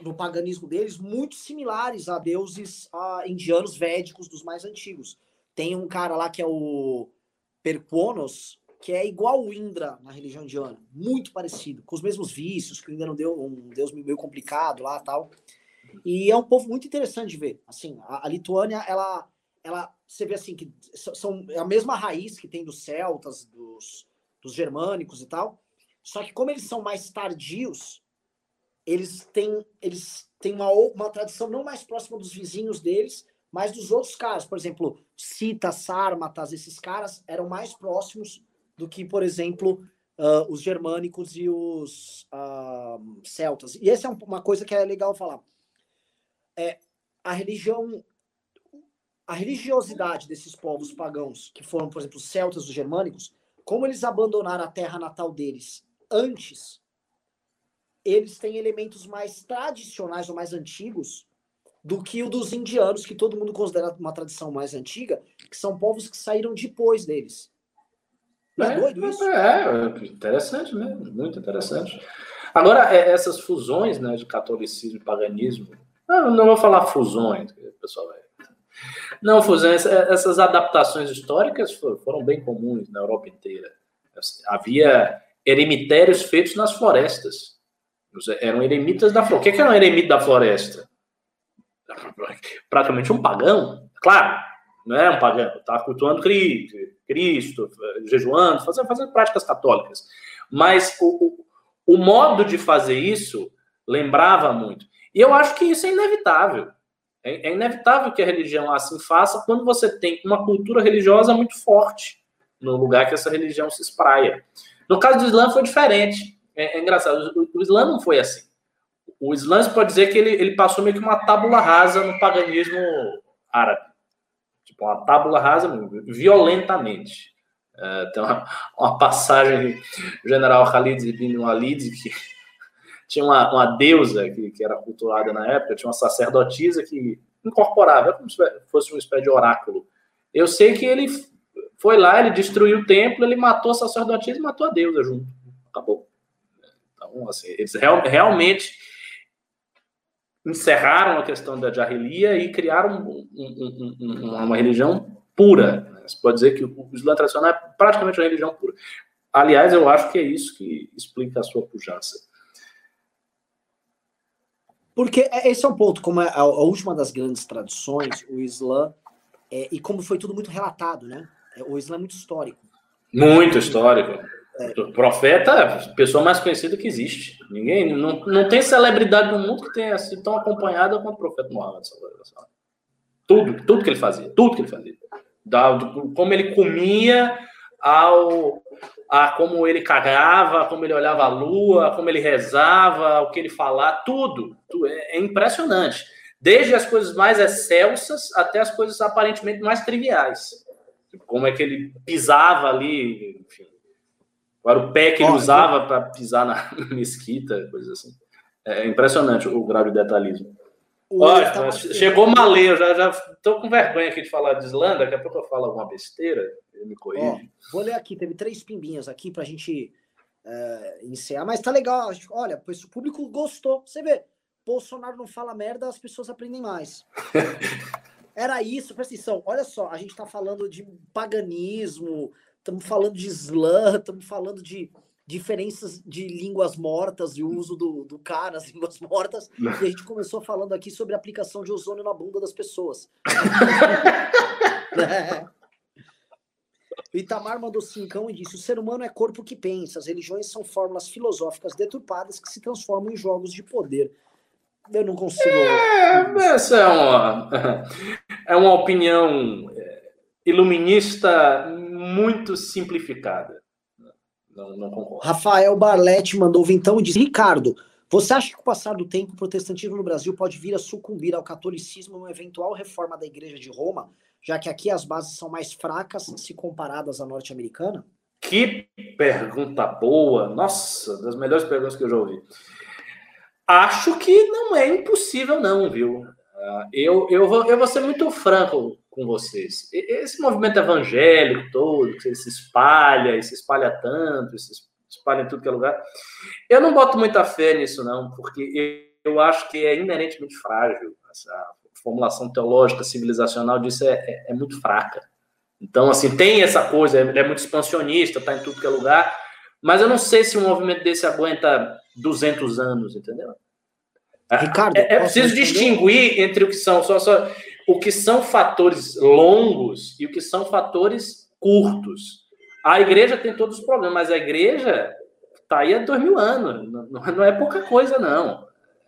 no paganismo deles muito similares a deuses uh, indianos védicos dos mais antigos. Tem um cara lá que é o Perquonos, que é igual o Indra na religião indiana, muito parecido, com os mesmos vícios, que o Indra não deu um deus meio complicado lá tal. E é um povo muito interessante de ver. Assim, a, a Lituânia, ela, ela, você vê assim que são é a mesma raiz que tem dos celtas, dos, dos germânicos e tal, só que como eles são mais tardios, eles têm, eles têm uma, uma tradição não mais próxima dos vizinhos deles, mas dos outros caras. Por exemplo, Citas, Sármatas, esses caras eram mais próximos do que, por exemplo, uh, os germânicos e os uh, celtas. E essa é uma coisa que é legal falar. É, a religião, a religiosidade desses povos pagãos, que foram, por exemplo, os celtas, os germânicos, como eles abandonaram a terra natal deles antes, eles têm elementos mais tradicionais ou mais antigos do que o dos indianos, que todo mundo considera uma tradição mais antiga, que são povos que saíram depois deles. Não é, é doido isso? É, é, interessante mesmo, muito interessante. Agora, é, essas fusões né, de catolicismo e paganismo, não, vou falar fusões, pessoal. Não, fusões, é, essas adaptações históricas foram bem comuns na Europa inteira. Havia eremitérios feitos nas florestas. Eram eremitas da floresta. O que é um eremita da floresta? *laughs* Praticamente um pagão. Claro, não é um pagão. Está cultuando Cristo, jejuando, fazendo, fazendo práticas católicas. Mas o, o, o modo de fazer isso lembrava muito. E eu acho que isso é inevitável. É, é, inevitável que a religião assim faça quando você tem uma cultura religiosa muito forte no lugar que essa religião se espraia. No caso do Islã foi diferente. É, é engraçado, o, o, Islã não foi assim. O Islã pode dizer que ele, ele passou meio que uma tábula rasa no paganismo árabe. Tipo, uma tábula rasa violentamente. É, tem uma, uma, passagem do general Khalid ibn Walid que *laughs* tinha uma, uma deusa que, que, era cultuada na época, tinha uma sacerdotisa que incorporava, como se fosse uma espécie de oráculo. Eu sei que ele Foi lá, ele destruiu o templo, ele matou a sacerdotisa e matou a deusa junto. Acabou. Então, assim, eles real, realmente encerraram a questão da jarrelia e criaram um, um, um, uma religião pura. Né? Você pode dizer que o Islã tradicional é praticamente uma religião pura. Aliás, eu acho que é isso que explica a sua pujança. Porque é, esse é um ponto, como é a, última das grandes tradições, o Islã, é, e como foi tudo muito relatado, né? É, o Islã é muito histórico. Muito histórico. É. O profeta é a pessoa mais conhecida que existe. Ninguém, não, não tem celebridade no mundo que tenha sido tão acompanhada quanto o profeta Muhammad. Tudo, tudo que ele fazia, tudo que ele fazia. Da, como ele comia, ao a como ele cagava, como ele olhava a lua, como ele rezava, o que ele falava, tudo. tudo é, é impressionante. Desde as coisas mais excelsas até as coisas aparentemente mais triviais. Como é que ele pisava ali, enfim. Era o pé que ele usava para pisar na *laughs* mesquita, coisas assim. É impressionante o grau de detalhismo. Olha, chegou Malê, eu já, já tô com vergonha aqui de falar de Islândia, daqui a pouco eu falo alguma besteira, ele me corrige. Ó, vou ler aqui, teve três pimbinhas aqui pra gente é, encerrar, mas tá legal, olha, pois o público gostou, você vê, Bolsonaro não fala merda, as pessoas aprendem mais. *laughs* Era isso, atenção, olha só, a gente tá falando de paganismo, estamos falando de Islã, estamos falando de diferenças de línguas mortas e o uso do, do K nas *laughs* línguas mortas. E a gente começou falando aqui sobre a aplicação de ozônio na bunda das pessoas. *laughs* é. O Itamar mandou cincão e disse: o ser humano é corpo que pensa, as religiões são fórmulas filosóficas deturpadas que se transformam em jogos de poder. Eu não consigo. É, essa é uma, *laughs* é uma opinião é, iluminista muito simplificada. Não, não concordo. Rafael Barlete mandou vintão e disse: Ricardo, você acha que com o passar do tempo o protestantismo no Brasil pode vir a sucumbir ao catolicismo uma eventual reforma da Igreja de Roma, já que aqui as bases são mais fracas se comparadas à norte-americana? Que pergunta boa! Nossa, das melhores perguntas que eu já ouvi. Acho que não é impossível, não, viu? Ah, eu, eu, vou, eu vou ser muito franco com vocês. Esse movimento evangélico todo, que se espalha, e se espalha tanto, se espalha em tudo que é lugar, eu não boto muita fé nisso, não, porque eu acho que é inerentemente frágil. Essa formulação teológica, civilizacional disso é, é, é muito fraca. Então, assim, tem essa coisa, ele é muito expansionista, está em tudo que é lugar, mas eu não sei se um movimento desse aguenta 200 anos, entendeu? Ricardo, é, é preciso distinguir entre o que são só, só o que são fatores longos e o que são fatores curtos. A igreja tem todos os problemas, mas a igreja está aí há dois mil anos. Não, é pouca coisa, não.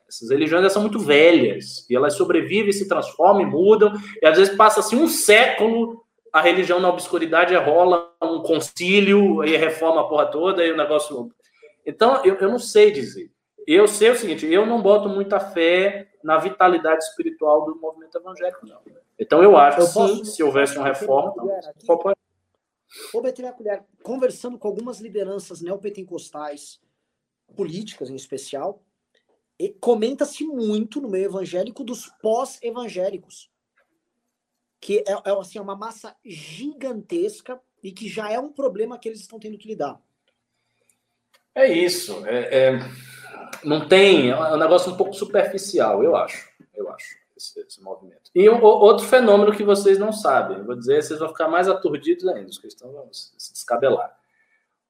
Essas religiões são muito velhas e elas sobrevivem, se transformam e mudam. E às vezes passa assim um século a religião na obscuridade rola um concílio e reforma a porra toda e o negócio. Então eu, eu não sei dizer. Eu sei o seguinte, eu não boto muita fé na vitalidade espiritual do movimento evangélico, não. Então eu acho eu que sim, se houvesse uma reforma. Não, Vou meter a colher. Conversando com algumas lideranças neopentecostais, políticas em especial, comenta-se muito no meio evangélico dos pós-evangélicos. Que é, é assim, uma massa gigantesca e que já é um problema que eles estão tendo que lidar. É isso. É, é não tem, é um negócio um pouco superficial, eu acho, eu acho, esse, esse movimento. E um, outro fenômeno que vocês não sabem, vou dizer, vocês vão ficar mais aturdidos ainda, os cristãos vão se descabelar.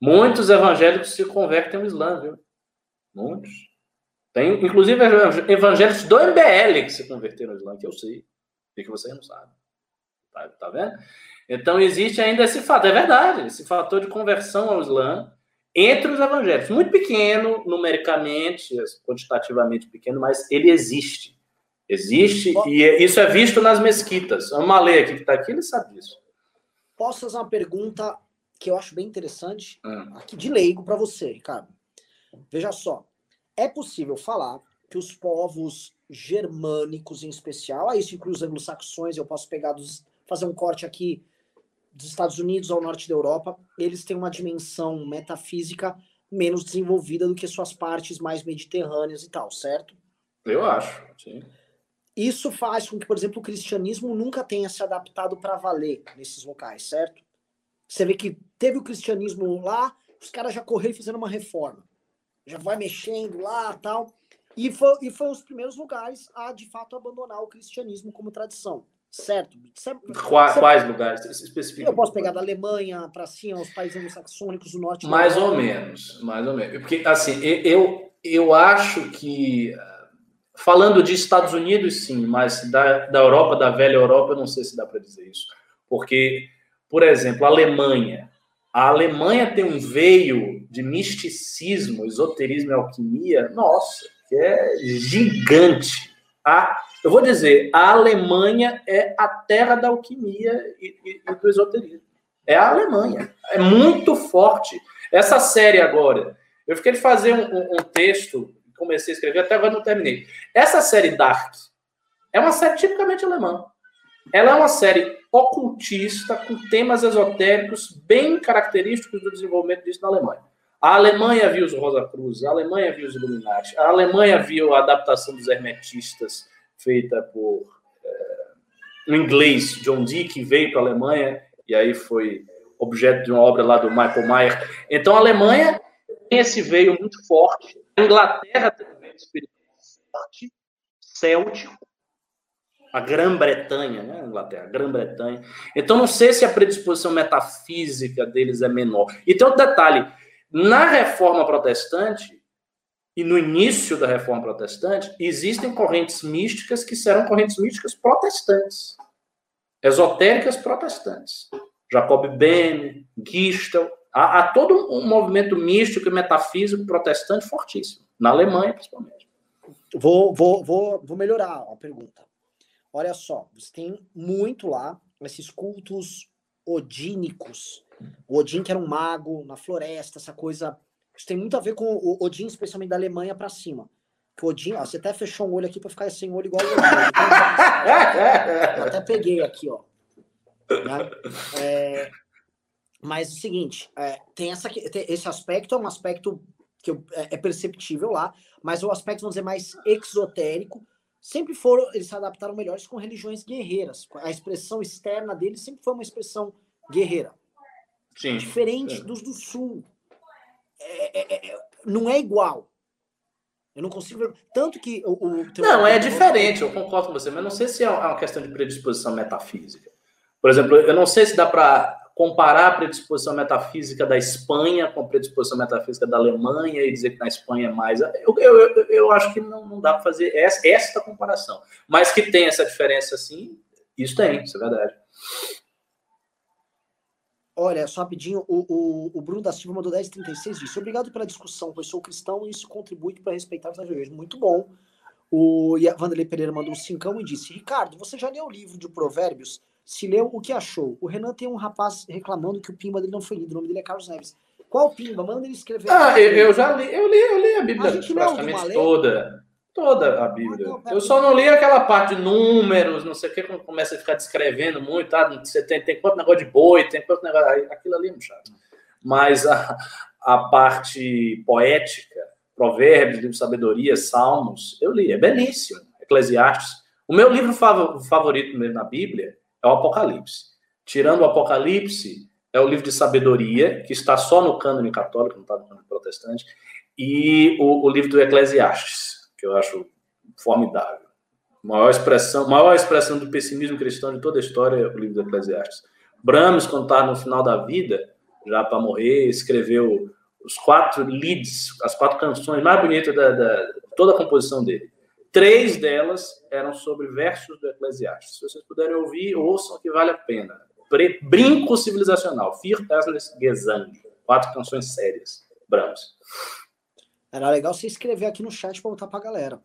Muitos evangélicos se convertem ao Islã, viu? Muitos. Tem, inclusive, evangélicos do MBL que se converteram ao Islã, que eu sei, e que vocês não sabem. Tá, tá vendo? Então, existe ainda esse fato, é verdade, esse fator de conversão ao Islã, entre os evangélicos. Muito pequeno, numericamente, quantitativamente pequeno, mas ele existe. Existe, e é, isso é visto nas mesquitas. A Malê aqui que está aqui, ele sabe disso. Posso fazer uma pergunta que eu acho bem interessante, hum. aqui de leigo para você, Ricardo. Veja só, é possível falar que os povos germânicos, em especial, aí isso inclui os anglo-saxões, eu posso pegar dos, fazer um corte aqui dos Estados Unidos ao norte da Europa, eles têm uma dimensão metafísica menos desenvolvida do que suas partes mais mediterrâneas e tal, certo? Eu acho, sim. Isso faz com que, por exemplo, o cristianismo nunca tenha se adaptado para valer nesses locais, certo? Você vê que teve o cristianismo lá, os caras já correram e fizeram uma reforma. Já vai mexendo lá tal. E foi, e foi os primeiros lugares a, de fato, abandonar o cristianismo como tradição. Certo? Quais, quais lugares especificamente? Eu posso pegar da Alemanha para cima, os países anglo-saxônicos do norte. Mais ou menos, mais ou menos. Porque, assim, eu, eu acho que, falando de Estados Unidos, sim, mas da, da Europa, da velha Europa, eu não sei se dá para dizer isso. Porque, por exemplo, a Alemanha. A Alemanha tem um veio de misticismo, esoterismo e alquimia, nossa, que é gigante. A eu vou dizer, a Alemanha é a terra da alquimia e, e, e do esoterismo. É a Alemanha. É muito forte. Essa série agora, eu fiquei de fazer um, um, um texto, comecei a escrever, até agora não terminei. Essa série Dark é uma série tipicamente alemã. Ela é uma série ocultista, com temas esotéricos bem característicos do desenvolvimento disso na Alemanha. A Alemanha viu os Rosa Cruz, a Alemanha viu os Illuminati, a Alemanha viu a adaptação dos Hermetistas, feita por é, um inglês, John Dee, que veio para a Alemanha e aí foi objeto de uma obra lá do Michael Mayer. Então, a Alemanha tem esse veio muito forte. A Inglaterra tem um veio forte, céltico. A Grã-Bretanha, né? Inglaterra, Grã-Bretanha. Então, não sei se a predisposição metafísica deles é menor. E tem outro detalhe: na reforma protestante, e no início da reforma protestante, existem correntes místicas que serão correntes místicas protestantes, esotéricas protestantes. Jacob Bene, Gistel, há, há, todo um movimento místico e metafísico protestante fortíssimo, na Alemanha principalmente. Vou, vou, vou, vou melhorar a pergunta. Olha só, você tem muito lá esses cultos odínicos. O Odin, que era um mago na floresta, essa coisa isso tem muito a ver com o Odin, especialmente da Alemanha para cima. Que o Odin, ó, você até fechou um olho aqui para ficar sem olho igual o Odin. Eu até peguei aqui, ó. Né? É, mas é o seguinte, é, tem, essa, tem esse aspecto, é um aspecto que eu, é, é, perceptível lá, mas o aspecto, vamos dizer, mais exotérico, sempre foram, eles se adaptaram melhores com religiões guerreiras. A expressão externa deles sempre foi uma expressão guerreira. Sim. Diferente dos do sul, é, é, é, não é igual. Eu não consigo ver. Tanto que o. o não, é diferente, eu concordo com você, mas não sei se é uma questão de predisposição metafísica. Por exemplo, eu não sei se dá para comparar a predisposição metafísica da Espanha com a predisposição metafísica da Alemanha e dizer que na Espanha é mais. Eu, eu, eu, acho que não, não dá para fazer essa, essa comparação. Mas que tem essa diferença, sim, isso tem, isso é verdade. Olha, só rapidinho, o, o, o Bruno da Silva mandou 1036 disse: Obrigado pela discussão, pois sou cristão e isso contribui para respeitar os igrejas. Muito bom. O Vanderlei Pereira mandou um cincão e disse: Ricardo, você já leu o livro de Provérbios? Se leu, o que achou? O Renan tem um rapaz reclamando que o Pimba dele não foi lido. O nome dele é Carlos Neves. Qual Pimba? Manda ele escrever. Ah, eu, eu, já li, eu li, eu li a Bíblia a praticamente toda. Toda a Bíblia. Eu só não li aquela parte de números, não sei o que, quando começa a ficar descrevendo muito, ah, você tem, tem quanto negócio de boi, tem quanto negócio. Aquilo ali é muito chato. Mas a, a parte poética, provérbios, livro de sabedoria, salmos, eu li, é belíssimo. Eclesiastes. O meu livro favorito mesmo na Bíblia é o Apocalipse. Tirando o Apocalipse, é o livro de sabedoria, que está só no cânone católico, não está no cânone protestante, e o, o livro do Eclesiastes que eu acho formidável. Maior expressão, maior expressão do pessimismo cristão de toda a história é o livro do Eclesiastes. Brahms, quando está no final da vida, já para morrer, escreveu os quatro leads, as quatro canções mais bonitas da, da toda a composição dele. Três delas eram sobre versos do Eclesiastes. Se vocês puderem ouvir, ouçam que vale a pena. Brinco civilizacional, Vier Tasles Gesang. Quatro canções sérias. Brahms. Era legal você escrever aqui no chat para botar para a galera.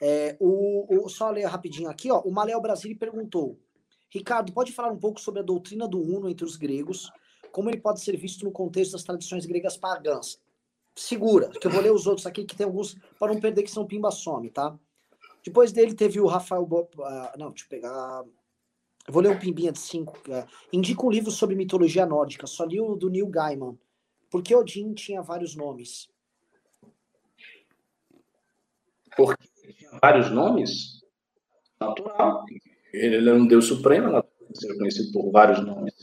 É, o, o, só ler rapidinho aqui, ó. O Malel Brasília perguntou: Ricardo, pode falar um pouco sobre a doutrina do Uno entre os gregos? Como ele pode ser visto no contexto das tradições gregas pagãs? Segura, que eu vou ler os outros aqui, que tem alguns, para não perder que são Pimba Some, tá? Depois dele teve o Rafael. Uh, não, deixa eu pegar. Eu vou ler um Pimbinha de 5. Uh, é, indica um livro sobre mitologia nórdica. Só li o do Neil Gaiman. Porque Odin tinha vários nomes. Porque tinha vários nomes, natural. Ele é um Deus supremo, ser conhecido por vários nomes.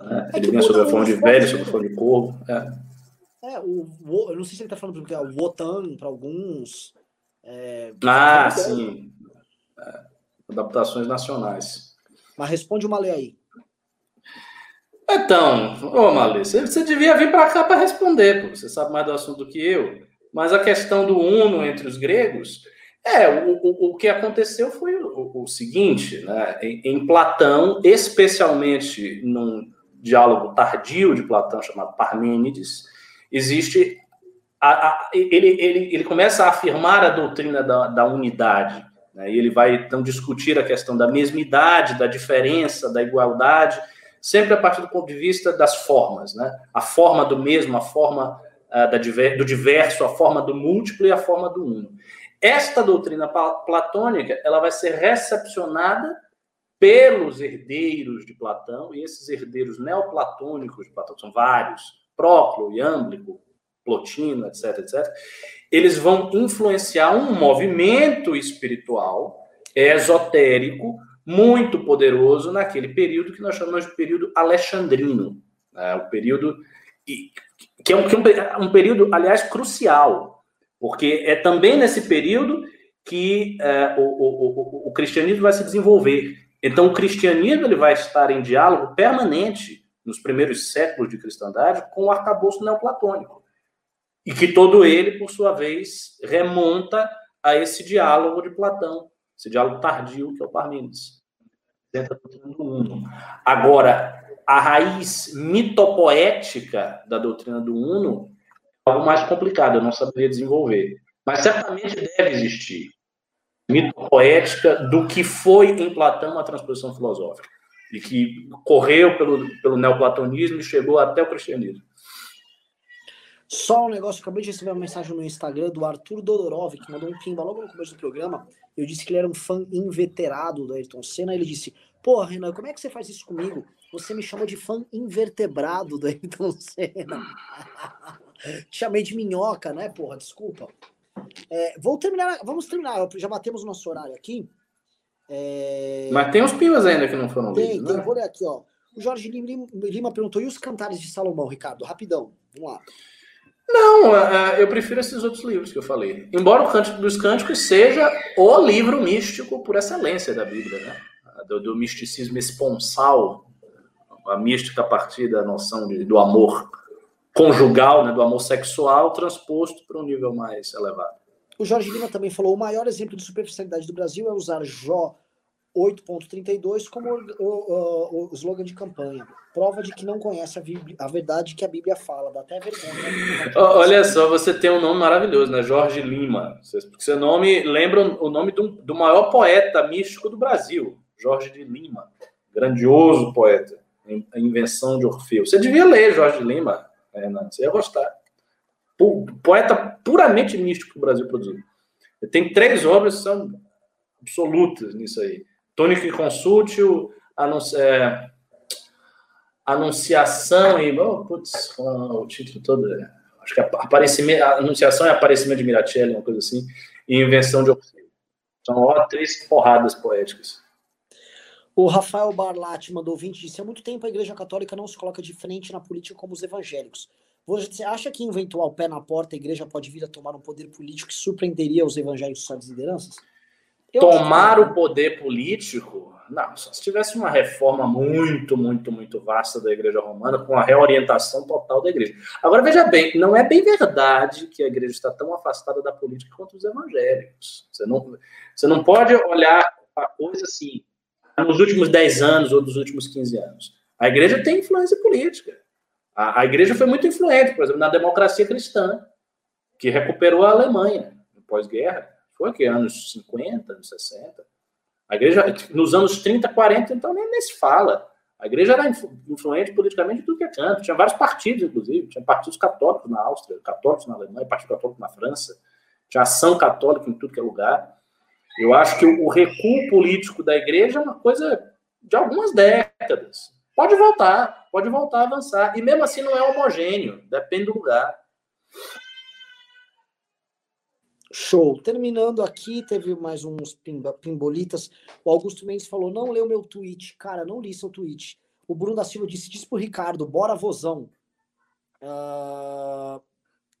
Né? É ele vinha sob a forma de velho, sob a forma de corvo. É. é o, eu não sei se ele está falando porque é o Wotan para alguns. É, ah, sim. É, adaptações nacionais. Mas responde uma lei aí. Então, ô Malê, você, você devia vir para cá para responder, pô. você sabe mais do assunto do que eu. Mas a questão do uno entre os gregos, é, o, o, o que aconteceu foi o, o seguinte, né? Em, em, Platão, especialmente num diálogo tardio de Platão chamado Parmênides, existe. A, a, ele, ele, ele começa a afirmar a doutrina da, da unidade, né? e ele vai então discutir a questão da mesmidade, da diferença, da igualdade, sempre a partir do ponto de vista das formas, né? A forma do mesmo, a forma da diver, do diverso, a forma do múltiplo e a forma do uno. Esta doutrina platônica, ela vai ser recepcionada pelos herdeiros de Platão, e esses herdeiros neoplatônicos de Platão, são vários, Próclo, Iâmblico, Plotino, etc, etc, eles vão influenciar um movimento espiritual esotérico muito poderoso naquele período que nós chamamos de período alexandrino, né? o período que é um, que é um, período, aliás, crucial, porque é também nesse período que é, o, o, o, o, cristianismo vai se desenvolver. Então, o cristianismo ele vai estar em diálogo permanente nos primeiros séculos de cristandade com o arcabouço neoplatônico. E que todo ele, por sua vez, remonta a esse diálogo de Platão, esse diálogo tardio que é o Parmênides. Agora, a raiz mitopoética da doutrina do Uno é algo mais complicado, eu não saberia desenvolver. Mas certamente deve existir mitopoética do que foi em Platão a transposição filosófica e que correu pelo, pelo neoplatonismo e chegou até o cristianismo. Só um negócio, acabei de receber uma mensagem no Instagram do Arthur Dodorov, que mandou um pimba logo no começo do programa. Eu disse que ele era um fã inveterado do Ayrton Senna. Ele disse: Pô, Renan, como é que você faz isso comigo? Você me chamou de fã invertebrado do Ayrton Senna. *laughs* Te chamei de minhoca, né, porra? Desculpa. É, vou terminar, vamos terminar. Já batemos o nosso horário aqui. É... Mas tem uns pimbas ainda que não foram tem, lidos, tem, né? Vou ler aqui, ó. O Jorge Lima perguntou: e os cantares de Salomão, Ricardo? Rapidão, vamos lá. Não, é, é, eu prefiro esses outros livros que eu falei. Embora o Cântico dos Cânticos seja o livro místico por excelência da Bíblia, né? Do, do misticismo esponsal, a mística a partir da noção de, do amor conjugal, né, do amor sexual, transposto para um nível mais elevado. O Jorge Lima também falou: o maior exemplo de superficialidade do Brasil é usar Jó 8.32 como o, o, o, slogan de campanha. Prova de que não conhece a, Bíblia, a verdade que a Bíblia fala. Dá até vergonha. Olha só, você tem um nome maravilhoso, né? Jorge Lima. Seu nome lembra o nome do, do maior poeta místico do Brasil, Jorge de Lima. Grandioso poeta. A invenção de Orfeu. Você devia ler Jorge Lima, Renan. Você ia gostar. Poeta puramente místico que o Brasil produziu. Tem três obras que são absolutas nisso aí. Tônico e Consútil, anunci, é, Anunciação e. Oh, putz, o título todo. É, acho que é aparecimento, Anunciação e Aparecimento de Miratelli, uma coisa assim, e Invenção de Orfeu. São ó, três porradas poéticas. O Rafael Barlatti mandou 20 disse: há muito tempo a Igreja Católica não se coloca de frente na política como os evangélicos. Você acha que, eventual pé na porta, a igreja pode vir a tomar um poder político que surpreenderia os evangélicos e suas lideranças? Tomar o poder político? Não, só se tivesse uma reforma muito, muito, muito vasta da Igreja Romana, com a reorientação total da Igreja. Agora, veja bem, não é bem verdade que a Igreja está tão afastada da política quanto os evangélicos. Você não, você não pode olhar a coisa assim, nos últimos 10 anos ou dos últimos 15 anos. A Igreja tem influência política. A, a Igreja foi muito influente, por exemplo, na democracia cristã, que recuperou a Alemanha no pós-guerra foi que? Anos 50, anos 60. A igreja, nos anos 30, 40, então nem, nem se fala. A igreja era influente politicamente tudo que é canto. Tinha vários partidos, inclusive. Tinha partidos católicos na Áustria, católicos na Alemanha, partido católico na França. Tinha ação católica em tudo que é lugar. Eu acho que o recuo político da igreja é uma coisa de algumas décadas. Pode voltar, pode voltar a avançar. E mesmo assim não é homogêneo, depende do lugar. Show. Terminando aqui, teve mais uns pimbolitas. O Augusto Mendes falou: não leu meu tweet. Cara, não li seu tweet. O Bruno da Silva disse: diz pro Ricardo, bora vozão. Uh...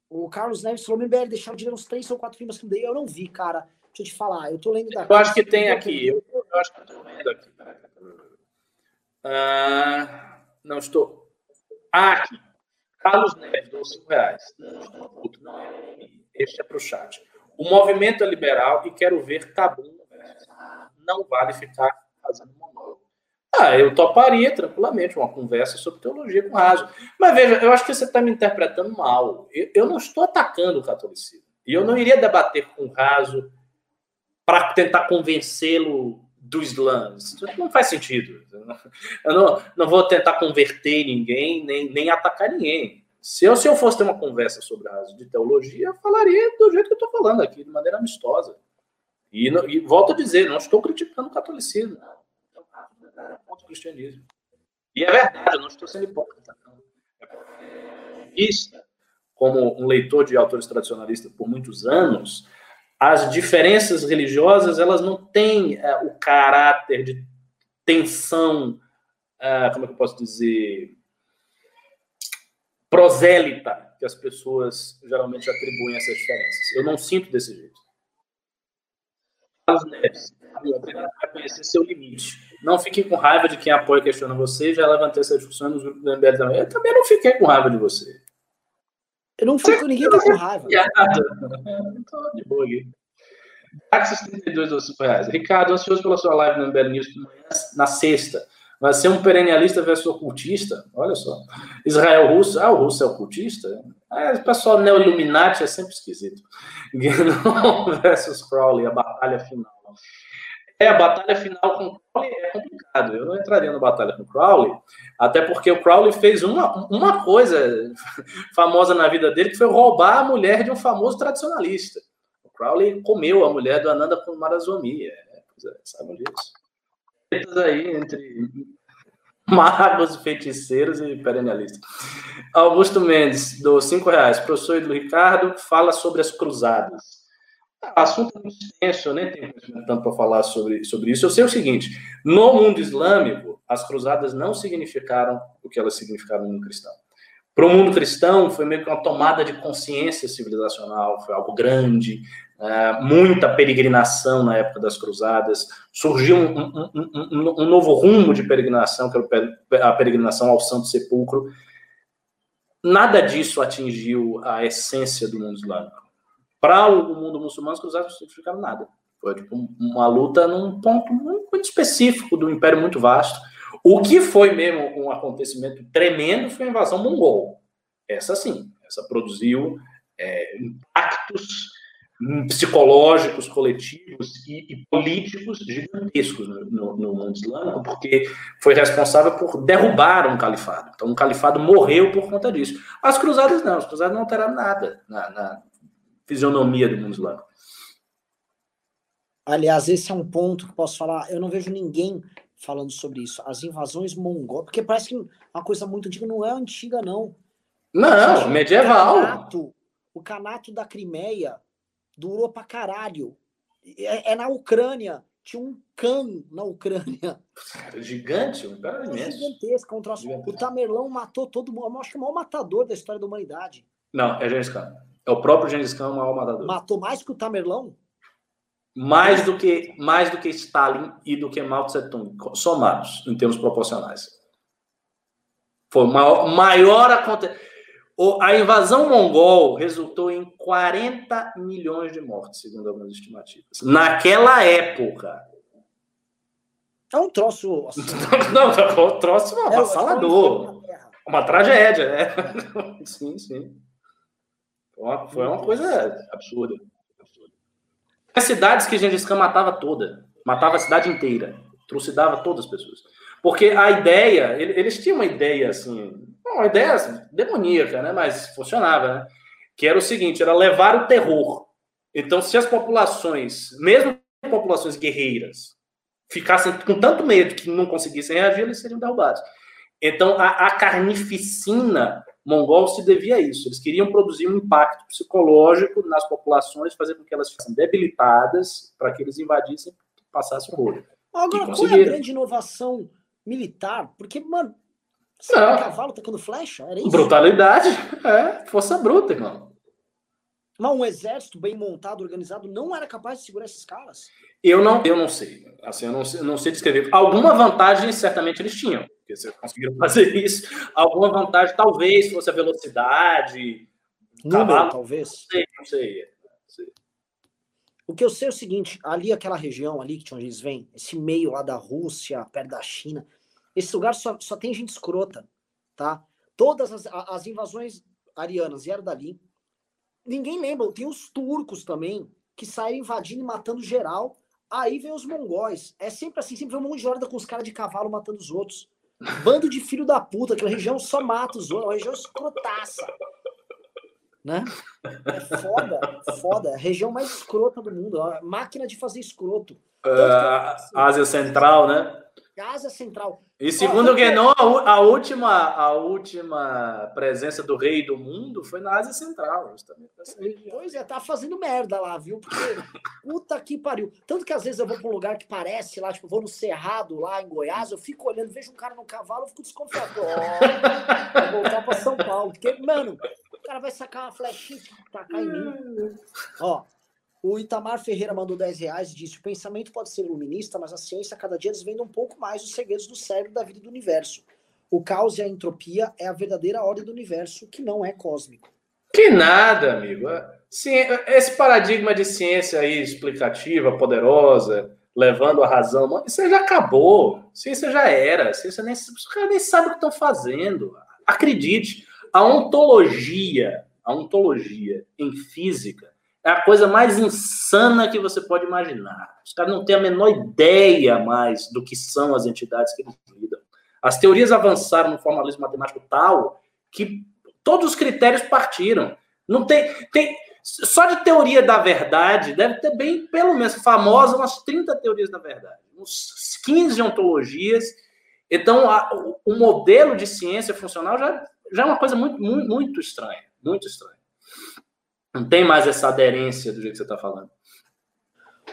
O Carlos Neves falou: MBL, deixaram de ler uns três ou quatro filmes que eu dei. Eu não vi, cara. Deixa eu te falar. Eu tô lendo da. Eu acho que tem aqui. Eu, eu, acho que eu tô lendo aqui. Uh... Não estou. Ah, aqui. Carlos Neves, dou cinco reais. Não, estou puto, não é. Este é para o chat. O movimento é liberal e quero ver tabu. Não vale ficar fazendo monólogo. Ah, eu toparia tranquilamente uma conversa sobre teologia com raso. Mas veja, eu acho que você está me interpretando mal. Eu, eu, não estou atacando o catolicismo. E eu não iria debater com raso para tentar convencê-lo do Islã. Isso não faz sentido. Eu não, não vou tentar converter ninguém, nem, nem atacar ninguém. Se eu, se eu fosse ter uma conversa sobre a de teologia, eu falaria do jeito que eu estou falando aqui, de maneira amistosa. E, e, volto a dizer, não estou criticando o catolicismo. É contra o cristianismo. E é verdade, eu não estou sendo hipócrita. Isso, como um leitor de autores tradicionalistas por muitos anos, as diferenças religiosas elas não têm é, o caráter de tensão, é, como é que eu posso dizer, prosélita que as pessoas geralmente atribuem essas diferenças. Eu não sinto desse jeito. Conhecer seu limite. Não fique com raiva de quem apoia e questiona você. Já levantei essa discussão nos grupos do MBL também. Eu também não fiquei com raiva de você. Eu não fico, ninguém tá com raiva. De boa aqui. Axis 32 ou 5 reais. Ricardo, ansioso pela sua live no MBL News na sexta. Vai ser um perennialista versus ocultista? Olha só. Israel Russo. Ah, o Russo é ocultista? Ah, o pessoal neo-illuminati é sempre esquisito. *laughs* Guénon versus Crowley, a batalha final. É, a batalha final com Crowley é complicado. Eu não entraria na batalha com Crowley, até porque o Crowley fez uma, uma coisa *laughs* famosa na vida dele, que foi roubar a mulher de um famoso tradicionalista. O Crowley comeu a mulher do Ananda Marazomia. É, pois é, sabe disso aí entre magos, feiticeiros e perennialistas. Augusto Mendes, do cinco reais. Professor do Ricardo, fala sobre as cruzadas. Assunto muito extenso, eu nem tenho tanto para falar sobre, sobre isso. Eu sei o seguinte: no mundo islâmico, as cruzadas não significaram o que elas significaram no cristão. Para o mundo cristão, foi meio que uma tomada de consciência civilizacional, foi algo grande, é, muita peregrinação na época das cruzadas, surgiu um, um, um, um, novo rumo de peregrinação, que era a peregrinação ao Santo Sepulcro. Nada disso atingiu a essência do mundo islâmico. Para o mundo muçulmano, as cruzadas não significaram nada. Foi tipo, uma luta num ponto muito específico do império muito vasto. O que foi mesmo um acontecimento tremendo foi a invasão mongol. Essa sim, essa produziu é, impactos psicológicos, coletivos e, e políticos gigantescos no, no, no, mundo islâmico, porque foi responsável por derrubar um califado. Então, um califado morreu por conta disso. As cruzadas não, as cruzadas não alteraram nada na, na fisionomia do mundo islâmico. Aliás, esse é um ponto que posso falar. Eu não vejo ninguém falando sobre isso. As invasões mongóis, porque parece que uma coisa muito antiga não é antiga, não. Não, medieval. O canato, o canato da Crimeia durou pra caralho. É, é na Ucrânia. Tinha um Khan na Ucrânia. Gigante, um cara imenso. Gigantesco. Um troço. O Tamerlão matou todo mundo. Acho que é o maior matador da história da humanidade. Não, é Gengis Khan. É o próprio Gengis Khan o maior matador. Matou mais que o Tamerlão? Mais do que, mais do que Stalin e do que Mao Tse Tung, somados, em termos proporcionais. Foi o maior, maior acontecimento a invasão mongol resultou em 40 milhões de mortes, segundo algumas estimativas. Naquela época. É um troço. Assim. *laughs* Não, é um troço é, avassalador. Uma tragédia, né? *laughs* sim, sim. Foi uma, foi uma coisa absurda. As cidades que Gengis Khan matava toda. Matava a cidade inteira. Trucidava todas as pessoas. Porque a ideia, eles tinham uma ideia assim, uma ideia assim, demoníaca, né? Mas funcionava, né? Que era o seguinte, era levar o terror. Então, se as populações, mesmo populações guerreiras, ficassem com tanto medo que não conseguissem reagir, eles seriam derrubados. Então, a, a carnificina mongol se devia a isso. Eles queriam produzir um impacto psicológico nas populações, fazer com que elas fossem debilitadas para que eles invadissem e passassem o rolo. Agora, qual é a grande inovação militar? Porque, mano, você é cavalo tacando flecha? Era isso? Brutalidade. É, força bruta, irmão. Mas um exército bem montado, organizado, não era capaz de segurar esses caras? Eu não, eu não sei. Assim, eu não sei, não sei descrever. Alguma vantagem certamente eles tinham, porque se conseguiram fazer *laughs* isso. Alguma vantagem talvez fosse a velocidade. Número, cavalo, talvez. Não sei, não sei, não sei. O que eu sei é o seguinte, ali aquela região ali que onde eles vêm, esse meio lá da Rússia, perto da China, esse lugar só, só tem gente escrota, tá? Todas as, as invasões arianas vieram dali. Ninguém lembra, tem os turcos também, que saem invadindo e matando geral. Aí vem os mongóis. É sempre assim, sempre vem um monte de horda com os caras de cavalo matando os outros. Bando de filho da puta, aquela região só mata os outros, é uma região escrotaça. Né? É foda, foda. É a região mais escrota do mundo, a máquina de fazer escroto. Uh, Ásia Central, né? Ásia Central. E segundo o Guénon, a, última, a última presença do rei do mundo foi na Ásia Central, justamente Pois é, tá fazendo merda lá, viu? Porque *laughs* puta que pariu. Tanto que às vezes eu vou pra um lugar que parece lá, tipo, vou no Cerrado lá em Goiás, eu fico olhando, vejo um cara no cavalo, eu fico desconfiado. Ó, vou voltar pra São Paulo. Porque, mano, o cara vai sacar uma flechinha e tacar em mim. *laughs* Ó, o Itamar Ferreira mandou 10 reais e disse: o pensamento pode ser iluminista, mas a ciência cada dia desvenda um pouco mais os segredos do cérebro, da vida e do universo. O caos e a entropia é a verdadeira ordem do universo, que não é cósmico. Que nada, amigo. Esse paradigma de ciência aí explicativa, poderosa, levando a razão, isso já acabou. Ciência já era. Ciência nem, os caras nem sabem o que estão fazendo. Acredite, a ontologia, a ontologia em física é a coisa mais insana que você pode imaginar. Os caras não têm a menor ideia mais do que são as entidades que eles lidam. As teorias avançaram no formalismo matemático tal que todos os critérios partiram. Não tem, tem só de teoria da verdade deve ter bem, pelo menos, famosa umas 30 teorias da verdade, uns 15 ontologias. Então, a, o, o modelo de ciência funcional já, já é uma coisa muito, muito, muito estranha, muito estranha. Não tem mais essa aderência do jeito que você está falando.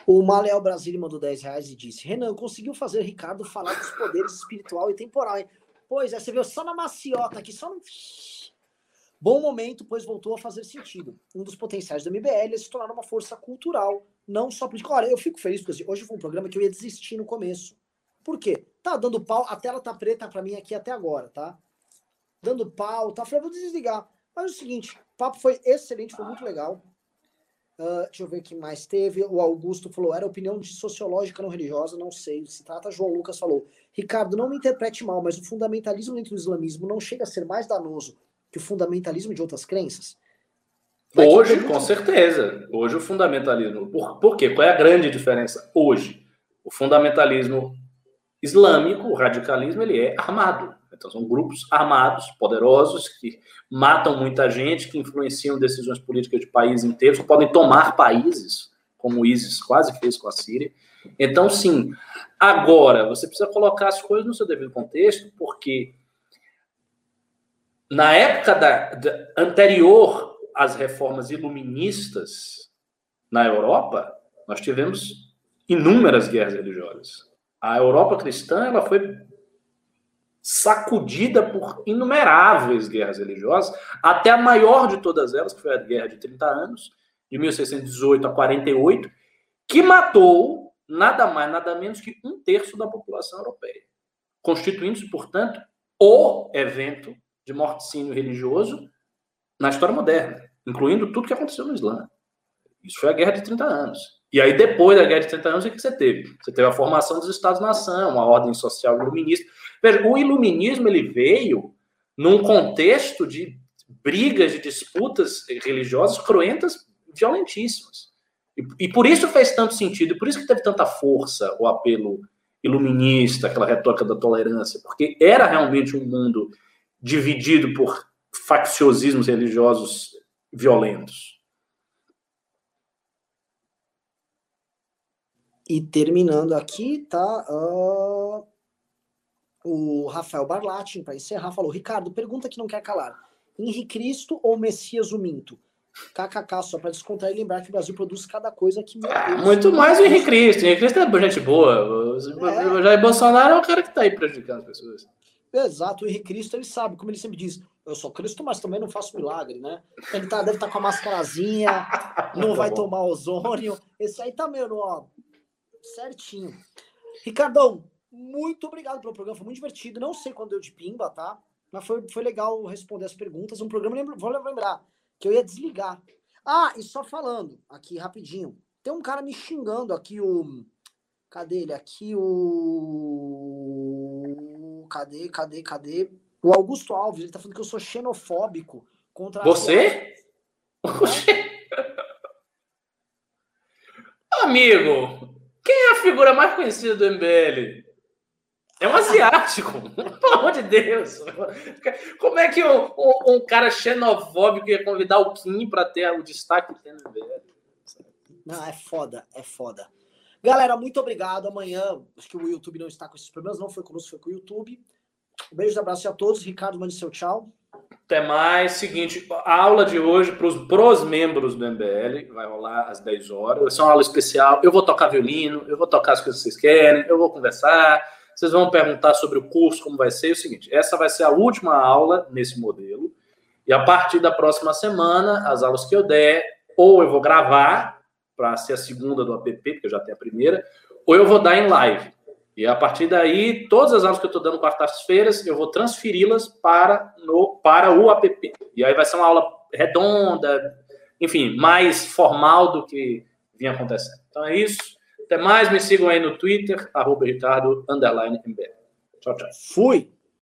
O Malel Brasília mandou 10 reais e disse: Renan, conseguiu fazer Ricardo falar dos poderes espiritual e temporal. Hein? Pois é, você viu só na maciota aqui, só no. Bom momento, pois voltou a fazer sentido. Um dos potenciais do MBL é se tornar uma força cultural, não só política. Olha, eu fico feliz porque assim, hoje foi um programa que eu ia desistir no começo. Por quê? Tá dando pau, a tela tá preta para mim aqui até agora, tá? Dando pau, tá? Falei, vou desligar. Mas é o seguinte, papo foi excelente, foi muito legal. Uh, deixa eu ver quem mais teve. O Augusto falou: era opinião sociológica não religiosa, não sei. Se trata, João Lucas falou: Ricardo, não me interprete mal, mas o fundamentalismo dentro do islamismo não chega a ser mais danoso que o fundamentalismo de outras crenças? Vai Hoje, com certeza. Hoje o fundamentalismo. Por, por quê? Qual é a grande diferença? Hoje, o fundamentalismo islâmico, o radicalismo, ele é armado. Então, são grupos armados, poderosos, que matam muita gente, que influenciam decisões políticas de países inteiros, podem tomar países, como o ISIS quase fez com a Síria. Então, sim, agora, você precisa colocar as coisas no seu devido contexto, porque na época da, da, anterior às reformas iluministas na Europa, nós tivemos inúmeras guerras religiosas. A Europa cristã ela foi sacudida por inumeráveis guerras religiosas, até a maior de todas elas, que foi a Guerra de 30 Anos, de 1618 a 48, que matou nada mais, nada menos que um terço da população europeia, constituindo-se, portanto, o evento de morticínio religioso na história moderna, incluindo tudo que aconteceu no Islã. Isso foi a Guerra de 30 Anos. E aí, depois da Guerra de 30 Anos, o que você teve? Você teve a formação dos Estados-nação, uma ordem social iluminista. Veja, o iluminismo ele veio num contexto de brigas, de disputas religiosas cruentas, violentíssimas. E, e por isso fez tanto sentido, e por isso que teve tanta força o apelo iluminista, aquela retórica da tolerância, porque era realmente um mundo dividido por facciosismos religiosos violentos. E terminando aqui, tá? Uh o Rafael Barlatin, para encerrar, falou: Ricardo, pergunta que não quer calar. Henrique Cristo ou Messias o Minto? KKK, só para descontrair e lembrar que o Brasil produz cada coisa que. Ah, muito mais o Henrique Cristo. O Henrique Cristo é gente boa. É. O Jair Bolsonaro é o cara que está aí prejudicando as pessoas. Exato, o Henrique Cristo, ele sabe, como ele sempre diz, eu sou Cristo, mas também não faço milagre, né? Ele tá, deve estar tá com a mascarazinha, *laughs* não vai bom. tomar ozônio. Esse aí tá meio, ó, certinho. Ricardão, muito obrigado pelo programa, foi muito divertido. Não sei quando deu de pimba, tá? Mas foi, foi legal responder as perguntas. Um programa, vou lembrar, que eu ia desligar. Ah, e só falando, aqui rapidinho. Tem um cara me xingando aqui, o. Cadê ele? Aqui o. Cadê, cadê, cadê? O Augusto Alves, ele tá falando que eu sou xenofóbico contra. Você? *laughs* Amigo, quem é a figura mais conhecida do MBL? É um asiático, *laughs* pelo amor de Deus. Como é que um, um, um cara xenofóbico ia convidar o Kim para ter o destaque que tem no MBL? Não, é foda, é foda. Galera, muito obrigado. Amanhã, acho que o YouTube não está com esses problemas, não foi conosco, foi com o YouTube. Um beijo e abraço a todos. Ricardo, mande seu tchau. Até mais. Seguinte, a aula de hoje para os pros membros do MBL vai rolar às 10 horas. Vai ser uma aula especial. Eu vou tocar violino, eu vou tocar as coisas que vocês querem, eu vou conversar. Vocês vão perguntar sobre o curso, como vai ser. É o seguinte: essa vai ser a última aula nesse modelo. E a partir da próxima semana, as aulas que eu der, ou eu vou gravar para ser a segunda do app, porque eu já tenho a primeira, ou eu vou dar em live. E a partir daí, todas as aulas que eu estou dando quartas-feiras, eu vou transferi-las para, no, para o app. E aí vai ser uma aula redonda, enfim, mais formal do que vinha acontecendo. Então é isso. Até mais, me sigam aí no Twitter, arroba Ricardo, underline, Tchau, tchau. Fui!